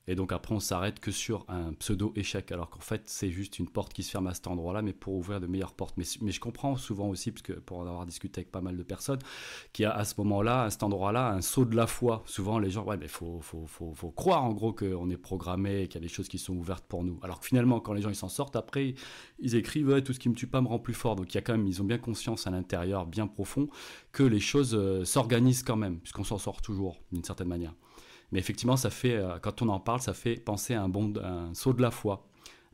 Et donc après, on s'arrête que sur un pseudo-échec, alors qu'en fait, c'est juste une porte qui se ferme à cet endroit-là, mais pour ouvrir de meilleures portes. Mais, je comprends souvent aussi, parce que pour en avoir discuté avec pas mal de personnes, qu'il y a à ce moment-là, à cet endroit-là, un saut de la foi. Souvent, les gens, ouais, mais faut, faut, faut, faut croire en gros qu'on est programmé, qu'il y a des choses qui sont ouvertes pour nous. Alors que finalement, quand les gens ils s'en sortent, après, ils écrivent, ouais, tout ce qui me tue pas me rend plus fort. Donc il y a quand même, ils ont bien conscience à l'intérieur, bien profond, que les choses euh, s'organisent quand même, puisqu'on s'en sort toujours, d'une certaine manière. Mais effectivement, ça fait, euh, quand on en parle, ça fait penser à un, bon, un saut de la foi.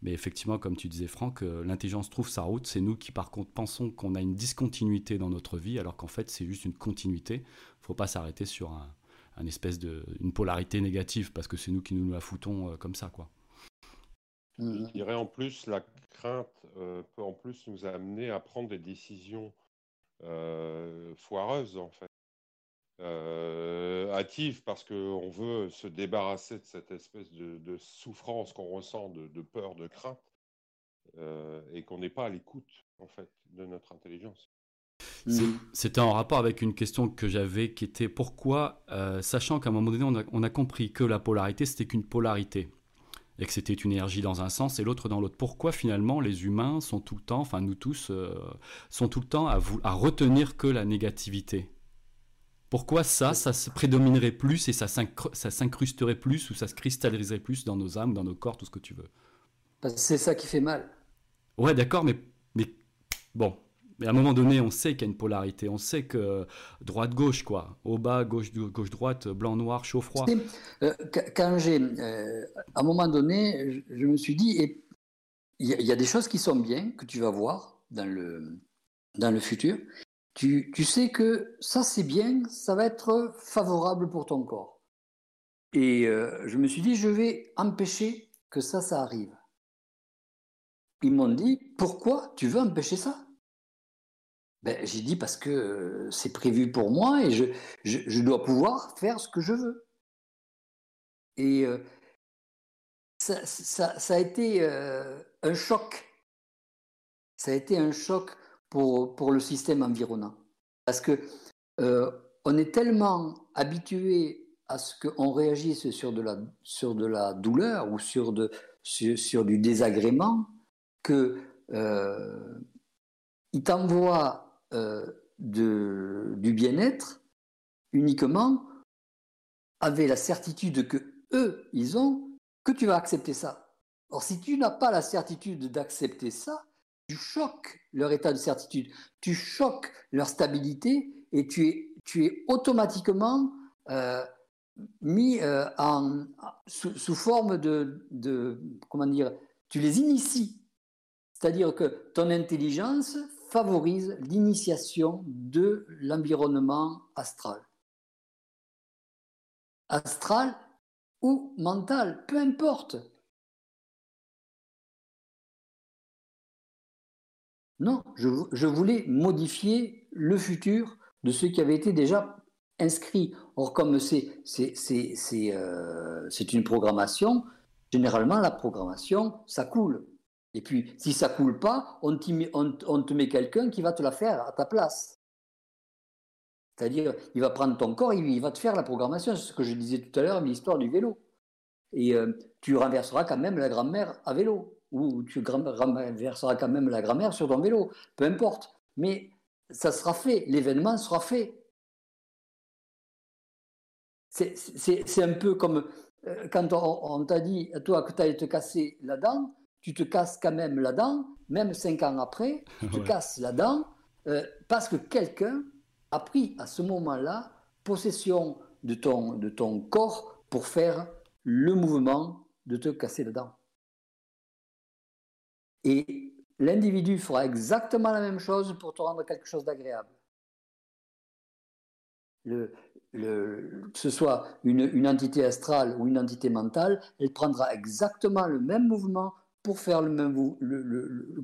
Mais effectivement, comme tu disais, Franck, euh, l'intelligence trouve sa route. C'est nous qui, par contre, pensons qu'on a une discontinuité dans notre vie, alors qu'en fait, c'est juste une continuité. Il ne faut pas s'arrêter sur un, espèce de, une polarité négative, parce que c'est nous qui nous la foutons euh, comme ça, quoi. Je dirais en plus, la crainte peut en plus nous amener à prendre des décisions foireuses, en fait euh, hâtive parce qu'on veut se débarrasser de cette espèce de, souffrance qu'on ressent, de, peur, de crainte, euh, et qu'on n'est pas à l'écoute en fait de notre intelligence. C'était en rapport avec une question que j'avais qui était pourquoi, euh, sachant qu'à un moment donné on a, on a compris que la polarité c'était qu'une polarité et que c'était une énergie dans un sens et l'autre dans l'autre. Pourquoi finalement les humains sont tout le temps, enfin nous tous, euh, sont tout le temps à, à retenir que la négativité? Pourquoi ça, ça se prédominerait plus et ça s'incrusterait plus ou ça se cristalliserait plus dans nos âmes, dans nos corps, tout ce que tu veux? C'est ça qui fait mal. Ouais, d'accord, mais, mais bon. Mais à un moment donné, on sait qu'il y a une polarité. On sait que droite-gauche, quoi. Au bas, gauche-droite, blanc-noir, chaud-froid. Euh, quand j'ai. Euh, à un moment donné, je, me suis dit, il y, y, a des choses qui sont bien, que tu vas voir dans le, dans le futur tu, sais que ça c'est bien, ça va être favorable pour ton corps. Et euh, je me suis dit, je vais empêcher que ça, ça arrive. Ils m'ont dit, pourquoi tu veux empêcher ça? Ben, J'ai dit, parce que euh, c'est prévu pour moi et je, dois pouvoir faire ce que je veux. Et euh, ça, ça, a été un choc. Ça a été un choc pour, pour le système environnant. Parce que euh, on est tellement habitué à ce qu'on réagisse sur de, la, sur de la douleur ou sur, de, sur, du désagrément que euh, il euh, du bien-être uniquement avec la certitude que eux, ils ont, que tu vas accepter ça. Or, si tu n'as pas la certitude d'accepter ça, tu choques leur état de certitude, tu choques leur stabilité et tu es, tu es automatiquement euh, mis euh, en, sous, forme de, comment dire, tu les inities. C'est-à-dire que ton intelligence favorise l'initiation de l'environnement astral. Astral, ou mentale, peu importe. Non, je, voulais modifier le futur de ce qui avait été déjà inscrit. Or, comme c'est euh, une programmation, généralement, la programmation, ça coule. Et puis, si ça coule pas, on, te met quelqu'un qui va te la faire à ta place. C'est-à-dire, il va prendre ton corps, il, va te faire la programmation, c'est ce que je disais tout à l'heure, l'histoire du vélo. Et euh, tu renverseras quand même la grand-mère à vélo ou tu verseras quand même la grammaire sur ton vélo, peu importe. Mais ça sera fait, l'événement sera fait. C'est un peu comme euh, quand on, t'a dit, toi, que tu allais te casser la dent, tu te casses quand même la dent, même cinq ans après, tu te casses la dent, euh, parce que quelqu'un a pris à ce moment-là possession de ton, de ton corps pour faire le mouvement de te casser la dent. Et l'individu fera exactement la même chose pour te rendre quelque chose d'agréable. que ce soit une, entité astrale ou une entité mentale, elle prendra exactement le même mouvement pour, faire le même,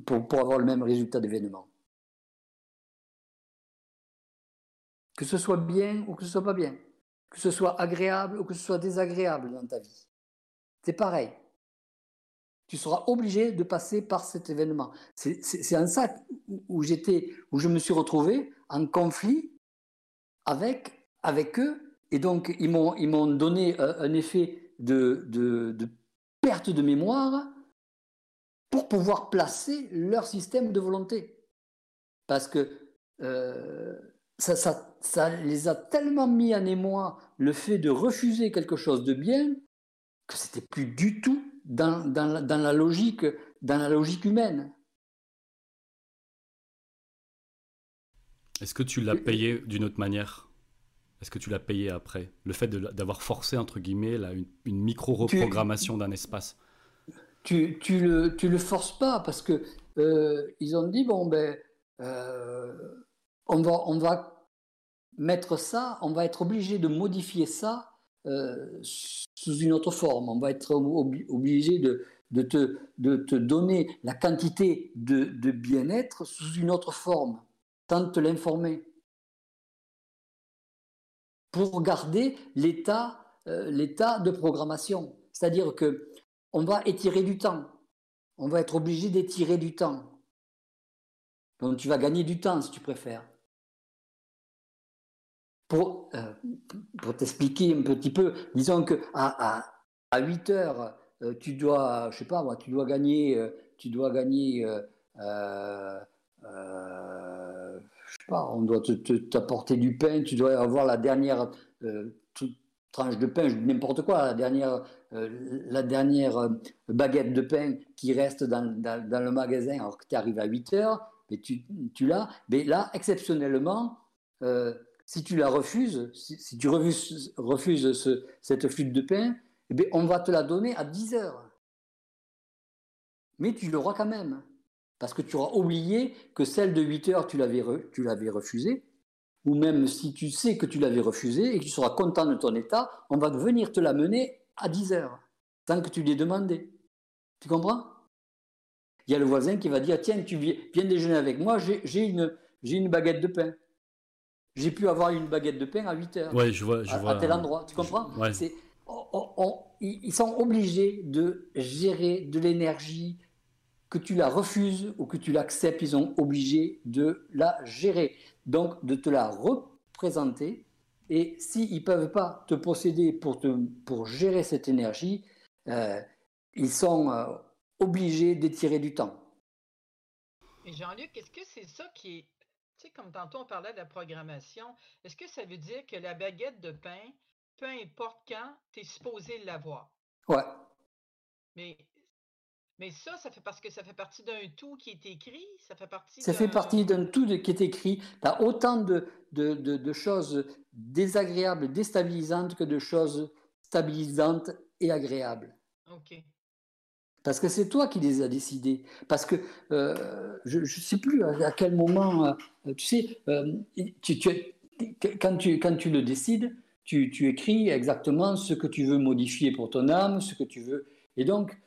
pour, avoir le même résultat d'événement. Que ce soit bien ou que ce soit pas bien, que ce soit agréable ou que ce soit désagréable dans ta vie. C'est pareil tu seras obligé de passer par cet événement. C'est en ça où j'étais, où je me suis retrouvé en conflit avec, avec eux, et donc ils m'ont donné euh, un, effet de, de, perte de mémoire pour pouvoir placer leur système de volonté. Parce que euh, ça, ça, ça les a tellement mis en émoi le fait de refuser quelque chose de bien que c'était plus du tout dans, dans, la logique, dans la logique humaine. Est-ce que tu l'as payé d'une autre manière? Est-ce que tu l'as payé après? Le fait d'avoir forcé, entre guillemets, là, une, micro-reprogrammation d'un espace. Tu, tu, le, tu le forces pas parce que euh, ils ont dit bon ben euh, on va on va mettre ça, on va être obligé de modifier ça euh, sous une autre forme. On va être obligé de, te, donner la quantité de, bien-être sous une autre forme, sans te l'informer. Pour garder l'état euh, l'état de programmation. C'est-à-dire que on va étirer du temps. On va être obligé d'étirer du temps. Donc tu vas gagner du temps si tu préfères pour, euh, pour t'expliquer un petit peu, disons que à, à, à 8 heures, euh, tu dois, je sais pas tu dois gagner, euh, tu dois gagner, je sais pas, on doit t'apporter du pain, tu dois avoir la dernière tranche de pain, n'importe quoi, la dernière, la dernière baguette de pain qui reste dans, dans, le magasin alors que tu arrives à 8 heures, et tu, tu l'as, mais là, exceptionnellement, si tu la refuses, si, tu refuses, cette flûte de pain, eh on va te la donner à 10 heures. Mais tu l'auras quand même. Parce que tu auras oublié que celle de 8 heures, tu l'avais, refusée. Ou même si tu sais que tu l'avais refusée et que tu seras content de ton état, on va venir te la mener à 10 heures, tant que tu l'aies demandé. Tu comprends? Il y a le voisin qui va dire Tiens, tu viens, déjeuner avec moi, j'ai une baguette de pain j'ai pu avoir une baguette de pain à 8 heures. Ouais, je vois, je à, vois. À tel endroit, tu comprends? Ils sont obligés de gérer de l'énergie, que tu la refuses ou que tu l'acceptes, ils sont obligés de la gérer. Donc, de te la représenter. Et s'ils ne peuvent pas te posséder pour, te, pour gérer cette énergie, euh, ils sont euh, obligés d'étirer du temps. Et Jean-Luc, est-ce que c'est ça qui est tu sais, comme tantôt on parlait de la programmation, est-ce que ça veut dire que la baguette de pain, peu importe quand, tu es supposé l'avoir? Ouais. Mais, mais ça, ça fait parce que ça fait partie d'un tout qui est écrit, ça fait partie Ça fait partie d'un tout qui est écrit. Tu as autant de, de, de, choses désagréables, déstabilisantes que de choses stabilisantes et agréables. OK. Parce que c'est toi qui les as décidés. Parce que euh, je ne sais plus à, quel moment, euh, tu sais, euh, quand, tu, quand tu le décides, tu, écris exactement ce que tu veux modifier pour ton âme, ce que tu veux. Et donc,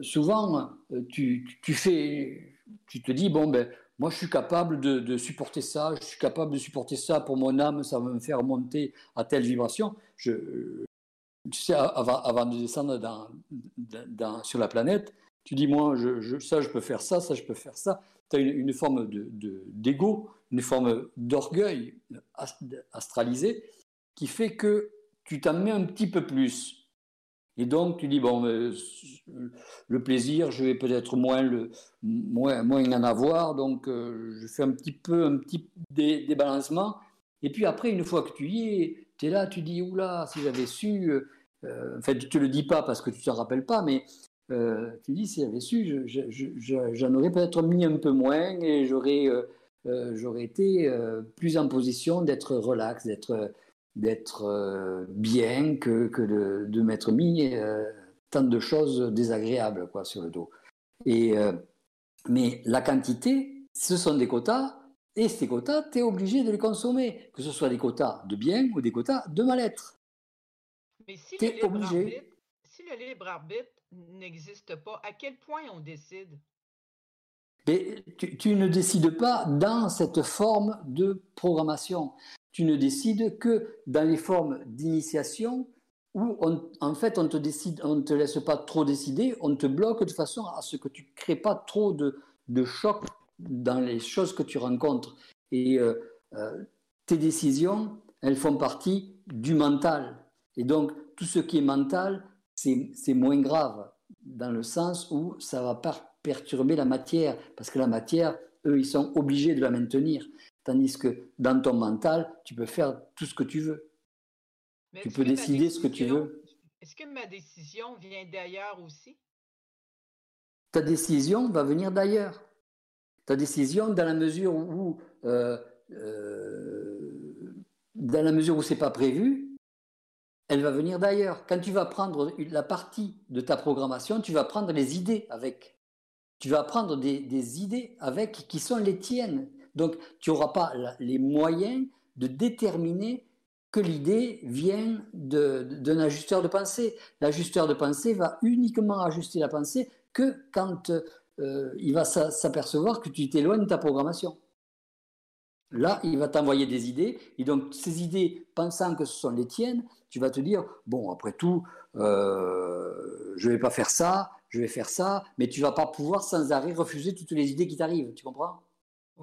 souvent, tu, tu, fais, tu te dis, bon, ben, moi, je suis capable de, de, supporter ça, je suis capable de supporter ça pour mon âme, ça va me faire monter à telle vibration. Je, tu sais, avant, de descendre sur la planète, tu dis, moi, ça, je peux faire ça, ça, je peux faire ça. Tu as une, forme d'ego, de, une forme d'orgueil astralisé qui fait que tu t'en mets un petit peu plus. Et donc, tu dis, bon, le plaisir, je vais peut-être moins, moins en avoir, donc euh, je fais un petit peu un petit débalancement. Et puis après, une fois que tu y es, tu es là, tu dis, oula, si j'avais su, euh, euh, en fait, tu te le dis pas parce que tu ne te rappelles pas, mais euh, tu dis, si j'avais su, j'en aurais peut-être mis un peu moins et j'aurais euh, été plus en position d'être relax, d'être d'être bien que, que de, de m'être mis tant de choses désagréables quoi, sur le dos. Et, mais la quantité, ce sont des quotas, et ces quotas, tu es obligé de les consommer, que ce soit des quotas de bien ou des quotas de mal-être. Mais si le, libre arbitre, si le libre arbitre n'existe pas, à quel point on décide? Mais tu, ne décides pas dans cette forme de programmation. Tu ne décides que dans les formes d'initiation où en fait on te décide, on ne te laisse pas trop décider, on te bloque de façon à ce que tu ne crées pas trop de, de choc dans les choses que tu rencontres. Et euh, euh, tes décisions, elles font partie du mental. Et donc, tout ce qui est mental, c'est moins grave, dans le sens où ça ne va pas perturber la matière, parce que la matière, eux, ils sont obligés de la maintenir. Tandis que dans ton mental, tu peux faire tout ce que tu veux. tu peux décider ce que tu veux. Est-ce que ma décision vient d'ailleurs aussi? Ta décision va venir d'ailleurs. Ta décision, dans la mesure où, euh, euh, dans la mesure où c'est pas prévu, elle va venir d'ailleurs. Quand tu vas prendre la partie de ta programmation, tu vas prendre les idées avec. Tu vas prendre des, idées avec qui sont les tiennes. Donc, tu n'auras pas les moyens de déterminer que l'idée vient d'un ajusteur de pensée. L'ajusteur de pensée va uniquement ajuster la pensée que quand euh, il va s'apercevoir que tu t'éloignes de ta programmation. Là, il va t'envoyer des idées, et donc ces idées, pensant que ce sont les tiennes, tu vas te dire, bon, après tout, euh, je ne vais pas faire ça, je vais faire ça, mais tu vas pas pouvoir sans arrêt refuser toutes les idées qui t'arrivent, tu comprends?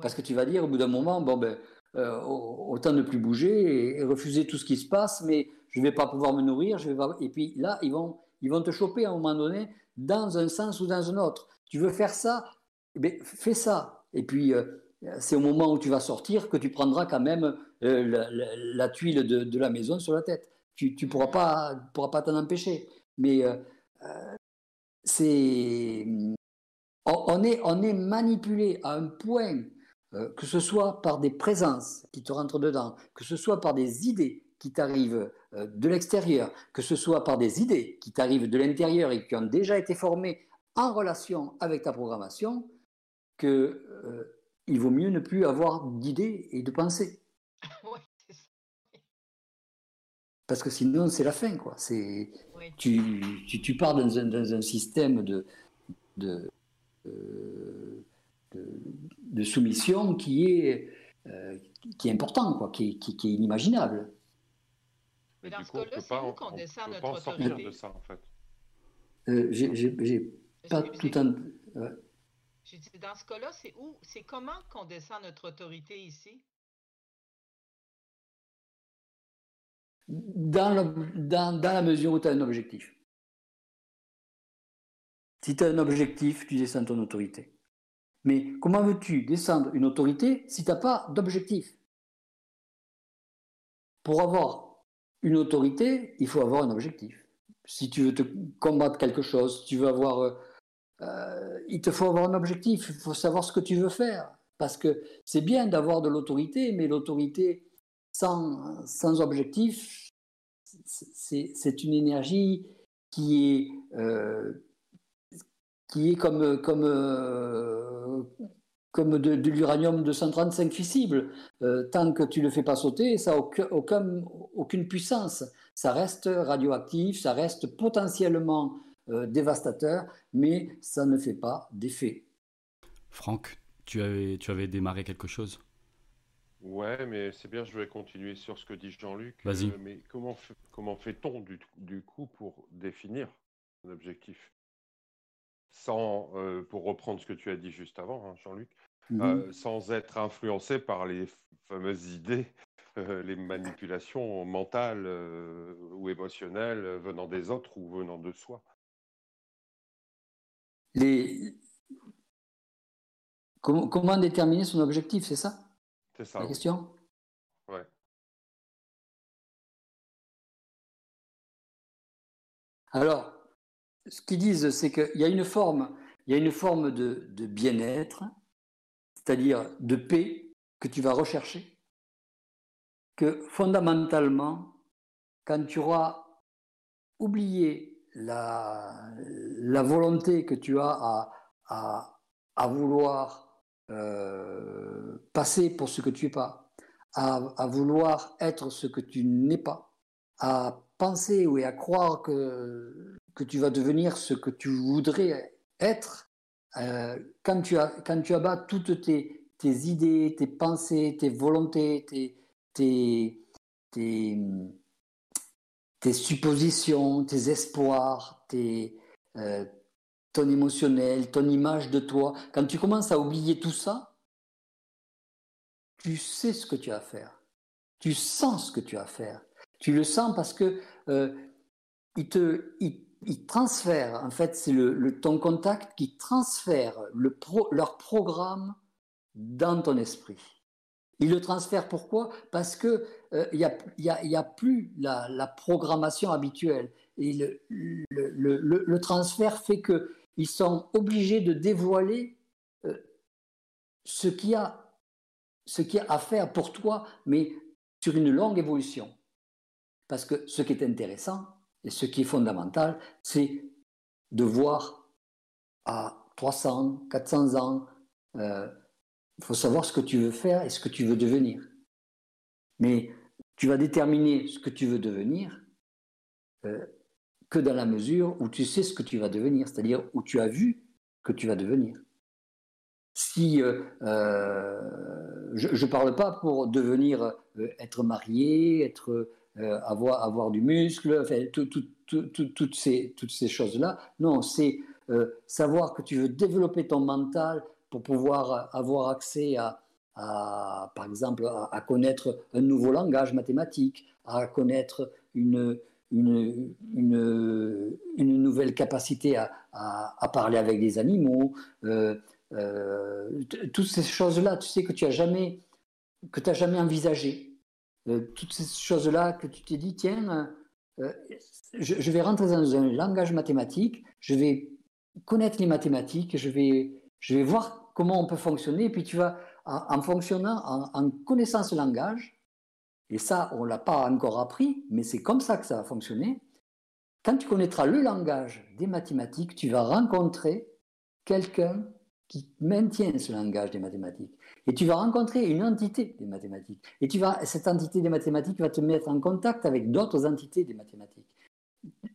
Parce que tu vas dire au bout d'un moment, bon, ben, euh, autant ne plus bouger et, refuser tout ce qui se passe, mais je ne vais pas pouvoir me nourrir, je vais et puis là, ils vont, ils vont te choper à un moment donné dans un sens ou dans un autre. Tu veux faire ça, fais ça. Et puis, euh, c'est au moment où tu vas sortir que tu prendras quand même euh, la, tuile de, la maison sur la tête. Tu ne pourras pas pourras pas t'en empêcher. Mais euh, c'est on, est, on est manipulé à un point, que ce soit par des présences qui te rentrent dedans, que ce soit par des idées qui t'arrivent de l'extérieur, que ce soit par des idées qui t'arrivent de l'intérieur et qui ont déjà été formées en relation avec ta programmation, que il vaut mieux ne plus avoir d'idées et de pensées. (laughs) Parce que sinon, c'est la fin. Quoi. C'est, tu, tu, tu, pars dans un, dans un système de, de, euh, de, soumission qui est, euh, qui est important, quoi, qui, qui, qui est inimaginable. Mais dans ce cas-là, c'est où qu'on descend notre autorité de ça, en fait. Euh, j'ai pas tout un... J'ai dit, dans ce cas-là, c'est où, c'est comment qu'on descend notre autorité ici? Dans, dans, dans la mesure où tu as un objectif. Si tu as un objectif, tu descends ton autorité. Mais comment veux-tu descendre une autorité si tu n'as pas d'objectif? Pour avoir une autorité, il faut avoir un objectif. Si tu veux te combattre quelque chose, si tu veux avoir euh, euh, il te faut avoir un objectif, il faut savoir ce que tu veux faire. Parce que c'est bien d'avoir de l'autorité, mais l'autorité sans, sans objectif, c'est une énergie qui est, euh, qui est comme, comme, euh, comme de, l'uranium 235 fissible. tant que tu ne le fais pas sauter, ça n'a aucun, aucune puissance. Ça reste radioactif, ça reste potentiellement euh, dévastateur, mais ça ne fait pas d'effet. Franck, tu avais, tu avais démarré quelque chose? Ouais, mais c'est bien, je vais continuer sur ce que dit Jean-Luc. Vas-y. Euh, mais comment, comment fait-on du, du, coup pour définir un objectif? Sans, euh, pour reprendre ce que tu as dit juste avant, hein, Jean-Luc, mhm. euh, sans être influencé par les fameuses idées, les manipulations mentales ou émotionnelles venant des autres ou venant de soi. Les... Comment, comment déterminer son objectif, c'est ça? C'est ça. La question? Ouais. Alors, ce qu'ils disent, c'est qu'il y a une forme, il y a une forme de, de bien-être, c'est-à-dire de paix que tu vas rechercher, que fondamentalement, quand tu auras oublié la, la volonté que tu as à, à, vouloir euh, passer pour ce que tu es pas, à, vouloir être ce que tu n'es pas, à penser ou à croire que, que tu vas devenir ce que tu voudrais être, euh, quand, tu as, quand tu abats toutes tes, tes idées, tes pensées, tes volontés, tes, tes, tes, tes suppositions, tes espoirs, tes, euh, ton émotionnel, ton image de toi, quand tu commences à oublier tout ça, tu sais ce que tu as à faire. Tu sens ce que tu as à faire. Tu le sens parce que euh, il te, transfère, en fait, c'est le, ton contact qui transfère le leur programme dans ton esprit. Il le transfère pourquoi? Parce que euh, il n'y a, y a, plus la, programmation habituelle. Et le, le, le transfert fait que ils sont obligés de dévoiler euh, ce qu'il y qu'il y a à faire pour toi, mais sur une longue évolution. Parce que ce qui est intéressant et ce qui est fondamental, c'est de voir à 300, 400 ans, euh, il faut savoir ce que tu veux faire et ce que tu veux devenir. Mais tu vas déterminer ce que tu veux devenir euh, que dans la mesure où tu sais ce que tu vas devenir, c'est-à-dire où tu as vu que tu vas devenir. Si euh, euh, je ne parle pas pour devenir, euh, être marié, être, avoir, avoir du muscle, toutes ces, toutes ces choses-là. Non, c'est savoir que tu veux développer ton mental pour pouvoir avoir accès à par exemple, à connaître un nouveau langage mathématique, à connaître une, une, une, nouvelle capacité à, à, parler avec des animaux, euh, euh, toutes ces choses-là, tu sais que tu as jamais que jamais envisagé, euh, toutes ces choses-là que tu t'es dit tiens, je, vais rentrer dans un langage mathématique, je vais connaître les mathématiques, je vais je vais voir comment on peut fonctionner, et puis tu vas en, fonctionnant, en connaissant ce langage, et ça, on ne l'a pas encore appris, mais c'est comme ça que ça va fonctionner. Quand tu connaîtras le langage des mathématiques, tu vas rencontrer quelqu'un qui maintient ce langage des mathématiques. Et tu vas rencontrer une entité des mathématiques. Et tu vas, cette entité des mathématiques va te mettre en contact avec d'autres entités des mathématiques.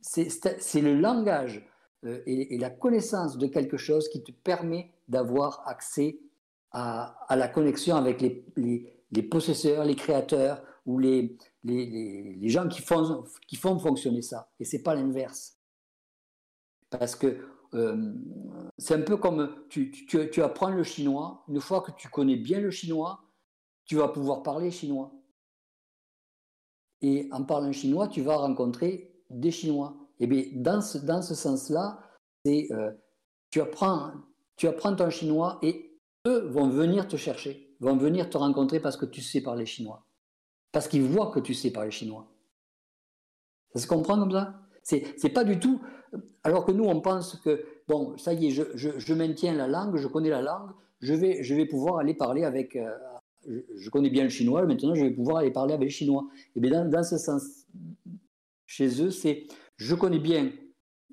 C'est le langage euh, et, la connaissance de quelque chose qui te permet d'avoir accès à, la connexion avec les possesseurs, les créateurs, ou les, gens qui font, fonctionner ça. Et c'est pas l'inverse. Parce que euh, c'est un peu comme tu, apprends le chinois. Une fois que tu connais bien le chinois, tu vas pouvoir parler chinois. Et en parlant chinois, tu vas rencontrer des Chinois. Et bien, dans ce, dans ce sens-là, c'est euh, tu, apprends, tu apprends ton chinois et eux vont venir te chercher, vont venir te rencontrer parce que tu sais parler chinois. Parce qu'ils voient que tu sais parler chinois. Ça se comprend comme ça? C'est pas du tout. Alors que nous, on pense que, bon, ça y est, je, maintiens la langue, je connais la langue, je vais, pouvoir aller parler avec. Euh, je, connais bien le chinois, maintenant je vais pouvoir aller parler avec les chinois. Et bien, dans, ce sens, chez eux, c'est je connais bien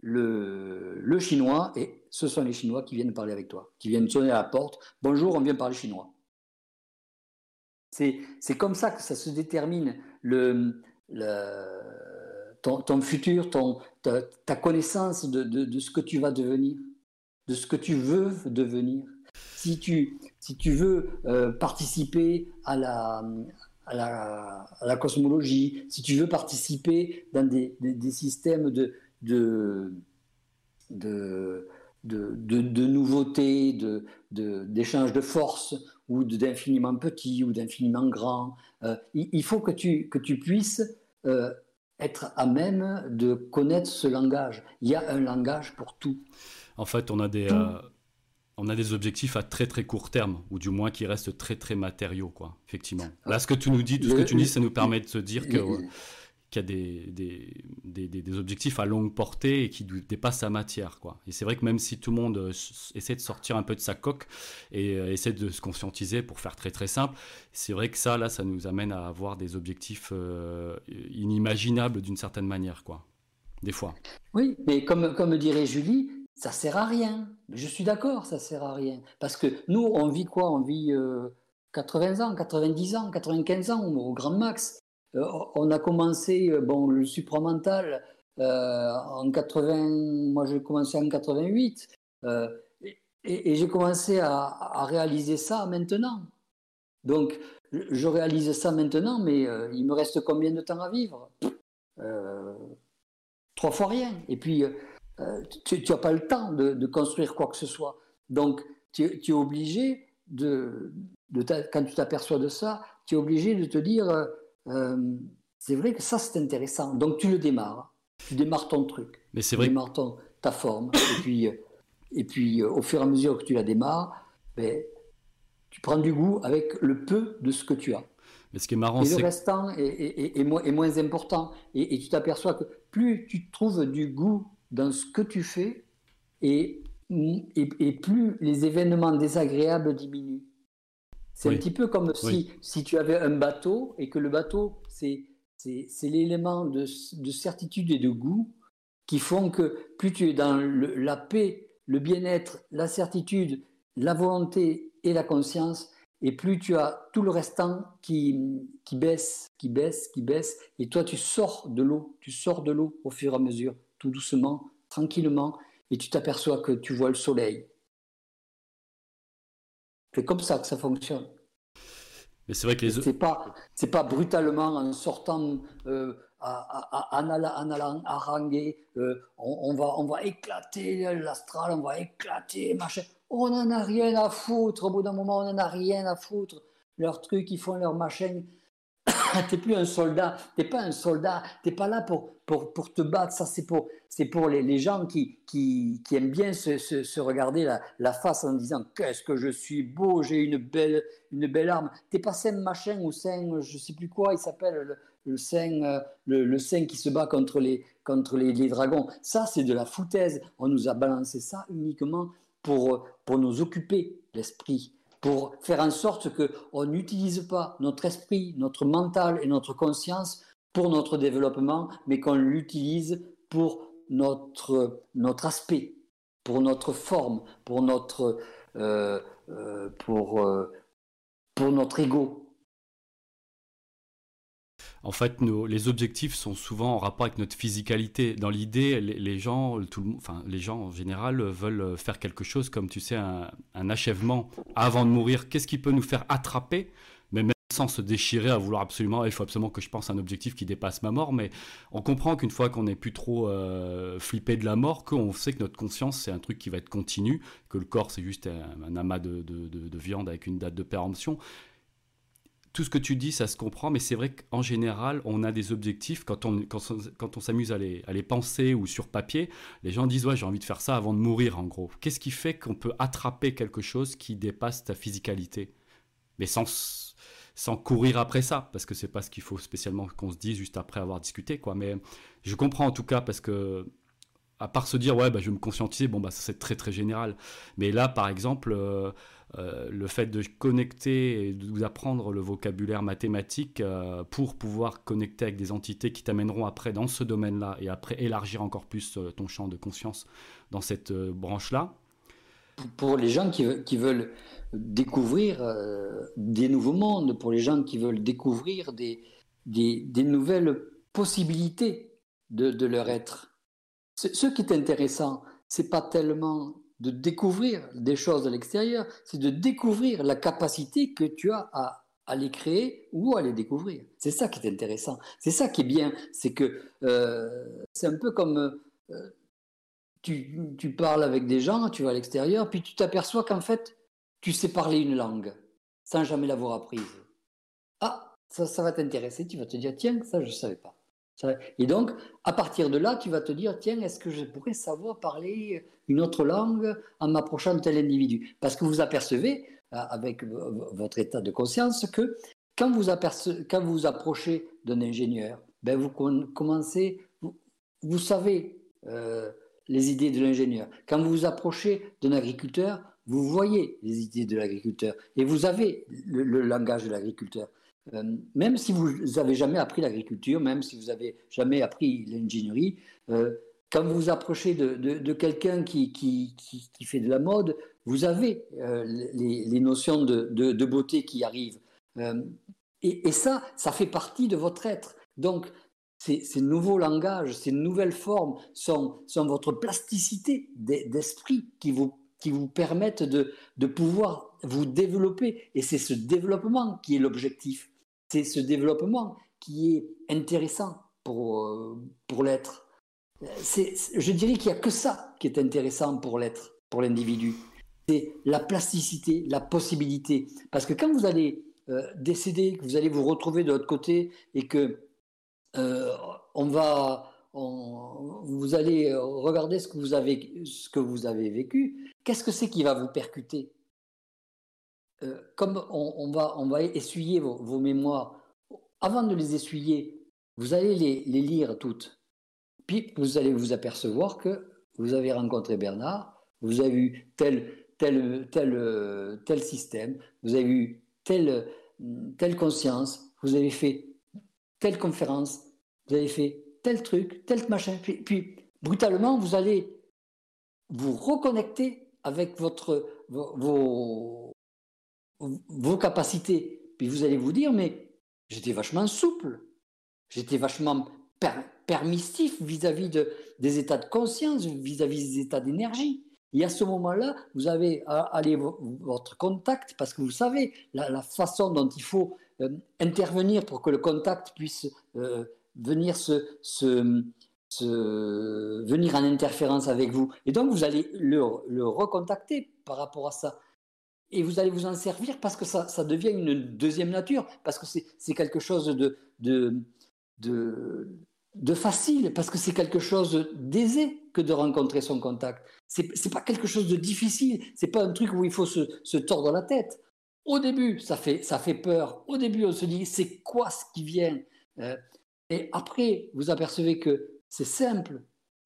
le chinois et ce sont les chinois qui viennent parler avec toi, qui viennent sonner à la porte. Bonjour, on vient parler chinois. C'est comme ça que ça se détermine le, ton, futur, ton, ta, connaissance de, ce que tu vas devenir, de ce que tu veux devenir. Si tu, si tu veux euh, participer à la, à la, cosmologie, si tu veux participer dans des, systèmes de, de, de, de, nouveautés, d'échanges de, force, ou d'infiniment petit, ou d'infiniment grand, euh, il, faut que tu, que tu puisses euh, être à même de connaître ce langage. Il y a un langage pour tout. En fait, on a des, euh, on a des objectifs à très très court terme, ou du moins qui restent très très matériaux, quoi. Effectivement. Là, ce que tu nous dis, tout ce que tu dis, ça nous permet de se dire que qu'il y a des, des, des, des, objectifs à longue portée et qui dépassent la matière. Quoi. Et c'est vrai que même si tout le monde euh, essaie de sortir un peu de sa coque et euh, essaie de se conscientiser pour faire très très simple, c'est vrai que ça, là, ça nous amène à avoir des objectifs euh, inimaginables d'une certaine manière, quoi. Des fois. Oui, mais comme, comme dirait Julie, ça sert à rien. Je suis d'accord, ça sert à rien. Parce que nous, on vit quoi? On vit 80 ans, 90 ans, 95 ans au grand max. Euh, on a commencé, euh, bon, le supramental euh, en 80, moi j'ai commencé en 88, et, j'ai commencé à, réaliser ça maintenant. Donc, je réalise ça maintenant, mais il me reste combien de temps à vivre? Trois fois rien. Et puis, tu n'as pas le temps de, construire quoi que ce soit. Donc, tu, es obligé de, quand tu t'aperçois de ça, tu es obligé de te dire euh, c'est vrai que ça, c'est intéressant. Donc, tu le démarres. Tu démarres ton truc. Mais c'est vrai. Tu démarres ta forme. et puis, et puis euh, au fur et à mesure que tu la démarres, ben, tu prends du goût avec le peu de ce que tu as. Mais ce qui est marrant, et le restant est, est, moins, important. Et, tu t'aperçois que plus tu trouves du goût dans ce que tu fais, et, et, plus les événements désagréables diminuent. C'est un petit peu comme si, si tu avais un bateau et que le bateau, c'est l'élément de, de, certitude et de goût qui font que plus tu es dans la paix, le bien-être, la certitude, la volonté et la conscience, et plus tu as tout le restant qui, qui baisse, qui baisse, qui baisse, et toi tu sors de l'eau, tu sors de l'eau au fur et à mesure, tout doucement, tranquillement, et tu t'aperçois que tu vois le soleil, c'est comme ça que ça fonctionne. Mais c'est vrai que les c'est pas c'est pas brutalement en sortant euh, en, allant, haranguer euh, on, va on va éclater l'astral, on va éclater machin. On n'en a rien à foutre. Au bout d'un moment, on n'en a rien à foutre. Leurs trucs, ils font leur machin. (coughs) t'es plus un soldat, t'es pas un soldat, t'es pas là pour, pour, pour te battre, ça c'est pour, c'est pour les, les gens qui, qui, qui, aiment bien se, se, regarder la, la, face en disant qu'est-ce que je suis beau, j'ai une belle, une belle arme. T'es pas Saint Machin ou Saint, je sais plus quoi, il s'appelle le, Saint, euh, le, Saint qui se bat contre les, contre les, les dragons. Ça c'est de la foutaise, on nous a balancé ça uniquement pour, pour nous occuper l'esprit pour faire en sorte qu'on n'utilise pas notre esprit, notre mental et notre conscience pour notre développement, mais qu'on l'utilise pour notre, aspect, pour notre forme, pour notre, euh, euh, euh, pour notre ego, en fait, les objectifs sont souvent en rapport avec notre physicalité. Dans l'idée, les, gens, tout le, enfin, les gens en général veulent faire quelque chose comme, tu sais, un, achèvement avant de mourir. Qu'est-ce qui peut nous faire attraper? Mais même sans se déchirer à vouloir absolument, il faut absolument que je pense à un objectif qui dépasse ma mort, mais on comprend qu'une fois qu'on n'est plus trop euh, flippé de la mort, qu'on sait que notre conscience c'est un truc qui va être continu, que le corps c'est juste un, amas de, de, viande avec une date de péremption, tout ce que tu dis, ça se comprend, mais c'est vrai qu'en général, on a des objectifs. Quand on, s'amuse à les, penser ou sur papier, les gens disent Ouais, j'ai envie de faire ça avant de mourir, en gros. Qu'est-ce qui fait qu'on peut attraper quelque chose qui dépasse ta physicalité? Mais sans, sans courir après ça, parce que c'est pas ce qu'il faut spécialement qu'on se dise juste après avoir discuté, quoi. Mais je comprends en tout cas, parce que à part se dire ouais bah, je vais me conscientiser bon bah ça c'est très très général mais là par exemple euh, euh, le fait de connecter et d'apprendre le vocabulaire mathématique euh, pour pouvoir connecter avec des entités qui t'amèneront après dans ce domaine-là et après élargir encore plus euh, ton champ de conscience dans cette branche-là. Pour les gens qui, veulent découvrir des nouveaux mondes, pour les gens qui veulent découvrir des, nouvelles possibilité de, leur être. Ce qui est intéressant, c'est pas tellement de découvrir des choses à l'extérieur, c'est de découvrir la capacité que tu as à, les créer ou à les découvrir. C'est ça qui est intéressant. C'est ça qui est bien. C'est que euh, c'est un peu comme euh, tu, tu, parles avec des gens, tu vas à l'extérieur, puis tu t'aperçois qu'en fait, tu sais parler une langue sans jamais l'avoir apprise. Ah, ça, ça va t'intéresser. Tu vas te dire, tiens, ça, je ne savais pas. Et donc, à partir de là, tu vas te dire, tiens, est-ce que je pourrais savoir parler une autre langue en m'approchant de tel individu? Parce que vous apercevez, euh, avec votre état de conscience, que quand vous, vous approchez d'un ingénieur, ben vous commencez, vous, savez euh, les idées de l'ingénieur. Quand vous vous approchez d'un agriculteur, vous voyez les idées de l'agriculteur et vous avez le langage de l'agriculteur. Euh, même si vous n'avez jamais appris l'agriculture, même si vous n'avez jamais appris l'ingénierie, euh, quand vous vous approchez de, quelqu'un qui, qui, fait de la mode, vous avez euh, les, notions de, beauté qui arrivent. Et, ça, ça fait partie de votre être. Donc, ces, nouveaux langages, ces nouvelles formes sont, sont votre plasticité d'esprit qui vous, qui vous permettent de, de pouvoir vous développer. Et c'est ce développement qui est l'objectif c'est ce développement qui est intéressant pour, euh, pour l'être. Je dirais qu'il n'y a que ça qui est intéressant pour l'être, pour l'individu. C'est la plasticité, la possibilité. Parce que quand vous allez euh, décéder, que vous allez vous retrouver de l'autre côté et que euh, on va, vous allez regarder ce que vous avez, ce que vous avez vécu, qu'est-ce que c'est qui va vous percuter? Euh, comme on, va, essuyer vos, mémoires, avant de les essuyer, vous allez les, lire toutes. Puis vous allez vous apercevoir que vous avez rencontré Bernard, vous avez eu tel, tel, tel, tel système, vous avez eu telle, conscience, vous avez fait telle conférence, vous avez fait tel truc, tel machin. Puis, puis brutalement, vous allez vous reconnecter avec votre, vos capacités. Puis vous allez vous dire, mais j'étais vachement souple, j'étais vachement permissif vis-à-vis de, des états de conscience, vis-à-vis des états d'énergie. Et à ce moment-là, vous avez allé votre contact, parce que vous savez la, façon dont il faut euh, intervenir pour que le contact puisse euh, venir, se, venir en interférence avec vous. Et donc, vous allez le, le recontacter par rapport à ça et vous allez vous en servir parce que ça, devient une deuxième nature, parce que c'est quelque chose de, facile, parce que c'est quelque chose d'aisé que de rencontrer son contact. C'est pas quelque chose de difficile, c'est pas un truc où il faut se, se, tordre la tête. Au début, ça fait, ça fait peur. Au début, on se dit, c'est quoi ce qui vient euh, Et après, vous apercevez que c'est simple.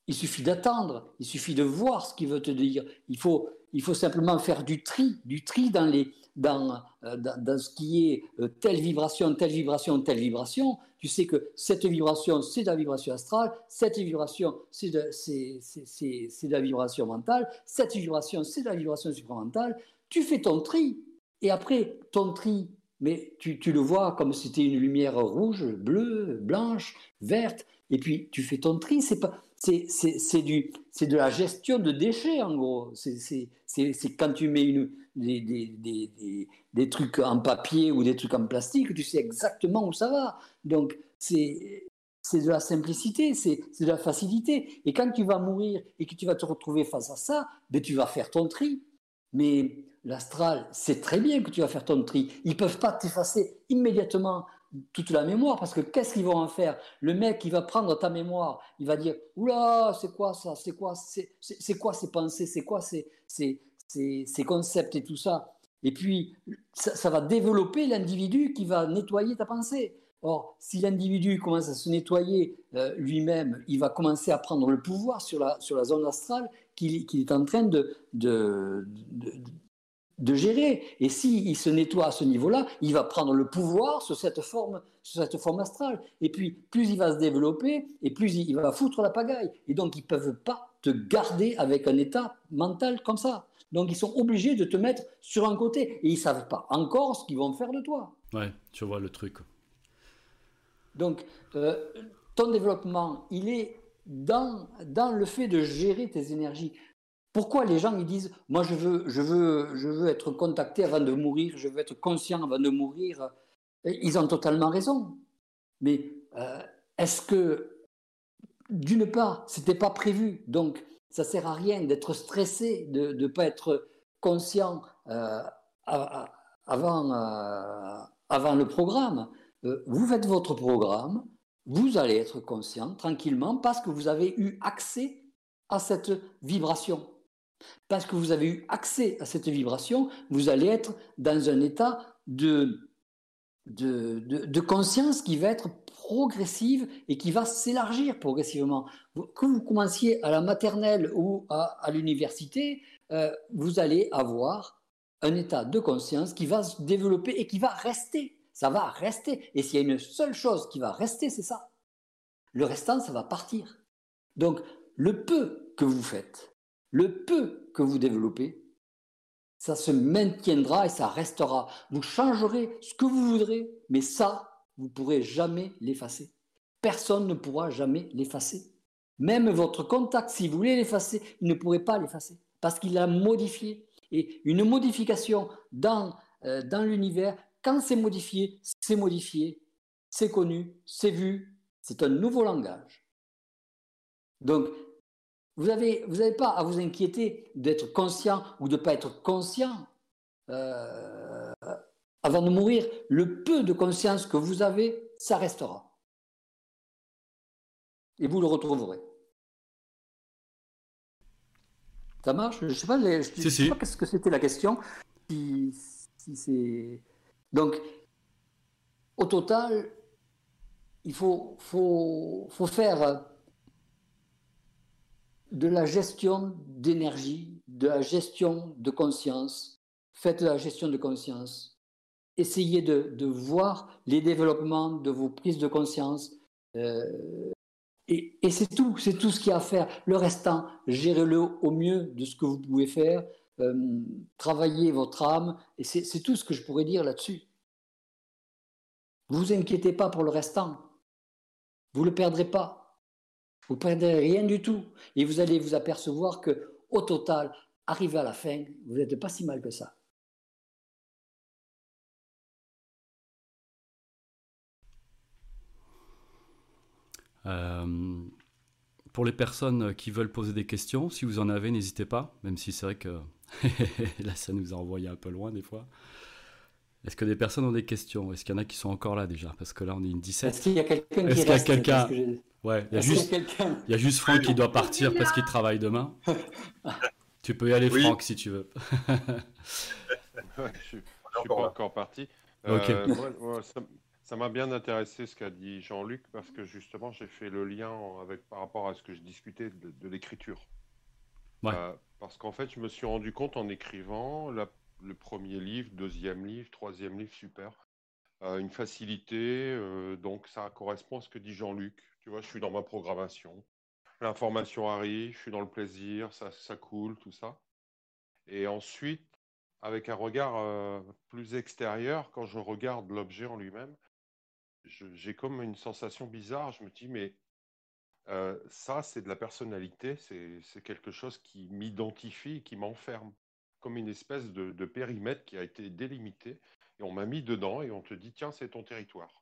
Il suffit d'attendre, il suffit de voir ce qu'il veut te dire. Il faut, il faut simplement faire du tri, du tri dans, les, dans, euh, dans, ce qui est euh, telle vibration, telle vibration, telle vibration. Tu sais que cette vibration, c'est de la vibration astrale, cette vibration, c'est de, de, la vibration mentale, cette vibration, c'est de la vibration supramentale. Tu fais ton tri, et après, ton tri, mais tu, tu le vois comme si c'était une lumière rouge, bleue, blanche, verte, et puis tu fais ton tri. C'est pas c'est de la gestion de déchets, en gros. C'est quand tu mets une, des, des, des, trucs en papier ou des trucs en plastique, tu sais exactement où ça va. Donc, c'est de la simplicité, c'est de la facilité. Et quand tu vas mourir et que tu vas te retrouver face à ça, ben, tu vas faire ton tri. Mais l'astral, c'est très bien que tu vas faire ton tri. Ils peuvent pas t'effacer immédiatement toute la mémoire, parce que qu'est-ce qu'ils vont en faire? Le mec, il va prendre ta mémoire, il va dire Oula, c'est quoi ça? C'est quoi, c'est, quoi ces pensées? C'est quoi ces, ces, concepts et tout ça? Et puis, ça, va développer l'individu qui va nettoyer ta pensée. Or, si l'individu commence à se nettoyer euh, lui-même, il va commencer à prendre le pouvoir sur la, sur la zone astrale qu'il, est en train de, de gérer. Et s'il il se nettoie à ce niveau-là, il va prendre le pouvoir sur cette forme, sur cette forme astrale. Et puis, plus il va se développer, et plus il va foutre la pagaille. Et donc, ils ne peuvent pas te garder avec un état mental comme ça. Donc, ils sont obligés de te mettre sur un côté. Et ils ne savent pas encore ce qu'ils vont faire de toi. Ouais, tu vois le truc. Donc, euh, ton développement, il est dans, dans le fait de gérer tes énergies. Pourquoi les gens ils disent moi je veux je veux être contacté avant de mourir, je veux être conscient avant de mourir. Ils ont totalement raison. Mais euh, est-ce que d'une part, c'était pas prévu, donc ça sert à rien d'être stressé, de ne pas être conscient euh, euh, avant le programme. vous faites votre programme, vous allez être conscient tranquillement parce que vous avez eu accès à cette vibration. Parce que vous avez eu accès à cette vibration, vous allez être dans un état de, de, conscience qui va être progressive et qui va s'élargir progressivement. Que vous commenciez à la maternelle ou à, l'université, euh, vous allez avoir un état de conscience qui va se développer et qui va rester. Ça va rester. Et s'il y a une seule chose qui va rester, c'est ça. Le restant, ça va partir. Donc, le peu que vous faites, le peu que vous développez, ça se maintiendra et ça restera. Vous changerez ce que vous voudrez, mais ça, vous ne pourrez jamais l'effacer. Personne ne pourra jamais l'effacer. Même votre contact, si vous voulez l'effacer, il ne pourrait pas l'effacer parce qu'il a modifié. Et une modification dans, euh, dans l'univers, quand c'est modifié, c'est modifié, c'est connu, c'est vu, c'est un nouveau langage. Donc, vous n'avez vous avez pas à vous inquiéter d'être conscient ou de ne pas être conscient euh, avant de mourir. Le peu de conscience que vous avez, ça restera. Et vous le retrouverez. Ça marche? Je ne sais pas, qu'est-ce que c'était la question. Si. Donc, au total, il faut, faut, faut faire de la gestion d'énergie, de la gestion de conscience. Faites de la gestion de conscience. Essayez de, voir les développements de vos prises de conscience. Euh, et, c'est tout, c'est tout ce qu'il y a à faire. Le restant, gérez-le au mieux de ce que vous pouvez faire. Euh, travaillez votre âme. Et c'est tout ce que je pourrais dire là-dessus. Vous inquiétez pas pour le restant. Vous ne le perdrez pas. Vous ne perdrez rien du tout. Et vous allez vous apercevoir que, au total, arrivé à la fin, vous n'êtes pas si mal que ça. Euh, pour les personnes qui veulent poser des questions, si vous en avez, n'hésitez pas, même si c'est vrai que (laughs) là, ça nous a envoyé un peu loin des fois. Est-ce que des personnes ont des questions? Est-ce qu'il y en a qui sont encore là déjà? Parce que là, on est une 17. Est-ce qu'il y a quelqu'un qui Est-ce qu'il y a quelqu'un? Ouais, il y a juste, il y a juste Franck qui doit partir parce qu'il travaille demain. (laughs) tu peux y aller, Franck, si tu veux. (laughs) je ne suis pas encore parti. Euh, ça m'a bien intéressé ce qu'a dit Jean-Luc parce que justement, j'ai fait le lien avec, par rapport à ce que je discutais de, l'écriture. Euh, parce qu'en fait, je me suis rendu compte en écrivant le premier livre, deuxième livre, troisième livre, super. Euh, une facilité, donc ça correspond à ce que dit Jean-Luc. Tu vois, je suis dans ma programmation. L'information arrive, je suis dans le plaisir, ça, ça coule, tout ça. Et ensuite, avec un regard euh, plus extérieur, quand je regarde l'objet en lui-même, j'ai comme une sensation bizarre. Je me dis, mais euh, ça, c'est de la personnalité, c'est quelque chose qui m'identifie, qui m'enferme, comme une espèce de, de, périmètre qui a été délimité. On m'a mis dedans et on te dit, tiens, c'est ton territoire.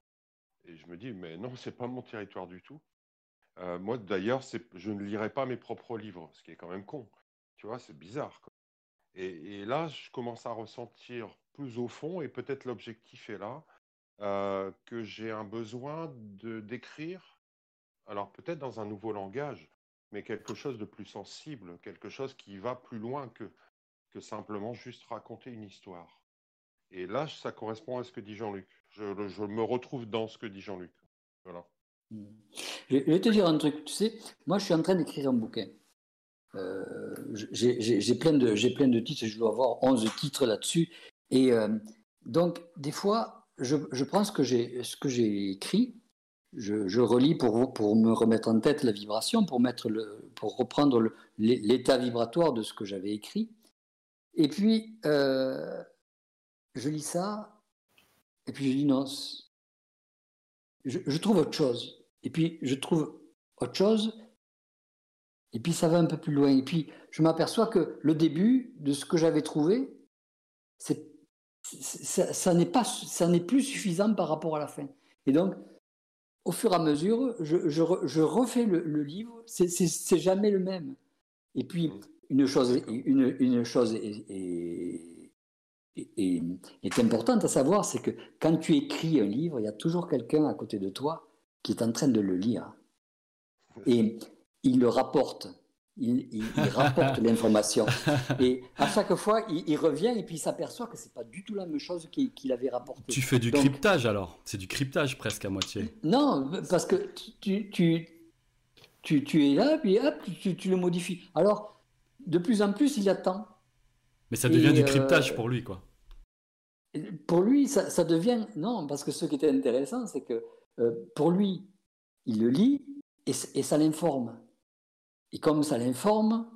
Et je me dis, mais non, c'est pas mon territoire du tout. Euh, moi, d'ailleurs, je ne lirai pas mes propres livres, ce qui est quand même con. Tu vois, c'est bizarre. Et, là, je commence à ressentir plus au fond, et peut-être l'objectif est là, euh, que j'ai un besoin de d'écrire, alors peut-être dans un nouveau langage, mais quelque chose de plus sensible, quelque chose qui va plus loin que simplement juste raconter une histoire. Et là, ça correspond à ce que dit Jean-Luc. Je, me retrouve dans ce que dit Jean-Luc. Voilà. Je vais te dire un truc, tu sais, moi je suis en train d'écrire un bouquin. Euh, j'ai plein, de, plein de titres, je dois avoir 11 titres là-dessus. Et euh, donc, des fois, je, je prends ce que j'ai écrit, je, je, relis pour, pour me remettre en tête la vibration, pour, mettre le, pour reprendre l'état vibratoire de ce que j'avais écrit. Et puis, euh, je lis ça, et puis je dis non, je, trouve autre chose. et puis je trouve autre chose, et puis ça va un peu plus loin. Et puis je m'aperçois que le début de ce que j'avais trouvé, c'est, ça, n'est pas, ça n'est plus suffisant par rapport à la fin. Et donc, au fur et à mesure, je, je, refais le, livre, c'est, jamais le même. Et puis, mmh. une chose, une, une chose est, est, est, importante à savoir, c'est que quand tu écris un livre, il y a toujours quelqu'un à côté de toi qui est en train de le lire. Et il le rapporte. Il, rapporte (laughs) l'information. (laughs) Et à chaque fois, il, revient et puis il s'aperçoit que c'est pas du tout la même chose qu'il avait rapporté. Tu fais du cryptage alors C'est du cryptage presque à moitié. Non, parce que tu, tu, tu, tu es là, puis hop, tu, tu, le modifies. Alors, de plus en plus, il attend. Mais ça devient du cryptage euh, pour lui, quoi. Pour lui, ça, devient. Non, parce que ce qui était intéressant, c'est que euh, pour lui, il le lit et, ça l'informe. Et comme ça l'informe,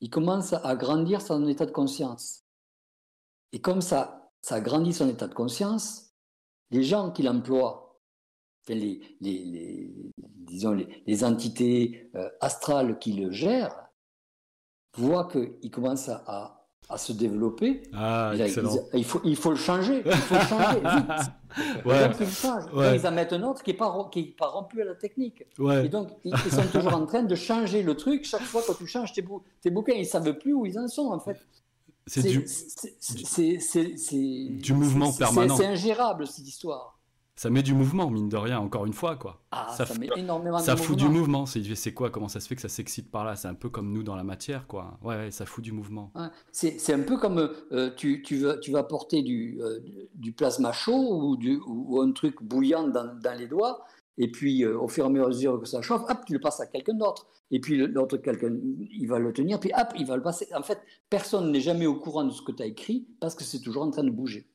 il commence à grandir son état de conscience. Et comme ça, ça grandit son état de conscience, les gens qu'il emploie, les, les, disons les, entités euh, astrales qui le gèrent, voient qu'il commence à, à se développer. Ah, il, faut, il faut le changer. Il faut le changer (laughs) vite. ouais. Donc, ils en mettent un autre qui n'est pas, qui pas rompu à la technique. Et donc, ils, sont toujours en train de changer le truc. Chaque fois que tu changes tes, tes bouquins, ils ne savent plus où ils en sont, en fait. C'est du... du mouvement permanent. C'est ingérable, cette histoire ça met du mouvement, mine de rien, encore une fois, quoi. Ah, ça, met énormément ça fout du mouvement. C'est quoi Comment ça se fait que ça s'excite par là? C'est un peu comme nous dans la matière, quoi. Ouais, ça fout du mouvement. c'est un peu comme euh, tu, tu, vas, tu vas porter du, euh, du plasma chaud ou, du, ou, un truc bouillant dans, dans les doigts, et puis euh, au fur et à mesure que ça chauffe, hop, tu le passes à quelqu'un d'autre. Et puis l'autre quelqu'un, il va le tenir, puis hop, il va le passer. En fait, personne n'est jamais au courant de ce que tu as écrit parce que c'est toujours en train de bouger.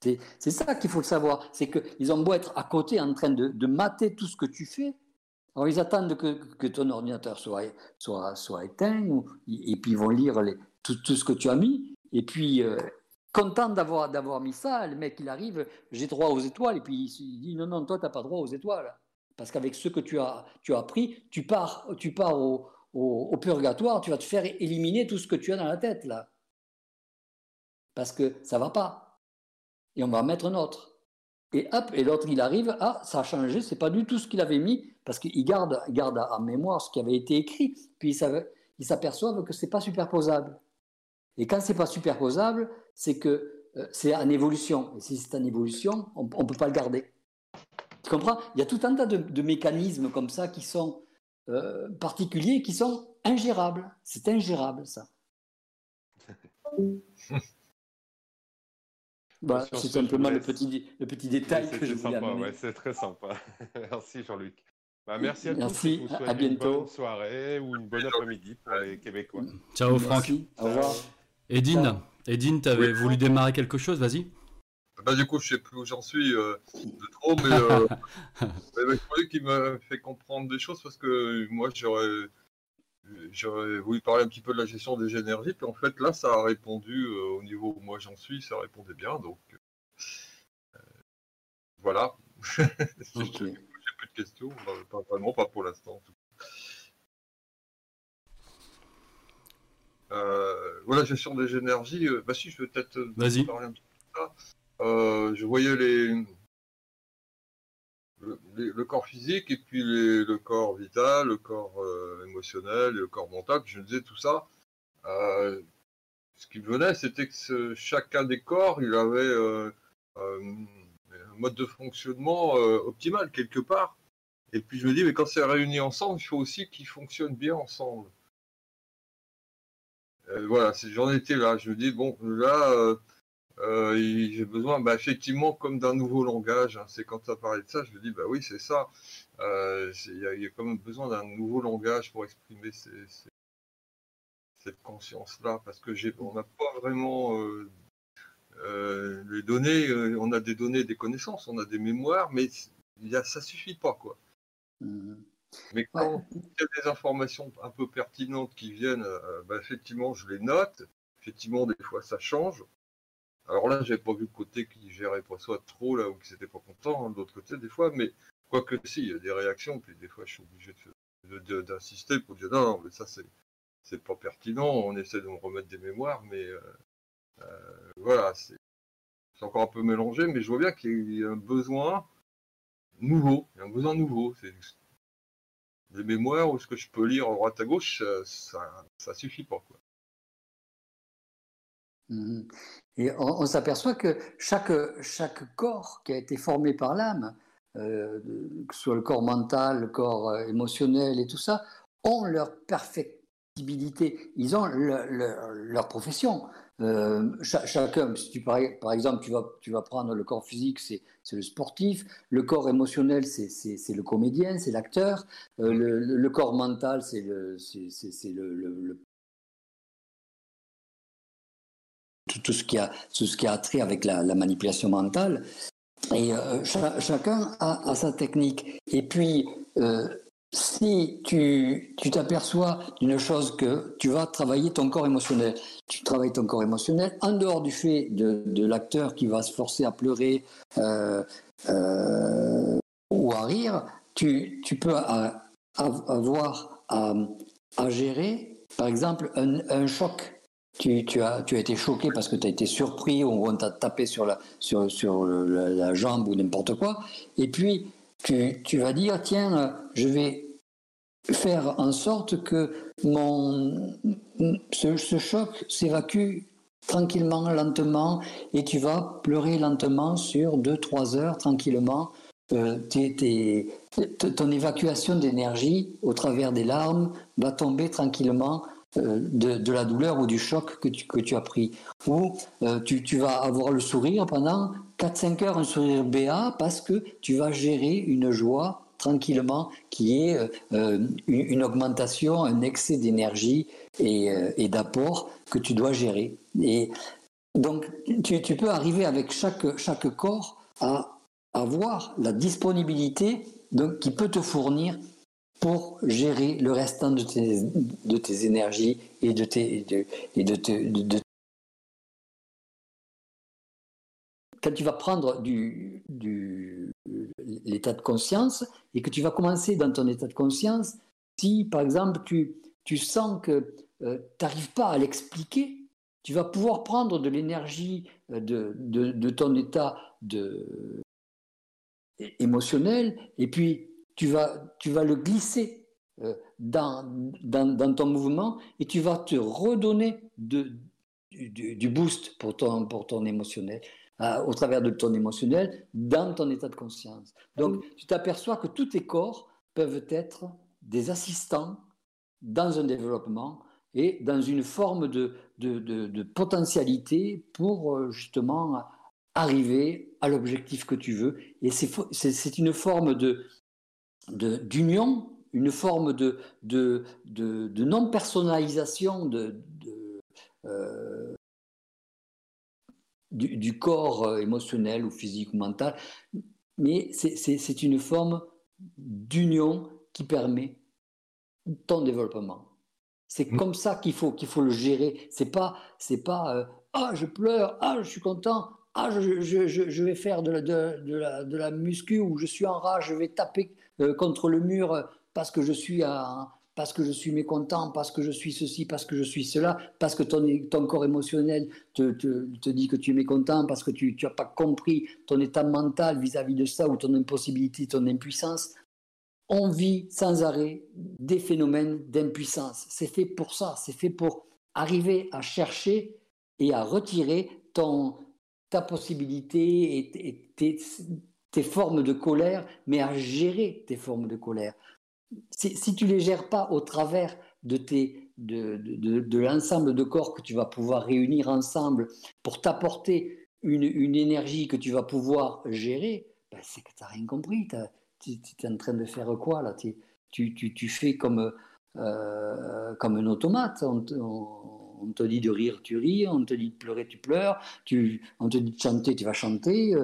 C'est ça qu'il faut savoir, c'est qu'ils ont beau être à côté en train de, mater tout ce que tu fais, alors ils attendent que, ton ordinateur soit, éteint, et puis ils vont lire tout, ce que tu as mis, et puis euh, content d'avoir mis ça, le mec il arrive, j'ai droit aux étoiles, et puis il, dit non, non, toi tu n'as pas droit aux étoiles, parce qu'avec ce que tu as, tu as appris, tu pars, au, au, au purgatoire, tu vas te faire éliminer tout ce que tu as dans la tête là, parce que ça va pas et on va mettre un autre. Et hop, et l'autre il arrive, ah, ça a changé, c'est pas du tout ce qu'il avait mis, parce qu'il garde, garde en mémoire ce qui avait été écrit, puis il s'aperçoit que c'est pas superposable. Et quand c'est pas superposable, c'est que euh, c'est en évolution. Et si c'est en évolution, on ne peut pas le garder. Tu comprends? Il y a tout un tas de, mécanismes comme ça qui sont euh, particuliers, qui sont ingérables. C'est ingérable, ça. (laughs) Bah, c'est simplement le petit, le petit détail que je voulais sympa, ouais, C'est très sympa. (laughs) merci Jean-Luc. Bah, merci à merci, tous. à bientôt. Une bonne soirée ou une bonne après-midi pour les Québécois. Ciao Franck. Au revoir. Edine, Edine, tu avais voulu démarrer quelque chose, vas-y. Bah, du coup, je sais plus où j'en suis euh, de trop, mais, euh, (laughs) mais, qu'il me fait comprendre des choses parce que moi, j'aurais j'aurais voulu parler un petit peu de la gestion des énergies, puis en fait là ça a répondu euh, au niveau où moi j'en suis, ça répondait bien, donc euh, voilà. (laughs) J'ai plus de questions, pas vraiment, pas pour l'instant. Euh, voilà, gestion des énergies, bah si je peux peut-être parler un petit peu de ça. je voyais les, le, corps physique et puis le corps vital, le corps euh, émotionnel le corps mental. je disais tout ça. Euh, ce qui venait, c'était que chacun des corps, il avait euh, un mode de fonctionnement optimal quelque part. Et puis je me dis, mais quand c'est réuni ensemble, il faut aussi qu'ils fonctionnent bien ensemble. voilà, j'en étais là. Je me dis, bon, là, euh, j'ai besoin, bah, effectivement, comme d'un nouveau langage. Hein. C'est quand tu as parlé de ça, je me dis, bah oui, c'est ça. Euh, il y, a quand même besoin d'un nouveau langage pour exprimer cette conscience-là, parce que on n'a pas vraiment euh, les données. on a des données, des connaissances, on a des mémoires, mais y a, ça suffit pas, quoi. Mmh. Mais quand il y a des informations un peu pertinentes qui viennent, bah, effectivement, je les note. Effectivement, des fois, ça change. Alors là, j'avais pas vu le côté qui gérait pas ça trop, là, ou qui n'était pas content, hein, de l'autre côté, des fois, mais quoique si, il y a des réactions, puis des fois, je suis obligé d'insister pour dire non, mais ça, c'est, c'est pas pertinent, on essaie de me remettre des mémoires, mais euh, euh, voilà, c'est, encore un peu mélangé, mais je vois bien qu'il y a un besoin nouveau, il y a un besoin nouveau. C'est, des mémoires ou ce que je peux lire en droite à gauche, ça, ça suffit pas. Quoi. Mhm. Et on, s'aperçoit que chaque, chaque corps qui a été formé par l'âme, euh, que ce soit le corps mental, le corps euh, émotionnel et tout ça, ont leur perfectibilité, ils ont leur profession. Euh, chacun, si tu, par, exemple, tu vas, tu vas prendre le corps physique, c'est le sportif, le corps émotionnel, c'est le comédien, c'est l'acteur, le, le, corps mental, c'est le, le, tout, ce qui a, tout ce qui a trait avec la, manipulation mentale. Et euh, chacun a, sa technique. Et puis, euh, si tu t'aperçois d'une chose que tu vas travailler ton corps émotionnel, tu travailles ton corps émotionnel en dehors du fait de, de l'acteur qui va se forcer à pleurer euh, ou à rire, tu, tu peux avoir à, à, gérer, par exemple, un choc tu, as, tu as été choqué parce que tu as été surpris ou on t'a tapé sur la, sur, sur la, jambe ou n'importe quoi. Et puis, tu, tu, vas dire, tiens, je vais faire en sorte que mon, ce, ce choc s'évacue tranquillement, lentement, et tu vas pleurer lentement sur 2-3 heures tranquillement. Euh, ton évacuation d'énergie au travers des larmes va tomber tranquillement euh, de, la douleur ou du choc que tu, que tu as pris. Ou euh, tu, tu, vas avoir le sourire pendant 4-5 heures, un sourire béat, parce que tu vas gérer une joie tranquillement qui est euh, une augmentation, un excès d'énergie et, et d'apport que tu dois gérer. Et donc, tu, tu, peux arriver avec chaque, chaque corps à avoir la disponibilité donc, qui peut te fournir pour gérer le restant de tes, de tes énergies et de tes, de, et de, de, quand tu vas prendre du, du, l'état de conscience et que tu vas commencer dans ton état de conscience, si par exemple tu, tu sens que euh, tu n'arrives pas à l'expliquer, tu vas pouvoir prendre de l'énergie euh, de, de, de, ton état de, émotionnel et puis tu vas, tu vas le glisser euh, dans, dans, ton mouvement et tu vas te redonner de, du, boost pour ton, pour ton émotionnel, euh, au travers de ton émotionnel, dans ton état de conscience. Donc, tu t'aperçois que tous tes corps peuvent être des assistants dans un développement et dans une forme de, de, de potentialité pour euh, justement arriver à l'objectif que tu veux. Et c'est une forme de, d'union, une forme de, de, de, non-personnalisation de, euh, du, du, corps euh, émotionnel ou physique ou mental, mais c'est une forme d'union qui permet ton développement. C'est mm. comme ça qu'il faut, qu'il faut le gérer. C'est pas, c'est pas euh, ah je pleure, ah je suis content, ah je, je, je, vais faire de la, de, de, la, de la muscu ou je suis en rage, je vais taper euh, contre le mur parce que je suis parce que je suis mécontent, parce que je suis ceci, parce que je suis cela, parce que ton, ton corps émotionnel te, te, dit que tu es mécontent, parce que tu n'as pas compris ton état mental vis-à-vis de ça, ou ton impossibilité, ton impuissance. On vit sans arrêt des phénomènes d'impuissance. C'est fait pour ça, c'est fait pour arriver à chercher et à retirer ton, ta possibilité et, et tes, tes formes de colère, mais à gérer tes formes de colère. Si, si tu les gères pas au travers de, l'ensemble de corps que tu vas pouvoir réunir ensemble pour t'apporter une, énergie que tu vas pouvoir gérer, ben c'est que tu n'as rien compris. Tu es en train de faire quoi là? Tu, fais comme, euh, comme un automate. On, te dit de rire, tu ris. On te dit de pleurer, tu pleures. On te dit de chanter, tu vas chanter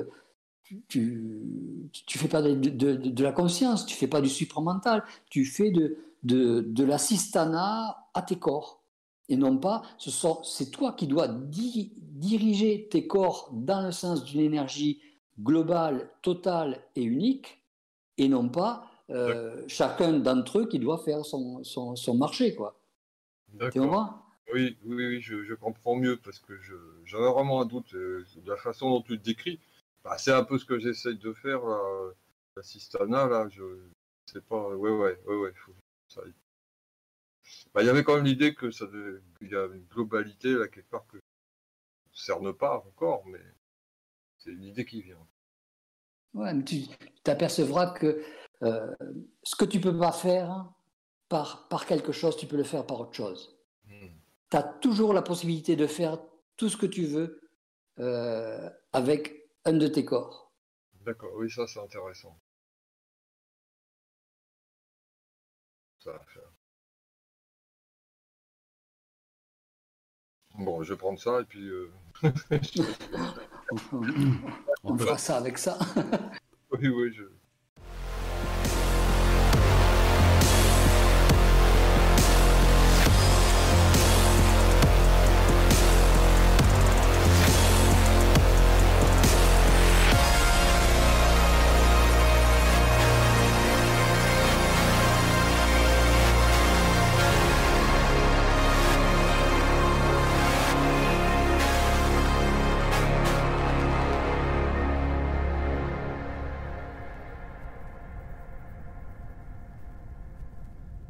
tu tu fais pas de, de, de, la conscience, tu fais pas du supramental, tu fais de, de, de l'assistana à tes corps. Et non pas, c'est toi qui dois diriger tes corps dans le sens d'une énergie globale, totale et unique, et non pas euh, chacun d'entre eux qui doit faire son, son, marché. Quoi. Tu vois? Oui, oui, oui, je, comprends mieux parce que j'avais vraiment un doute euh, de la façon dont tu le décris. Bah, c'est un peu ce que j'essaye de faire, la Sistana, là, je sais pas, ouais, ouais, ouais, ouais, faut, ça, bah, il y avait quand même l'idée que ça qu'il y a une globalité là quelque part que je ne cerne pas encore, mais c'est une idée qui vient. Ouais, mais tu t'apercevras que euh, ce que tu peux pas faire par, par quelque chose, tu peux le faire par autre chose. Hmm. Tu as toujours la possibilité de faire tout ce que tu veux euh, avec un de tes corps. D'accord, oui, ça c'est intéressant. Ça va faire. Bon, je vais prendre ça et puis. Euh... (laughs) on fera ça avec ça. oui, oui, je.